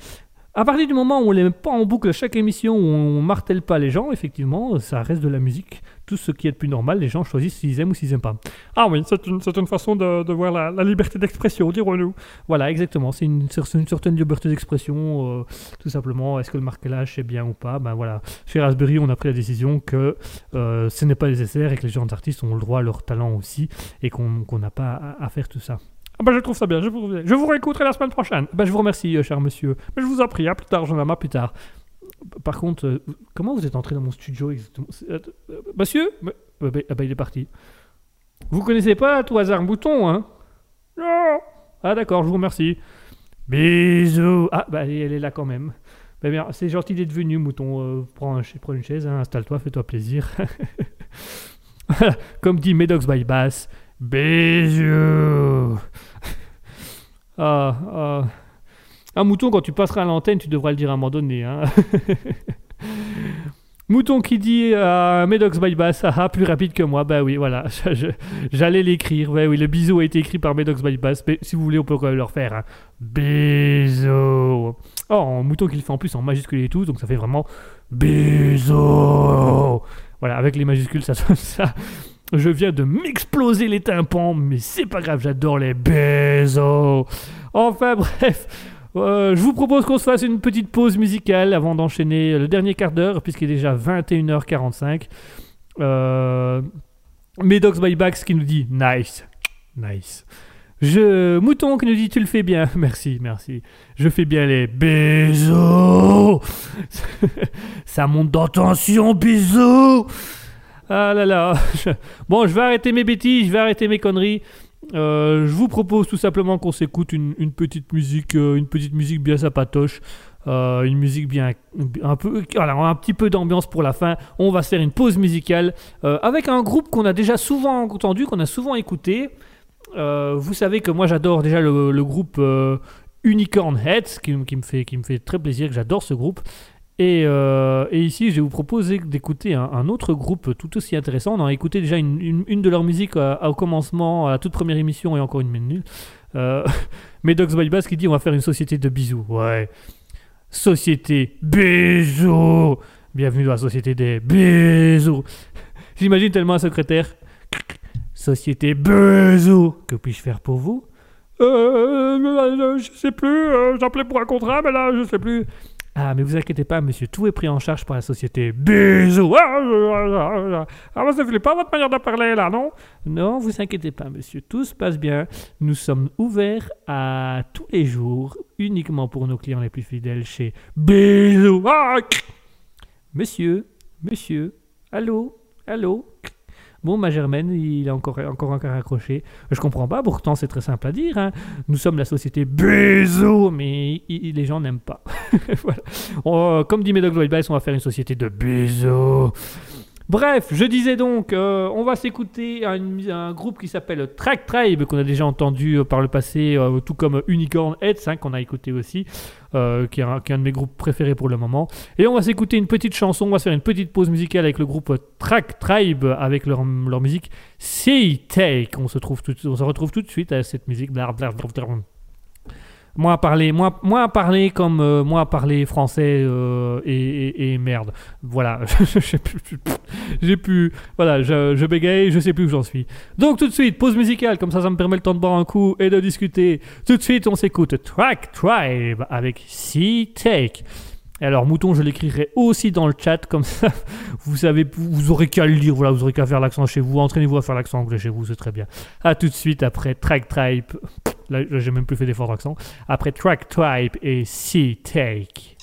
À partir du moment où on les met pas en boucle à chaque émission, où on martèle pas les gens, effectivement, ça reste de la musique. Tout ce qui est de plus normal, les gens choisissent s'ils aiment ou s'ils aiment pas. Ah oui, c'est une, une façon de, de voir la, la liberté d'expression, dirons-nous. Voilà, exactement. C'est une, cer- une certaine liberté d'expression, euh, tout simplement. Est-ce que le marquelage c'est bien ou pas? Ben voilà. Chez Raspberry, on a pris la décision que euh, ce n'est pas nécessaire et que les gens artistes ont le droit à leur talent aussi et qu'on n'a pas à, à faire tout ça. Ah bah je trouve ça bien, je vous, je vous réécouterai la semaine prochaine. Ben, je vous remercie, euh, cher monsieur. Je vous en prie, à plus tard, à plus tard. Par contre, euh, comment vous êtes entré dans mon studio exactement? Euh, Monsieur? Ben- ah ben, il est parti. Vous connaissez pas à tout hasard Mouton, hein? Non Ah d'accord, je vous remercie. Bisous. Ah bah elle est là quand même. Ben bien, c'est gentil d'être venu, Mouton. Prends une chaise, hein, installe-toi, fais-toi plaisir. Comme dit Medox by Bass. Bisous. ah, ah. Ah, Mouton, quand tu passeras à l'antenne, tu devras le dire à un moment donné. Hein. Mouton qui dit à Medox by Bass, ah, ah, plus rapide que moi. Bah oui, voilà, j'allais l'écrire. Ouais, oui, le bisou a été écrit par Medox by Bass, mais si vous voulez, on peut quand même le refaire. Hein. Bisou. Oh, Mouton qui le fait en plus en majuscule et tout, donc ça fait vraiment bisou. Voilà, avec les majuscules, ça sonne ça. Je viens de m'exploser les tympans, mais c'est pas grave, j'adore les bisous. Enfin bref, euh, je vous propose qu'on se fasse une petite pause musicale avant d'enchaîner le dernier quart d'heure, puisqu'il est déjà 21h45. Euh, Medox by Bax qui nous dit nice, nice. Je, Mouton qui nous dit tu le fais bien, merci, merci. Je fais bien les bisous. Ça monte dans tension, bisous. Ah là là. Bon, je vais arrêter mes bêtises, je vais arrêter mes conneries. Euh, je vous propose tout simplement qu'on s'écoute une, petite musique, euh, une petite musique bien sapatoche, euh, une musique bien, un peu, voilà, un petit peu d'ambiance pour la fin. On va se faire une pause musicale avec un groupe qu'on a déjà souvent entendu, qu'on a souvent écouté. Vous savez que moi j'adore déjà le, le groupe Unicorn Heads, qui, qui me fait, qui me fait très plaisir, que j'adore ce groupe. Et, euh, et ici, je vais vous proposer d'écouter un, autre groupe tout aussi intéressant. On a écouté déjà une, une- de leurs musiques euh, au commencement, à la toute première émission, et encore une minute. Euh, Medox by Bass qui dit on va faire une société de bisous. Ouais. Société bisous. Bienvenue dans la société des bisous. J'imagine tellement un secrétaire. Société bisous. Que puis-je faire pour vous? Euh, je sais plus, euh, j'appelais pour un contrat, mais là, je sais plus. Ah, mais vous inquiétez pas, monsieur, tout est pris en charge par la société. Bisous Ah, ah, bah, c'est pas votre manière de parler, là, non? Non, vous inquiétez pas, monsieur, tout se passe bien. Nous sommes ouverts à tous les jours, uniquement pour nos clients les plus fidèles chez Bisous. Ah, Monsieur, monsieur, allô, allô. Bon, ma Germaine, il est encore, encore encore accroché. Je comprends pas, pourtant c'est très simple à dire. hein. Nous sommes la société Bisous, mais les gens n'aiment pas. Voilà. Comme dit Medoc Lloyd on va faire une société de bisous. Bref, je disais donc, euh, on va s'écouter un, un groupe qui s'appelle Track Tribe, qu'on a déjà entendu euh, par le passé, euh, tout comme Unicorn Heads, hein, qu'on a écouté aussi, qui, est un, qui est un de mes groupes préférés pour le moment. Et on va s'écouter une petite chanson, on va faire une petite pause musicale avec le groupe Track Tribe, avec leur, leur musique Sea Take. On se, trouve on se retrouve tout de suite à cette musique. Blablabla. Moi à parler, moi, moi à parler comme euh, moi à parler français euh, et, merde. Voilà, je sais plus, j'ai plus, voilà, je, je bégaye, je sais plus où j'en suis. Donc tout de suite, pause musicale, comme ça ça me permet le temps de boire un coup et de discuter. Tout de suite, on s'écoute Track Tribe avec Sea Take. Et alors Mouton, je l'écrirai aussi dans le chat, comme ça vous savez, vous aurez qu'à le lire, voilà, vous aurez qu'à faire l'accent chez vous, entraînez-vous à faire l'accent anglais chez vous, c'est très bien. À tout de suite après Track Tribe. Là, j'ai même plus fait d'effort d'accent. Après Track Tribe et Sea Take.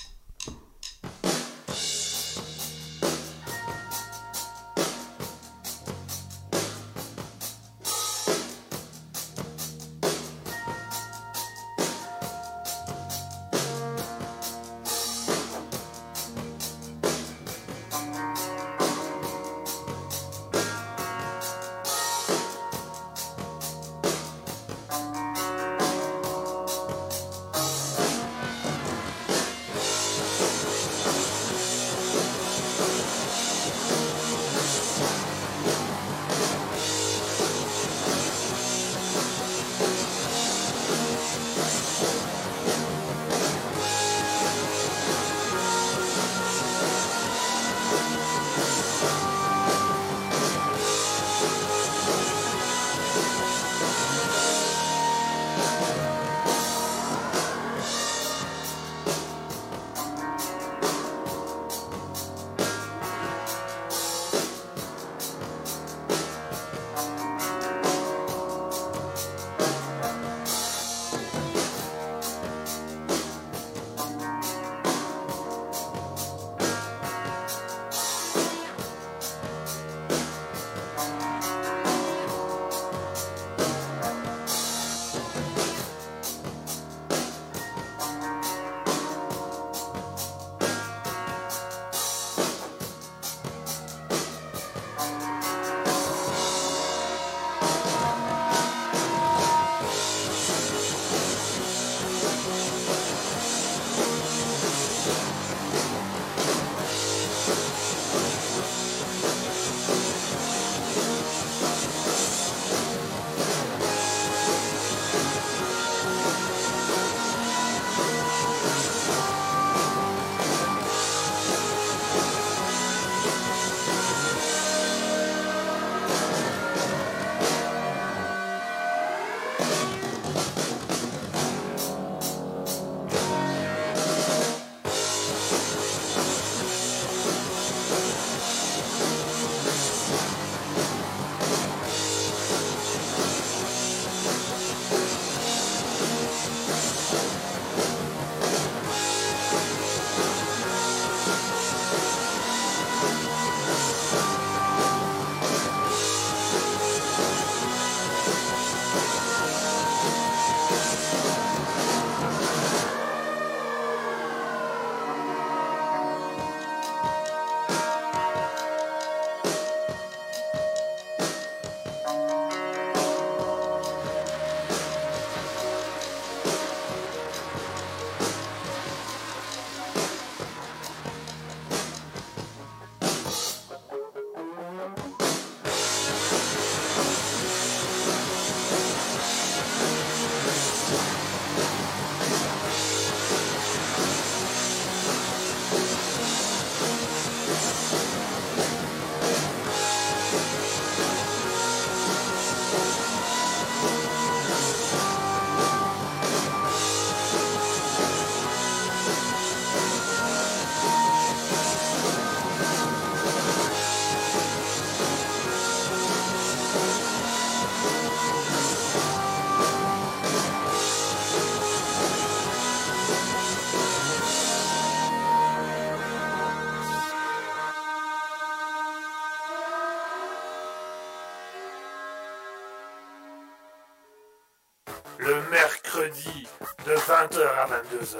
22h.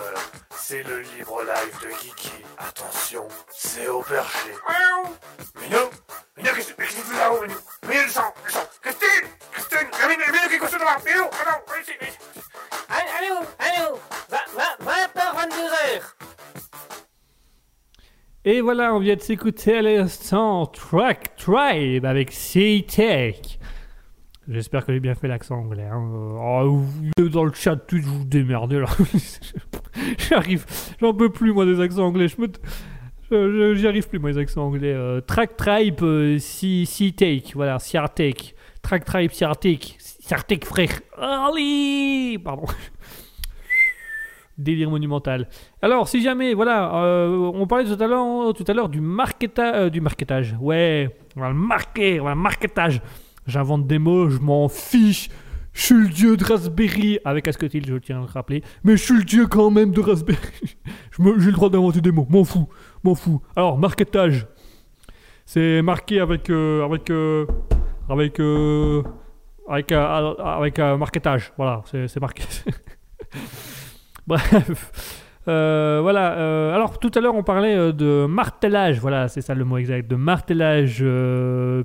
C'est le libre live de Kiki. Attention, c'est au perché. Minou Minou, qu'est-ce qu'est-ce que tu fais là-haut, Minou Minou, le sang, le sang Christine Christine Minou, Minou, qu'est-ce que tu fais là Minou, attends, viens ici, ici. Allô, allô, 20h, 22h. Et voilà, on vient de s'écouter à l'instant Track Tribe avec C-Tech. J'espère que j'ai bien fait l'accent anglais. hein. Oh, dans le chat, tout vous démerdez là. J'arrive, j'en peux plus moi des accents anglais. Je me, j'y arrive plus moi les accents anglais. Euh, Track Tribe, euh, C- C-Tech, voilà, Ciartech. Track Tribe, Ciartech, Ciartech frère. Allez, pardon. Délire monumental. Alors, si jamais, voilà, euh, on parlait tout à l'heure, tout à l'heure du marketa- euh, du marketage. Ouais, on va le marquer, on va le marketage. J'invente des mots, je m'en fiche. Je suis le dieu de Raspberry, avec Asketil, je tiens à le rappeler. Mais je suis le dieu quand même de Raspberry. J'ai le droit d'inventer des mots, m'en fous, m'en fous. Alors, marketage. C'est marqué avec, euh, avec, euh, avec, euh, avec, euh, avec euh, marketage. Voilà, c'est marqué. Bref. Euh, voilà. euh, alors tout à l'heure on parlait de martelage. Voilà, c'est ça le mot exact, de martelage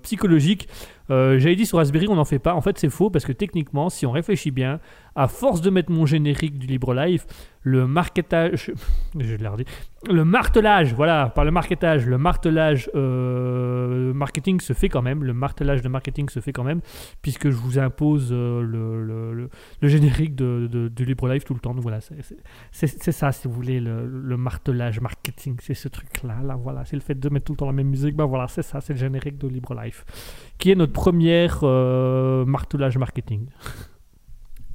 psychologique. Euh, J'avais dit sur Raspberry on n'en fait pas. En fait c'est faux parce que techniquement, si on réfléchit bien, à force de mettre mon générique du Libre Life, le marketage, je l'ai redit, le martelage, voilà, par le marketage, le martelage euh, marketing se fait quand même. Le martelage de marketing se fait quand même puisque je vous impose euh, le, générique de, du Libre Life tout le temps. Donc voilà, c'est- ça, si vous voulez, le, le martelage marketing. C'est ce truc-là. Là, voilà, c'est le fait de mettre tout le temps la même musique. Ben voilà, c'est ça, c'est le générique de Libre Life, qui est notre première euh, martelage marketing.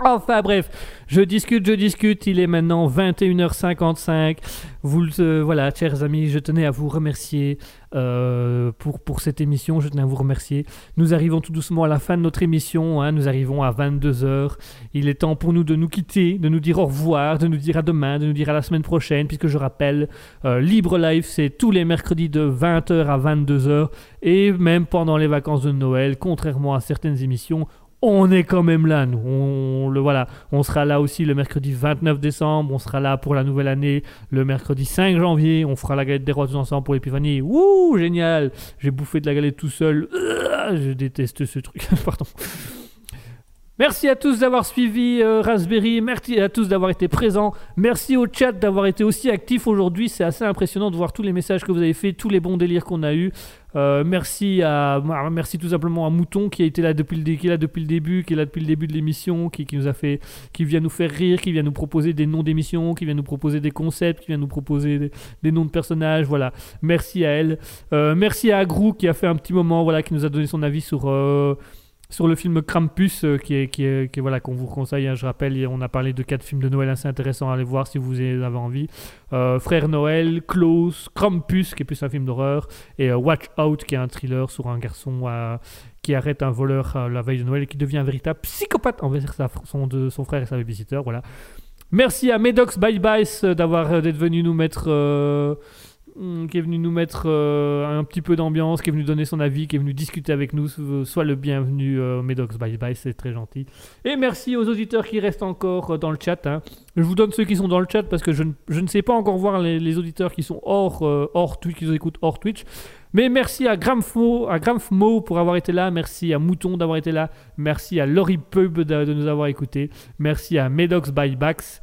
Enfin bref, je discute, je discute. Il est maintenant 21h55. Vous, euh, voilà, chers amis, je tenais à vous remercier euh, pour, cette émission. Je tenais à vous remercier. Nous arrivons tout doucement à la fin de notre émission. hein. Nous arrivons à 22h. Il est temps pour nous de nous quitter, de nous dire au revoir, de nous dire à demain, de nous dire à la semaine prochaine, puisque je rappelle, euh, Libre Live, c'est tous les mercredis de 20h à 22h, et même pendant les vacances de Noël, contrairement à certaines émissions. On est quand même là, nous. On, le, voilà. on sera là aussi le mercredi 29 décembre. On sera là pour la nouvelle année le mercredi 5 janvier. On fera la galette des rois tous ensemble pour l'épiphanie. Wouh, génial. J'ai bouffé de la galette tout seul. Euh, Je déteste ce truc. Pardon. Merci à tous d'avoir suivi euh, Raspberry, merci à tous d'avoir été présents, merci au chat d'avoir été aussi actif aujourd'hui, c'est assez impressionnant de voir tous les messages que vous avez fait, tous les bons délires qu'on a eu. merci à merci tout simplement à Mouton qui a été là depuis le qui est là depuis le début, qui est là depuis le début de l'émission, qui, qui nous a fait qui vient nous faire rire, qui vient nous proposer des noms d'émissions, qui vient nous proposer des concepts, qui vient nous proposer des, des noms de personnages, voilà. Merci à elle. Euh, merci à Agrou qui a fait un petit moment voilà qui nous a donné son avis sur euh, sur le film Krampus, euh, qui est, qui est, qui voilà, qu'on vous conseille, hein, je rappelle, on a parlé de quatre films de Noël assez intéressants à aller voir si vous avez envie. Euh, Frère Noël, Klaus, Krampus, qui est plus un film d'horreur, et euh, Watch Out, qui est un thriller sur un garçon qui arrête un voleur la veille de Noël et qui devient un véritable psychopathe envers sa, son, de, son frère et sa babysitter. Voilà. Merci à Medox Bye Bye d'avoir d'être venu nous mettre. Hmm, qui est venu nous mettre euh, un petit peu d'ambiance, qui est venu donner son avis, qui est venu discuter avec nous. Sois le bienvenu, euh, Medox Bye Bye, c'est très gentil. Et merci aux auditeurs qui restent encore euh, dans le chat. hein. Je vous donne ceux qui sont dans le chat parce que je, ne- je ne sais pas encore voir les, auditeurs qui sont hors, euh, hors Twitch, qui nous écoutent hors Twitch. Mais merci à Gramfmo, à Gramfmo pour avoir été là. Merci à Mouton d'avoir été là. Merci à Laurie Pub de, nous avoir écoutés. Merci à Medox by Bax.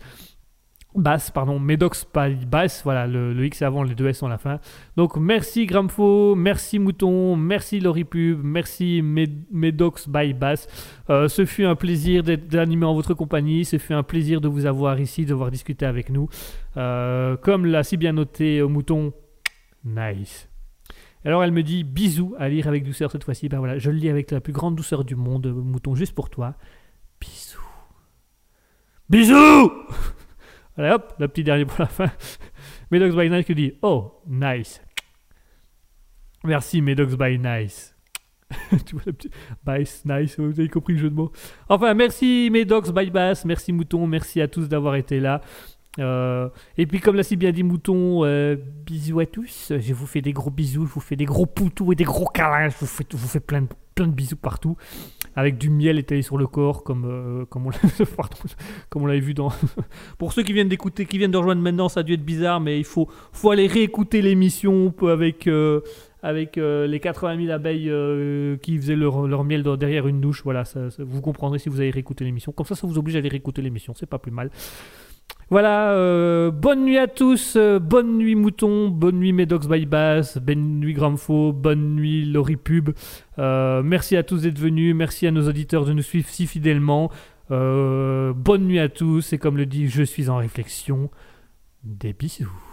Bass, pardon, Medox by Bass, voilà, le, X avant, les deux S à la fin. Donc merci Gramfo, merci Mouton, merci Laurie Pub, merci Med- Medox by Bass. Euh, ce fut un plaisir d'animer en votre compagnie, ce fut un plaisir de vous avoir ici, de voir discuter avec nous. Euh, comme l'a si bien noté euh, Mouton, nice. Alors elle me dit bisous à lire avec douceur cette fois-ci. Ben voilà, je le lis avec la plus grande douceur du monde, Mouton, juste pour toi. Bisous. Bisous Allez hop, le petit dernier pour la fin. Medox by Nice qui dit Oh, nice. Merci Medox by Nice. tu vois le petit Bass, nice, vous avez compris le jeu de mots. Enfin, merci Medox by Bass, merci Mouton, merci à tous d'avoir été là. Euh, et puis, comme l'a si bien dit Mouton, euh, bisous à tous. Je vous fais des gros bisous, je vous fais des gros poutous et des gros câlins. Je vous fais, plein de bisous partout. Avec du miel étalé sur le corps, comme, euh, comme on l'avait vu dans. Pour ceux qui viennent d'écouter, qui viennent de rejoindre maintenant, ça a dû être bizarre, mais il faut, faut aller réécouter l'émission avec, euh, avec euh, les 80 000 abeilles euh, qui faisaient leur, miel derrière une douche. Voilà, vous comprendrez si vous avez réécouté l'émission. Comme ça, ça vous oblige à aller réécouter l'émission, c'est pas plus mal. Voilà, euh, bonne nuit à tous, bonne nuit Mouton, bonne nuit Medox by Bass, bonne nuit Gramfo, bonne nuit Laurie Pub. Merci à tous d'être venus, merci à nos auditeurs de nous suivre si fidèlement. Bonne nuit à tous, et comme le dit Je suis en réflexion, des bisous.